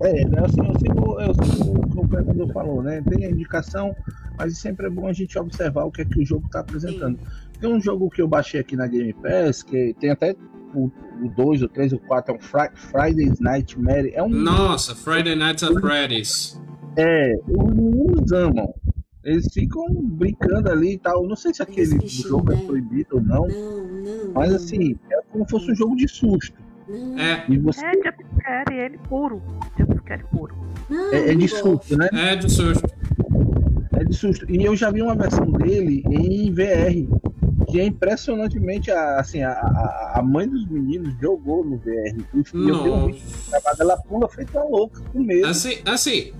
É, assim, eu sigo, eu sigo o que o Fernando falou, né? Tem a indicação, mas sempre é bom a gente observar o que é que o jogo está apresentando. Tem um jogo que eu baixei aqui na Game Pass, que tem até o 2, o 3, o 4, é um Fri- Friday's Nightmare. É um. Nossa, Friday Nights at Freddy's. É, os meninos amam. Eles ficam brincando ali e tal. Não sei se aquele bichinhos, jogo é né? proibido ou não, Não, não. mas assim, é como se fosse um jogo de susto. É, E você É jumpscare, ele puro. Jumpscare puro. não, é, é de susto, né? é de susto. É de susto. E eu já vi uma versão dele em VR, que é impressionantemente a- assim, a, a, a mãe dos meninos jogou no VR. E eu tenho um vídeo gravado, ela pula feita louca, com medo. Assim, assim.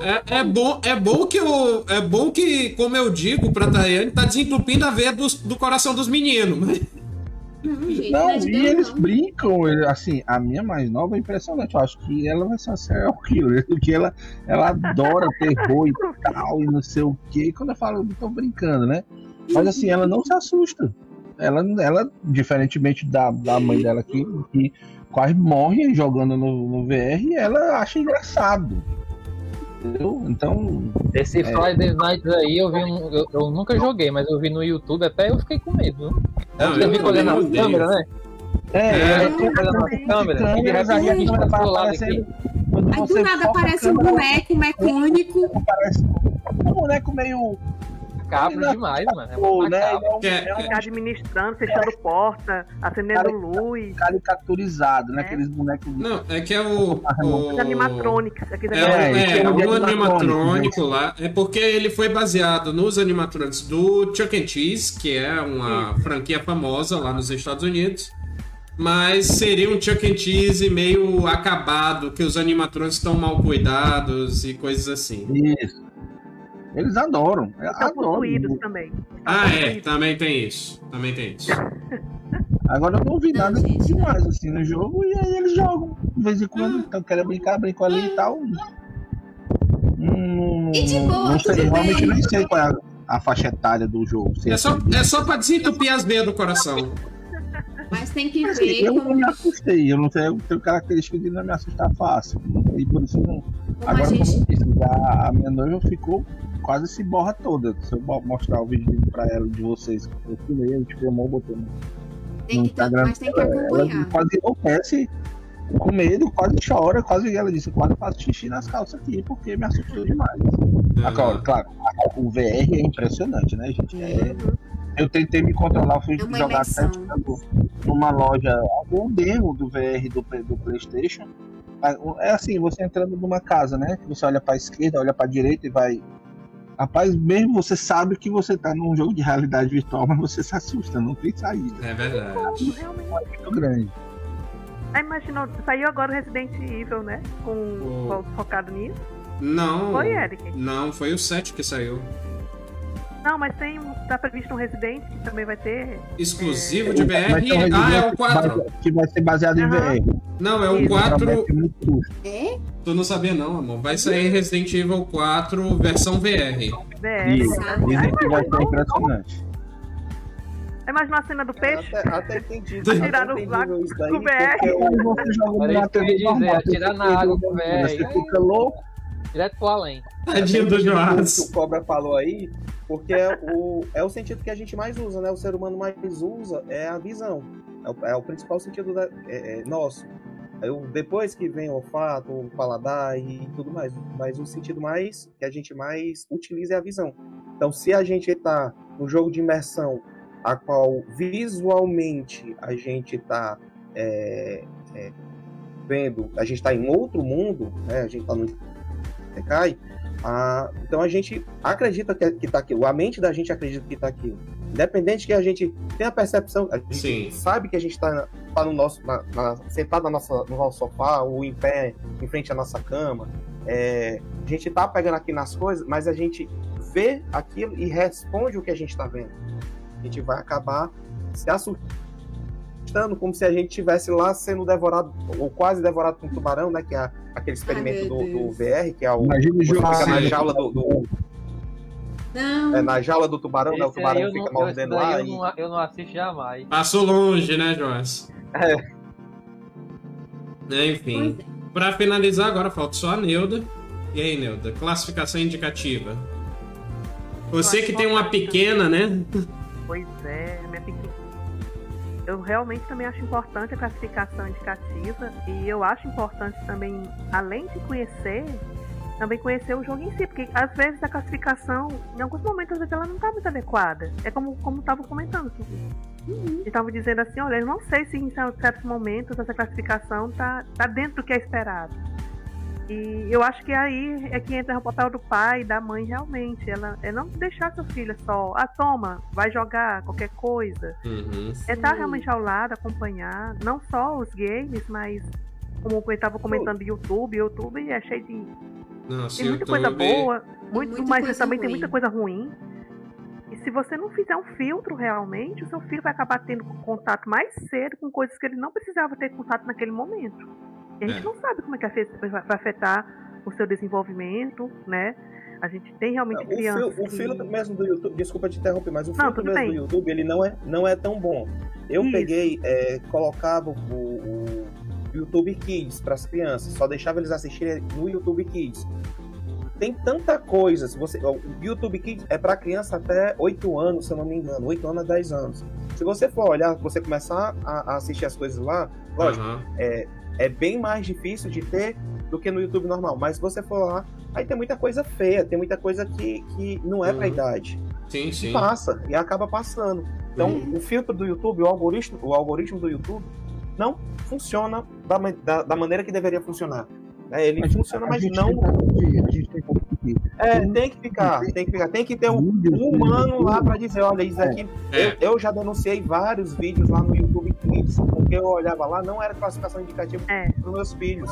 É, é bom, é bom que eu, é bom que, como eu digo pra Tayane, tá desentupindo a veia dos- do, coração dos meninos. mas- Não, gente, Não, não é e eles não. brincam, assim, a minha mais nova é impressionante. Eu acho que ela vai ser uma serial killer, [LAUGHS] porque ela, ela adora terror e tal, e não sei o quê. E quando eu falo, eu tô brincando, né? Mas assim, ela não se assusta. Ela, ela diferentemente da, da mãe dela que, que quase morre jogando no, no VR, ela acha engraçado. Entendeu? Então, Esse É. Friday Night aí eu vi um, eu, eu nunca joguei, mas eu vi no YouTube, até eu fiquei com medo. Não, Você eu fica olhando odeio. câmera, né? é, É. é, na câmera, e de a câmera tá lado aqui. Aí do nada foca a aparece um câmera, boneco mecânico. Parece um boneco meio. Macabro demais, mano. É muito né? macabro. Ele é um, Que é- é Ficar administrando, fechando porta, acendendo Cara, luz. caricaturizado, né? É. Aqueles bonecos. Não, é que é o. o... Animatronics. É, o- É, é, é um animatrônico, lá. É porque ele foi baseado nos animatrônicos do Chuck E. Cheese, que é uma franquia famosa lá nos Estados Unidos. Mas seria um Chuck E. Cheese meio acabado, que os animatrônicos estão mal cuidados e coisas assim. Isso. Eles adoram. é, Estão Adoram. possuídos também. Ah, é, também tem isso. Também tem isso. [LAUGHS] Agora eu não vi nada demais assim no jogo e aí eles jogam. De vez em quando, então querem brincar, brincam ali e tal. Hum, E de boa, não sei, realmente bem. nem sei qual é a, a faixa etária do jogo. se É só, assim. é só pra desentupir as veias do coração. Mas tem que Assim, ver eu não me assustei, eu não sei, eu tenho característica de não me assustar fácil. E por isso não. como a Agora, como gente. eu disse, já a minha noiva ficou quase se borra toda. Se eu mo- mostrar o vídeo pra ela de vocês, eu filmei, eu te filmou, botei no Tem no que, Instagram. mas tem que Ela acompanhar. quase enlouquece com medo, quase chora, quase ela disse, quase faço xixi nas calças aqui, porque me assustou demais. Agora, claro, a- o VR é impressionante, né, gente? É, eu tentei me controlar, fui É uma jogar até numa loja, algum demo do VR do, do Playstation. É assim, você entrando numa casa, né? Você olha pra esquerda, olha pra direita e vai. Rapaz, mesmo você sabe que você tá num jogo de realidade virtual, mas você se assusta, não tem saída. É verdade. Realmente. É muito grande. Aí imaginou, saiu agora o Resident Evil, né? Com O- fo- focado nisso. Não. Foi, Eric? Não, foi o 7 que saiu. Não, mas tem. Tá previsto um Resident que também vai ter. Exclusivo de Vai VR? ter um Ah, é o 4. base- Que vai ser baseado em. VR. Não, é o Isso. 4. Promete muito custo. É? Tu não sabia não, amor. Vai sair Resident Evil 4 versão VR. VR. Isso. Dizem que vai ser impressionante. Imaginou a cena do peixe? Até, até entendi. Atirar no lago daí, com VR. porque o- joga Era isso que eu ia dizer, atirar na água com VR. Você fica louco. Direto pro além. Tadinho do o que Joás. o Cobra falou aí, porque é o, é o sentido que a gente mais usa, né? O ser humano mais usa é a visão. É o, é o principal sentido da, é- é nosso. O- depois que vem o olfato, o paladar e tudo mais. Mas o sentido mais que a gente mais utiliza é a visão. Então, se a gente está no jogo de imersão, a qual visualmente a gente está vendo, a gente está em outro mundo, né? A gente está no decai, ah, então a gente acredita que, que tá aquilo, a mente da gente acredita que tá aquilo. Independente que a gente tenha a percepção, a gente Sim. sabe que a gente está tá no nosso, na, na- sentado na nossa, no nosso sofá, ou em pé, em frente à nossa cama. é, a gente tá pegando aqui nas coisas, mas a gente vê aquilo e responde o que a gente está vendo. A gente vai acabar se assustando como se a gente estivesse lá sendo devorado, ou quase devorado por um tubarão, né? Que é aquele experimento do, do. VR, que é o. Imagina o jogo fica na Sim. jaula do, do- Não. é, na jaula do tubarão, né? O Esse tubarão fica não, esse mordendo lá eu, e. não, eu não assisto jamais. Passou longe, né, Joás? É. Enfim. Pois é. Pra finalizar, agora falta só a Neuda. E aí, Neuda? Classificação indicativa. Você que tem uma pequena, né? Pois é. Eu realmente também acho importante a classificação indicativa e eu acho importante também, além de conhecer, também conhecer o jogo em si, porque às vezes a classificação, em alguns momentos, às vezes ela não está muito adequada. É como como estava comentando, Uhum. estava dizendo assim, olha, eu não sei se em certos momentos essa classificação tá, tá dentro do que é esperado. E eu acho que aí é que entra o papel do pai e da mãe realmente. Ela é não deixar seu filho só, ah, toma, vai jogar qualquer coisa. Uhum. É estar Sim. realmente ao lado, acompanhar, não só os games, mas como eu estava comentando, YouTube, YouTube é cheio de. Nossa, Tem muita coisa boa, muito, muita mas coisa também tem ruim. muita coisa ruim. E se você não fizer um filtro realmente, o seu filho vai acabar tendo contato mais cedo com coisas que ele não precisava ter contato naquele momento. E a gente É. não sabe como é que vai afetar o seu desenvolvimento, né? A gente tem realmente crianças. fil- o que- filtro mesmo do YouTube, desculpa te interromper, mas o Não, filtro tudo mesmo bem. do YouTube, ele não é, não é tão bom. Eu Isso. peguei, é, colocava o, o YouTube Kids para as crianças, só deixava eles assistirem no YouTube Kids. Tem tanta coisa, se você, o YouTube Kids é para criança até 8 anos, se eu não me engano, 8 anos a 10 anos. Se você for olhar, você começar a, a assistir as coisas lá, lógico, Aham. é bem mais difícil de ter do que no YouTube normal. Mas se você for lá, aí tem muita coisa feia, tem muita coisa que, que não é pra Uhum. idade. Sim, sim. passa e acaba passando. Então, Uhum. o filtro do YouTube, o algoritmo, o algoritmo do YouTube não funciona da, da, da maneira que deveria funcionar. É, ele funciona, a mas não. tem que- a gente tem que. É, tem que ficar, tem que ficar, tem que ter um, um humano lá para dizer, olha, isso aqui. É. Eu, eu já denunciei vários vídeos lá no YouTube Kids, porque eu olhava lá, não era classificação indicativa É. para meus filhos.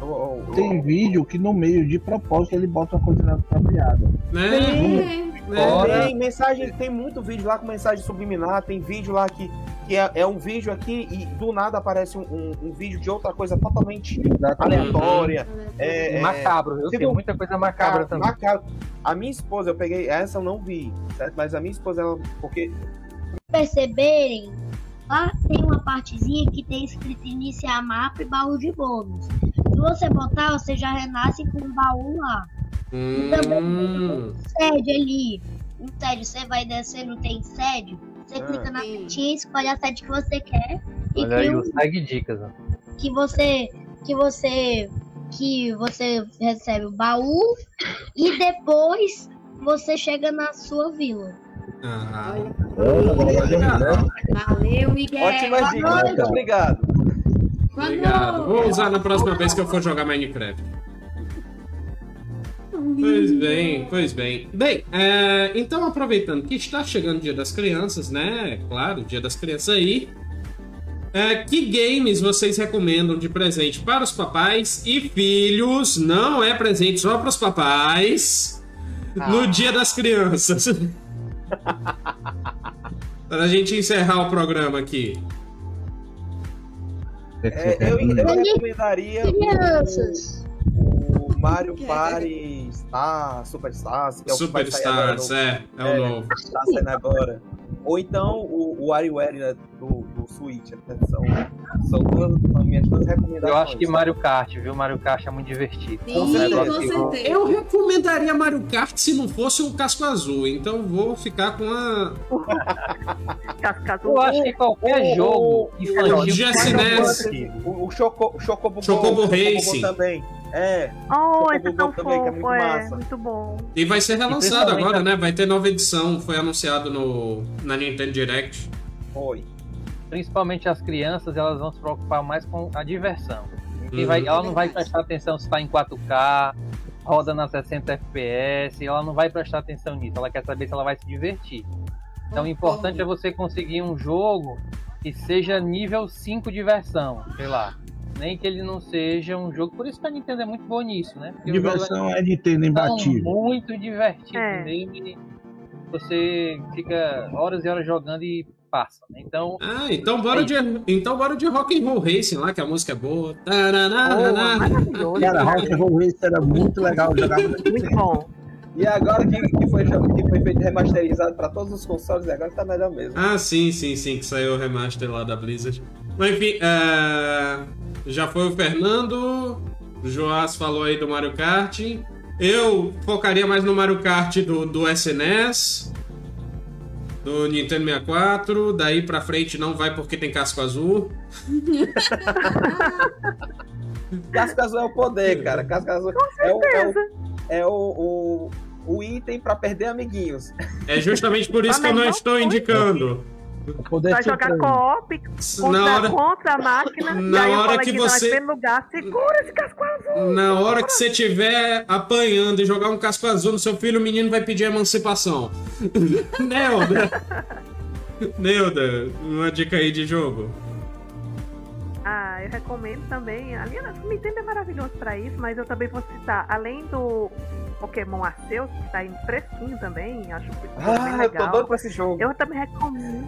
Eu- eu- eu- Tem vídeo que no meio, de propósito, ele bota uma coisa apropriada. Né? É, Né? Fora- Tem mensagem, tem muito vídeo lá com mensagem subliminar, tem vídeo lá que, que é, é um vídeo aqui e do nada aparece um, um- um vídeo de outra coisa totalmente aleatória. É, é, Macabro? Tem Tipo, muita coisa macabra também. macabro. A minha esposa, eu peguei, essa eu não vi, certo? Mas a minha esposa, ela, porque perceberem, lá tem uma partezinha que tem escrito iniciar mapa e baú de bônus. Se você botar, você já renasce com um baú lá. Hum, Sede ali. Um sede, você vai descendo, tem sede. Você Ah. clica na setinha, escolhe a sede que você quer e Olha aí, cria o um segue dicas. ó. que você que você que você recebe o baú e depois você chega na sua vila. ah, Valeu, Miguel. ótima dica, muito obrigado. Obrigado. Vou usar na próxima vez que eu for jogar Minecraft. Pois bem, pois bem. Bem, é, então aproveitando que está chegando o Dia das Crianças, né? Claro, Dia das Crianças aí. É, que games vocês recomendam de presente para os papais e filhos? Não é presente só para os papais no Dia das Crianças. [LAUGHS] para a gente encerrar o programa aqui. É, eu, eu recomendaria Crianças. o, o Mario é? Party Star, Superstars, que é o Superstars, é, é o É. novo. tá saindo agora. Ou então o, o WarioWare né, do, do Switch. né? São, são duas são minhas duas recomendações. Eu acho que Mario Kart, viu? Mario Kart é muito divertido. Sim, Com com certeza. certeza. Eu recomendaria Mario Kart se não fosse o casco azul, então vou ficar com a [LAUGHS] Casca azul. Eu acho que qualquer o- jogo o- infantil o GSNES. O, o Choco, o Chocobo Chocobo Racing. também. É, Oh, Chocobo esse é tão também, que é fofo, muito é. Muito bom. E vai ser relançado agora, né? Vai ter nova edição, foi anunciado no, na Nintendo Direct. foi. Principalmente as crianças, elas vão se preocupar mais com a diversão. Uhum. vai- ela não vai prestar atenção se está em 4K, roda na 60 FPS, ela não vai prestar atenção nisso, ela quer saber se ela vai se divertir. Então o importante é você conseguir um jogo que seja nível 5 diversão, sei lá. Nem que ele não seja um jogo. Por isso que a Nintendo é muito boa nisso, né? Porque os Diversão é de ter jogos são imbatível. muito divertidos É. mesmo você fica horas e horas jogando e passa. né? Então, Ah, então bora de, então bora de Rock and Roll Racing lá, que a música é boa. Oh, Tararara. maravilhoso. Cara, Rock and Roll Race era muito legal jogar muito Muito bom. E agora que, que, foi, que foi feito remasterizado pra todos os consoles, agora tá melhor mesmo. Ah, sim, sim, sim, que saiu o remaster lá da Blizzard. Mas enfim, é, já foi o Fernando, o Joás falou aí do Mario Kart. Eu focaria mais no Mario Kart do, do SNES, do Nintendo 64. Daí pra frente não vai porque tem casco azul. [LAUGHS] Casca Azul é o poder, cara. Casca Azul é o, é o, é o, o, o item pra perder amiguinhos. É justamente por isso que eu não estou indicando. O poder Vai jogar supremo. co-op Na contra, hora, contra a máquina. [LAUGHS] Na e aí hora que você- lugar. Segura esse casco azul. na hora que você estiver apanhando e jogar um casco azul no seu filho, o menino vai pedir emancipação. [LAUGHS] Neuda! Neuda, uma dica aí de jogo. Ah, eu recomendo também. A o Nintendo é maravilhoso pra isso, mas eu também vou citar, além do Pokémon Arceus, que tá em fresquinho também, acho que Ah, eu tô legal. doido pra esse jogo. Eu também recomendo.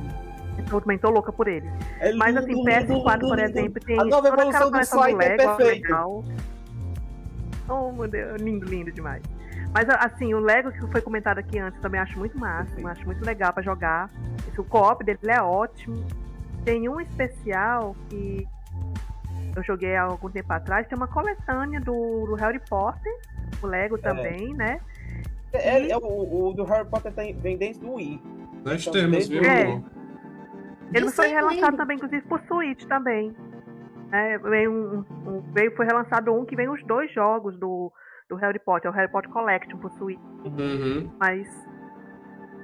Eu também tô louca por ele. É Mas lindo, assim, lindo, PS4, lindo, por exemplo, tem A nova evolução do coleção do Swipe é Lego, perfeito. legal. Oh, meu Deus, lindo, lindo demais. Mas assim, o Lego que foi comentado aqui antes também acho muito máximo, acho muito legal pra jogar. Esse, o co-op dele é ótimo. Tem um especial que eu joguei há algum tempo atrás, tem uma coletânea do, do Harry Potter, o Lego também, né? É, é, o, o do Harry Potter tem, vem desde o Wii. Nós Então, temos, viu? É. Ele foi relançado também, inclusive, por Switch também. É, veio um, um- veio, foi relançado um que vem os dois jogos do, do Harry Potter, o Harry Potter Collection por Switch. Uhum. Mas.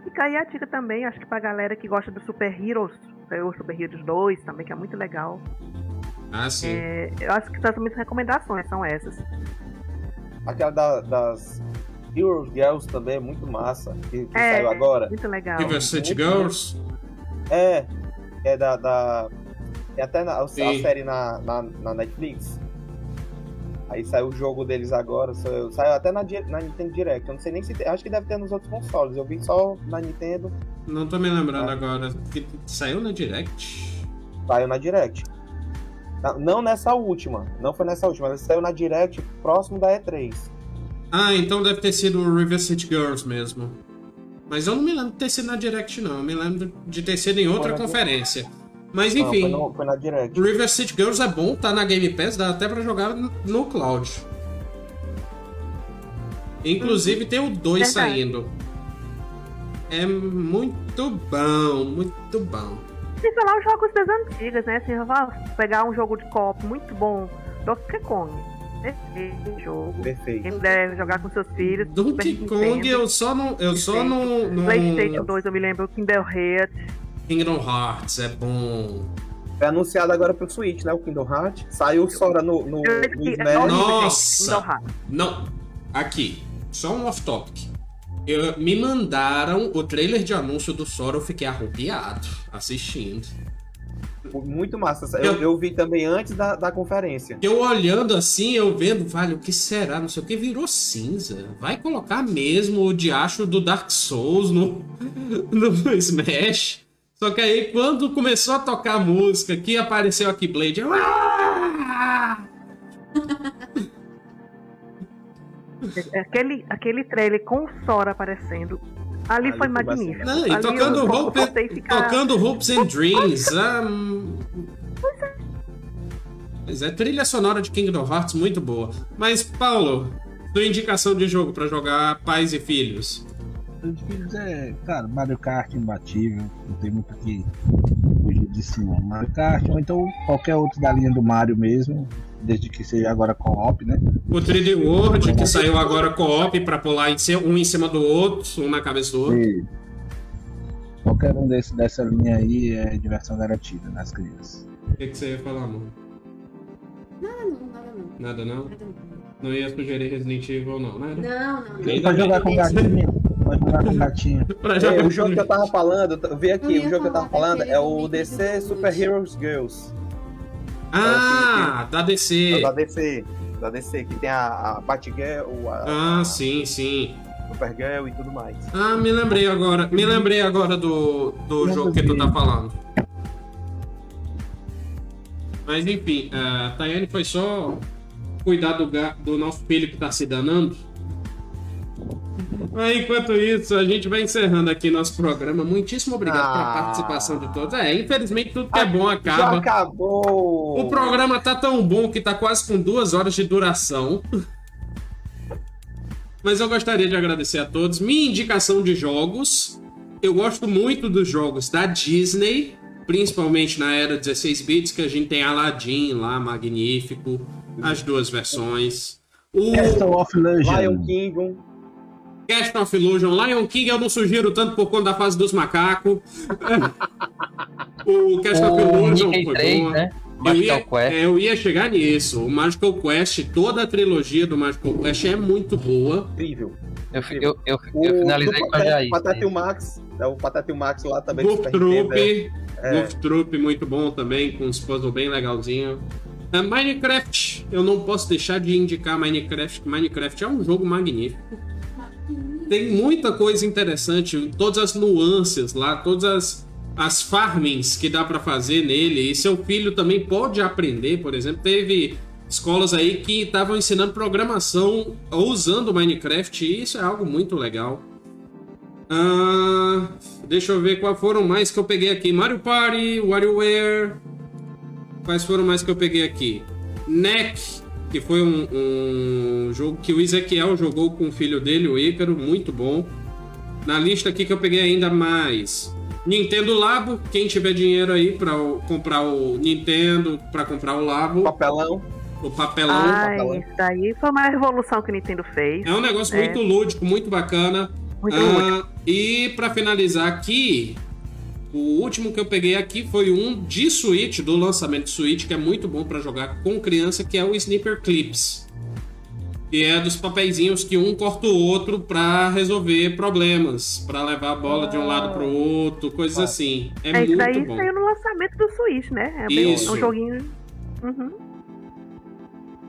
E fica aí a dica também, acho que pra galera que gosta do Super Heroes, o Super Heroes 2 também, que é muito legal. Ah, sim. É, eu acho que as minhas recomendações são essas. Aquela da- das Heroes Girls também é muito massa, que, que É. saiu agora. Muito legal. River City Girls. É, é da. da é até na, a série na, na, na Netflix. Aí saiu o jogo deles agora, saiu, saiu até na, na Nintendo Direct. Eu não sei nem se tem, acho que deve ter nos outros consoles. Eu vi só na Nintendo, Não tô me lembrando Ah. agora. Que saiu na Direct? saiu na Direct. Na- Não nessa última, não foi nessa última, mas saiu na Direct próximo da E3. Ah, então deve ter sido o River City Girls mesmo. Mas eu não me lembro de ter sido na Direct, não. Eu me lembro de ter sido em outra conferência. Mas Não, foi, enfim, no- foi na Direct. River City Girls é bom, tá na Game Pass, dá até pra jogar no- cloud. Inclusive tem o 2 Verdade. saindo. É muito bom, muito bom. Sem falar os jogos das antigas, né? Se vai pegar um jogo de copo muito bom, Donkey Kong. Esse jogo. Perfeito. Quem puder jogar com seus filhos. Donkey Kong eu só não. Eu só não. não- PlayStation 2, eu me lembro, Kindle Heart. Kingdom Hearts é bom. Foi anunciado agora pro Switch, né? O Kingdom Hearts. Saiu o Sora no, no, no é horrível, gente. Nossa! Kingdom Hearts. Não. Aqui, só um off-topic. Eu- Me mandaram o trailer de anúncio do Sora, eu fiquei arrupiado assistindo. Muito massa. Eu, Eu- eu vi também antes da, da conferência. Eu olhando assim, eu vendo, vale, o que será? Não sei o que, virou cinza. Vai colocar mesmo o diacho do Dark Souls no, [LAUGHS] no Smash. Só que aí, quando começou a tocar a música, que apareceu aqui Blade, eu... É Aquele, aquele trailer com o Sora aparecendo. Ali Ali foi magnífico. Não, e Ali tocando, eu Hope, ficar- tocando Hopes and Dreams. ah, hum. Mas é trilha sonora de Kingdom Hearts muito boa. Mas, Paulo, tua indicação de jogo pra jogar pais e filhos. Os filhos é, cara, Mario Kart imbatível, não tem muito o que fugir disso não. Mario Kart, ou então qualquer outro da linha do Mario mesmo, desde que seja agora co-op, né? O 3D World, que saiu agora co-op pra pular em cima- um em cima do outro, um na cabeça do outro. E qualquer um desse, dessa linha aí é diversão garantida nas crianças. O que, que você ia falar, amor? Nada não, nada não. Nada não? Nada não. Não ia sugerir Resident Evil, não, né? Não, não. Pode bem. jogar com gatinho, pode jogar com gatinho. [LAUGHS] Pra É, jogar o jogo que eu tava falando, vi Eu aqui, o jogo que eu tava falando é o DC Super. Heroes Girls. Ah, da É DC. da DC. Da DC, que tem a, a Batgirl, a, Ah, a sim, sim. Supergirl e tudo mais. Ah, me lembrei agora. Me lembrei agora do, do Não jogo que tu tá falando. Mas enfim, a Tayane foi só cuidar do, do nosso filho que tá se danando. Mas enquanto isso, a gente vai encerrando aqui nosso programa. Muitíssimo obrigado pela Ah. participação de todos. É, infelizmente tudo que é bom Já acaba. acabou! O programa tá tão bom que tá quase com duas horas de duração. Mas eu gostaria de agradecer a todos. Minha indicação de jogos. Eu gosto muito dos jogos da Disney, principalmente na era 16 bits, que a gente tem Aladdin lá, magnífico, as duas versões. O Castle of Lion Legend. Kingdom. Cast of Illusion, Lion King eu não sugiro tanto por conta da fase dos macacos. [LAUGHS] o Cast of Illusion foi 3, bom. né? Eu ia, Magical Quest. é, eu ia chegar nisso. O Magical Quest, toda a trilogia do Magical Quest é muito boa. Incrível. Eu, eu, eu, eu finalizei com a Jair. Patete o Max. É o Patete o Max lá também. Goof Troop, é. Goof Troop muito bom também, com uns puzzles bem legalzinho. É, Minecraft, eu não posso deixar de indicar Minecraft. Minecraft é um jogo magnífico. Tem muita coisa interessante, todas as nuances lá, todas as, as farmings que dá pra fazer nele. E seu filho também pode aprender, por exemplo. Teve escolas aí que estavam ensinando programação usando Minecraft, e isso é algo muito legal. Ah, deixa eu ver quais foram mais que eu peguei aqui. Mario Party, WarioWare. Quais foram mais que eu peguei aqui? Neck, que foi um, um jogo que o Ezequiel jogou com o filho dele, o Ícaro, muito bom. Na lista aqui que eu peguei ainda mais. Nintendo Labo, quem tiver dinheiro aí pra o- comprar o Nintendo, pra comprar o Labo, Papelão. o papelão. Ah, papelão. isso daí foi uma revolução que a Nintendo fez. É um negócio É. muito lúdico, muito bacana. Muito Ah. E pra finalizar aqui, o último que eu peguei aqui foi um de Switch, do lançamento de Switch, que é muito bom pra jogar com criança, que é o Sniper Clips. Que é dos papeizinhos que um corta o outro pra resolver problemas, pra levar a bola de um lado pro outro, coisas Ah. assim. É, É, isso muito daí bom. saiu no lançamento do Switch, né? É Isso. um joguinho. Uhum.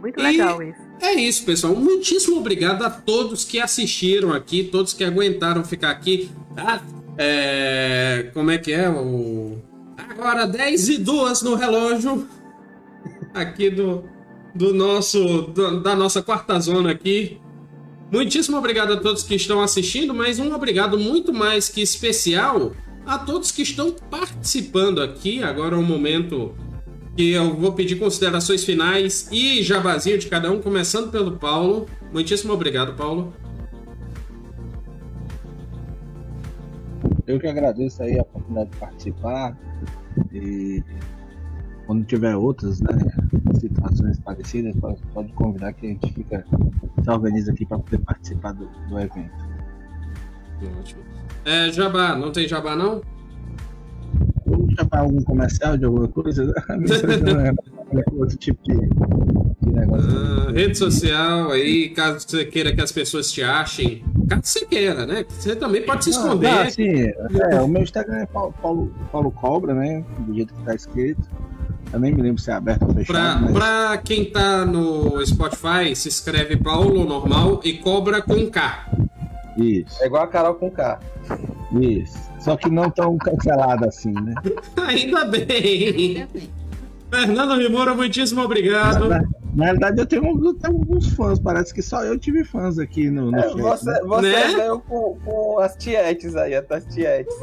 Muito E- legal isso. É isso, pessoal. Muitíssimo obrigado a todos que assistiram aqui, todos que aguentaram ficar aqui. Tá? É, Como é que é? O... Agora 10 e 2 no relógio. Aqui do, do nosso. do- da nossa quarta zona aqui. Muitíssimo obrigado a todos que estão assistindo, mas um obrigado muito mais que especial a todos que estão participando aqui. Agora é o momento que eu vou pedir considerações finais e jabazinho de cada um, começando pelo Paulo. Muitíssimo obrigado, Paulo. Eu que agradeço aí a oportunidade de participar e quando tiver outras né, situações parecidas, pode, pode convidar que a gente fica se organiza aqui para poder participar do, do evento. Ótimo. É, jabá, não tem jabá não? Vamos chamar algum comercial de alguma coisa? [LAUGHS] não é outro tipo de, de negócio. Ah, rede social aí, caso você queira que as pessoas te achem. Caso você queira, né? Você também pode se esconder. Ah, sim, é, o meu Instagram é Paulo, Paulo, Paulo Cobra, né? Do jeito que tá escrito. Eu nem me lembro se é aberto ou fechado, Pra, mas pra quem tá no Spotify, se escreve Paulo normal e cobra com K. isso, É igual a Carol com K. isso. Só que não tão cancelado assim, né? [LAUGHS] Ainda bem. Ainda bem. Fernando Rimora, muitíssimo obrigado. Na, na realidade, eu tenho, eu tenho alguns fãs. Parece que só eu tive fãs aqui no, no É, né? você você Né? veio com, com as tietes aí, as tietes.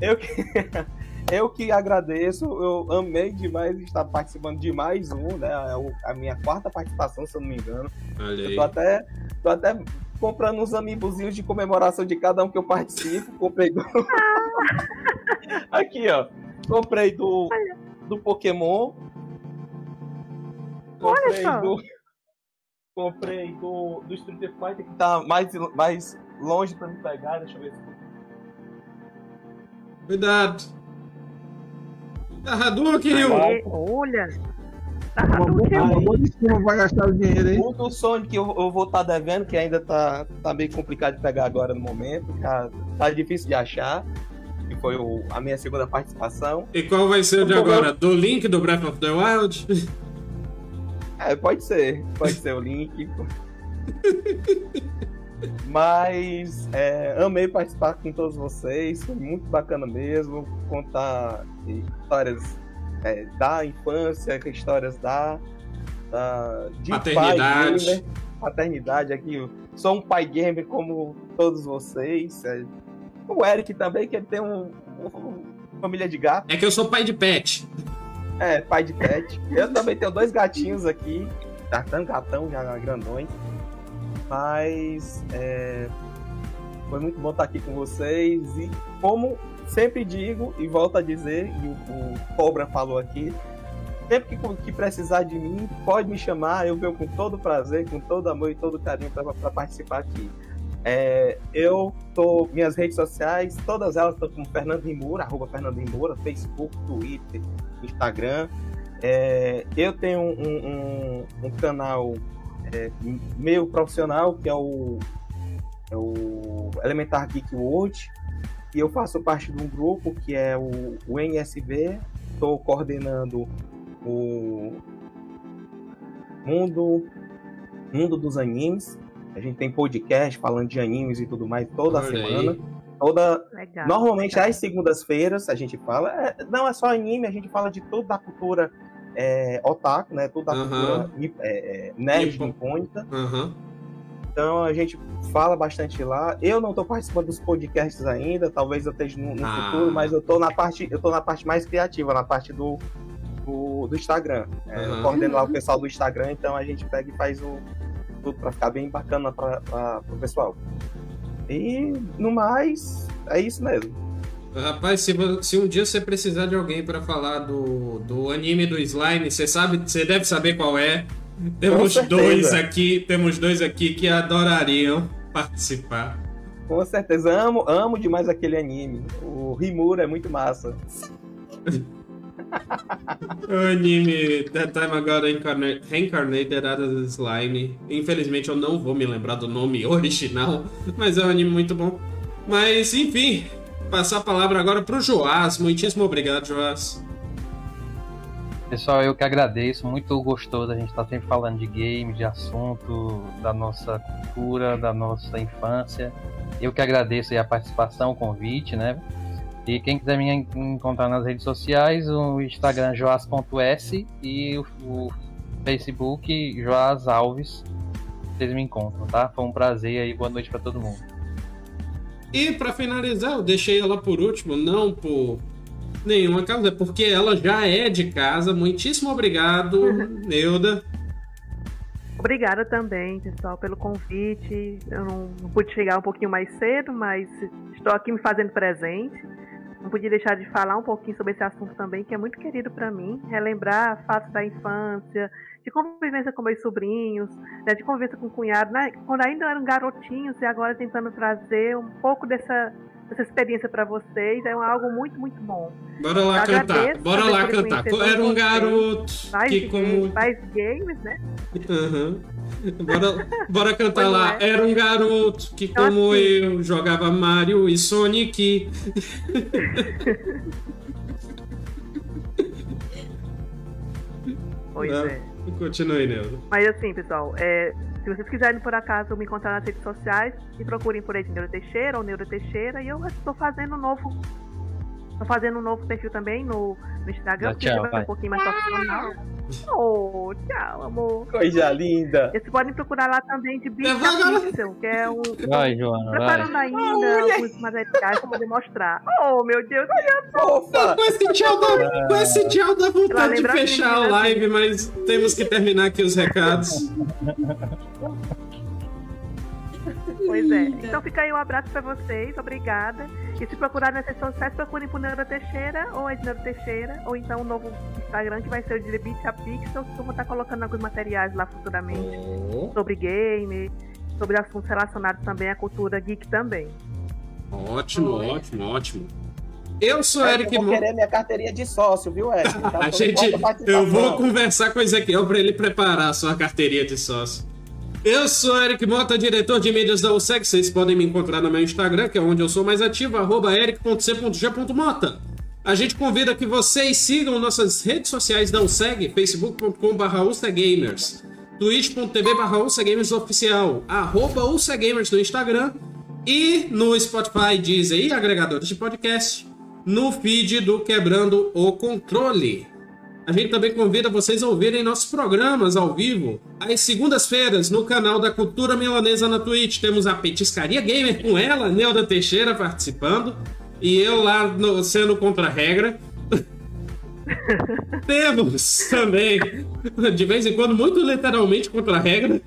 Eu que, [LAUGHS] eu que agradeço, eu amei demais estar participando de mais um, né? É a minha quarta participação, se eu não me engano. Olha Eu aí. tô até, tô até comprando uns amiibozinhos de comemoração de cada um que eu participo. Comprei do. [LAUGHS] Aqui, ó. Comprei do, do Pokémon. Comprei só. do. [LAUGHS] Comprei do, do Street Fighter que tá mais, mais longe pra me pegar. Deixa eu ver se. Cuidado. Tá Hadouken, Ryu. Olha. Tá Uma boa, Hadouken boa desculpa pra gastar o dinheiro aí. O do Sonic eu, eu vou estar devendo, que ainda tá, tá meio complicado de pegar agora no momento. Tá, tá difícil de achar. Que foi o- a minha segunda participação. E qual vai ser o de agora? Do Link do Breath of the Wild? É, pode ser. Pode ser o link. Mas é, amei participar com todos vocês. Foi muito bacana mesmo. Contar histórias é, da infância, histórias da, da de Paternidade. pai gamer, paternidade aqui. Sou um pai gamer como todos vocês. É, o Eric também, que ele tem um, um- família de gato. É que eu sou pai de pet. É, pai de pet. Eu também tenho dois gatinhos aqui. Gatão, gatão, já grandões. Mas é, foi muito bom estar aqui com vocês. E como sempre digo, e volto a dizer, e o, o Cobra falou aqui, sempre que, que precisar de mim, pode me chamar. Eu venho com todo prazer, com todo amor e todo carinho para participar aqui. É, eu tô, minhas redes sociais, todas elas estão com Fernando Rimura, arroba Fernando Facebook, Twitter, Instagram. É, eu tenho um, um- um canal é, meio profissional, que é o, é o Elementar Geek World, e eu faço parte de um grupo que é o, o NSB, estou coordenando o Mundo, Mundo dos Animes. A gente tem podcast falando de animes e tudo mais toda Olha aí. semana. Toda, Legal. Normalmente às segundas-feiras a gente fala, é, não é só anime, a gente fala de toda da cultura é, otaku, né? Toda a cultura é, é, nerd nipônica. Aham. Então a gente fala bastante lá. Eu não estou participando dos podcasts ainda, talvez eu esteja no, no Ah. futuro, mas eu tô na parte, eu tô na parte mais criativa, na parte do, do, do Instagram. É, Aham. Eu coordeno lá o pessoal do Instagram, então a gente pega e faz o tudo para ficar bem bacana para o pessoal. E no mais, é isso mesmo. Rapaz, se, se um dia você precisar de alguém pra falar do, do anime do Slime, você sabe, você deve saber qual é. Temos dois aqui, temos dois aqui que adorariam participar. Com certeza, amo, amo demais aquele anime. O Rimura é muito massa. [LAUGHS] O anime That Time I Got Reincarna- Reincarnated the Slime. Infelizmente eu não vou me lembrar do nome [LAUGHS] original, mas é um anime muito bom. Mas enfim, passar a palavra agora pro Joás. Muitíssimo obrigado, Joás. Pessoal, eu que agradeço, muito gostoso a gente estar sempre falando de game, de assunto, da nossa cultura, da nossa infância. Eu que agradeço a participação, o convite, né? E quem quiser me en- encontrar nas redes sociais, o Instagram joas.s e o, o Facebook Joas Alves. Vocês me encontram, tá? Foi um prazer aí, boa noite pra todo mundo. E pra finalizar, eu deixei ela por último, não por nenhuma causa, é porque ela já é de casa. Muitíssimo obrigado, [LAUGHS] Neuda. Obrigada também, pessoal, pelo convite. Eu não, não pude chegar um pouquinho mais cedo, mas estou aqui me fazendo presente. Não podia deixar de falar um pouquinho sobre esse assunto também, que é muito querido para mim. Relembrar fatos da infância, de convivência com meus sobrinhos, né, de convivência com o cunhado, né, quando ainda eram garotinhos e agora tentando trazer um pouco dessa, dessa experiência para vocês. É algo muito, muito bom. Bora lá Eu cantar, bora lá cantar. Era um garoto Mais, que como. mais games, né? Aham. Bora, bora [LAUGHS] cantar Pois lá. é. Era um garoto que, Então, como assim- eu, jogava Mario e Sonic. [LAUGHS] [LAUGHS] Pois Não. é. Continue, Neuda. Mas assim, pessoal, é, se vocês quiserem por acaso me encontrar nas redes sociais, me procurem por aí de Neuro Teixeira ou Neuro Teixeira e eu estou fazendo um novo. Tô fazendo um novo perfil também no, no Instagram, Dá porque tchau, vai ser vai. um pouquinho mais profissional. Oh, tchau, amor. Coisa linda. Vocês podem procurar lá também de agora. Pixel, que é um. [LAUGHS] Vai, Joana, vai. Preparando ainda alguns materiais pra poder mostrar. Oh, meu Deus, olha Fofa! Com esse tchau dá, com esse tchau dá vontade de fechar a live, mas temos que terminar aqui os recados. [LAUGHS] Pois é. Então fica aí um abraço pra vocês, obrigada. E se procurar nas redes sociais, procurem por Neuro Teixeira ou Edneuro Teixeira, ou então o novo Instagram que vai ser o a Pixel, que eu vou estar colocando alguns materiais lá futuramente Oh, sobre game, sobre assuntos relacionados também à cultura geek também. ótimo, Oi. ótimo, ótimo. Eu sou É, Eric eu vou querer minha carteirinha de sócio, viu, Eric? [LAUGHS] Tá? A gente, eu vou conversar com o Ezequiel para ele preparar a sua carteirinha de sócio. Eu sou Eric Mota, diretor de mídias da USEG. Vocês podem me encontrar no meu Instagram, que é onde eu sou mais ativo, eric.c.g.mota. A gente convida que vocês sigam nossas redes sociais da USEG, facebook.com.br USEGamers, twitch.tv.br USEGamers oficial, arroba USEGamers no Instagram e no Spotify, Deezer e agregadores de podcast, no feed do Quebrando o Controle. A gente também convida vocês a ouvirem nossos programas ao vivo às segundas-feiras no canal da Cultura Milanesa na Twitch. Temos a Petiscaria Gamer com ela, Neuda Teixeira participando e eu lá no- sendo contra a regra. [LAUGHS] Temos também, de vez em quando, muito literalmente contra a regra.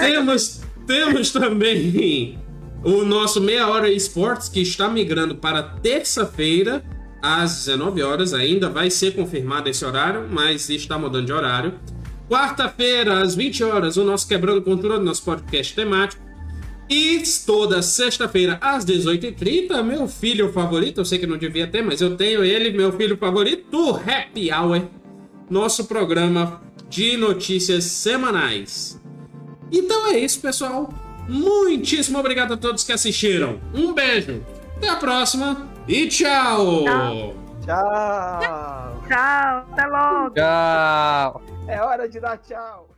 Temos, temos também o nosso Meia Hora Esportes, que está migrando para terça-feira, às 19 horas. Ainda vai ser confirmado esse horário, mas está mudando de horário. Quarta-feira, às 20 horas, o nosso Quebrando Controle, nosso podcast temático. E toda sexta-feira, às 18h30, meu filho favorito, eu sei que não devia ter, mas eu tenho ele, meu filho favorito, o Happy Hour, nosso programa de notícias semanais. Então é isso, pessoal. Muitíssimo obrigado a todos que assistiram. Um beijo, até a próxima e tchau. Tchau. Tchau! Tchau, até logo! Tchau! É hora de dar tchau!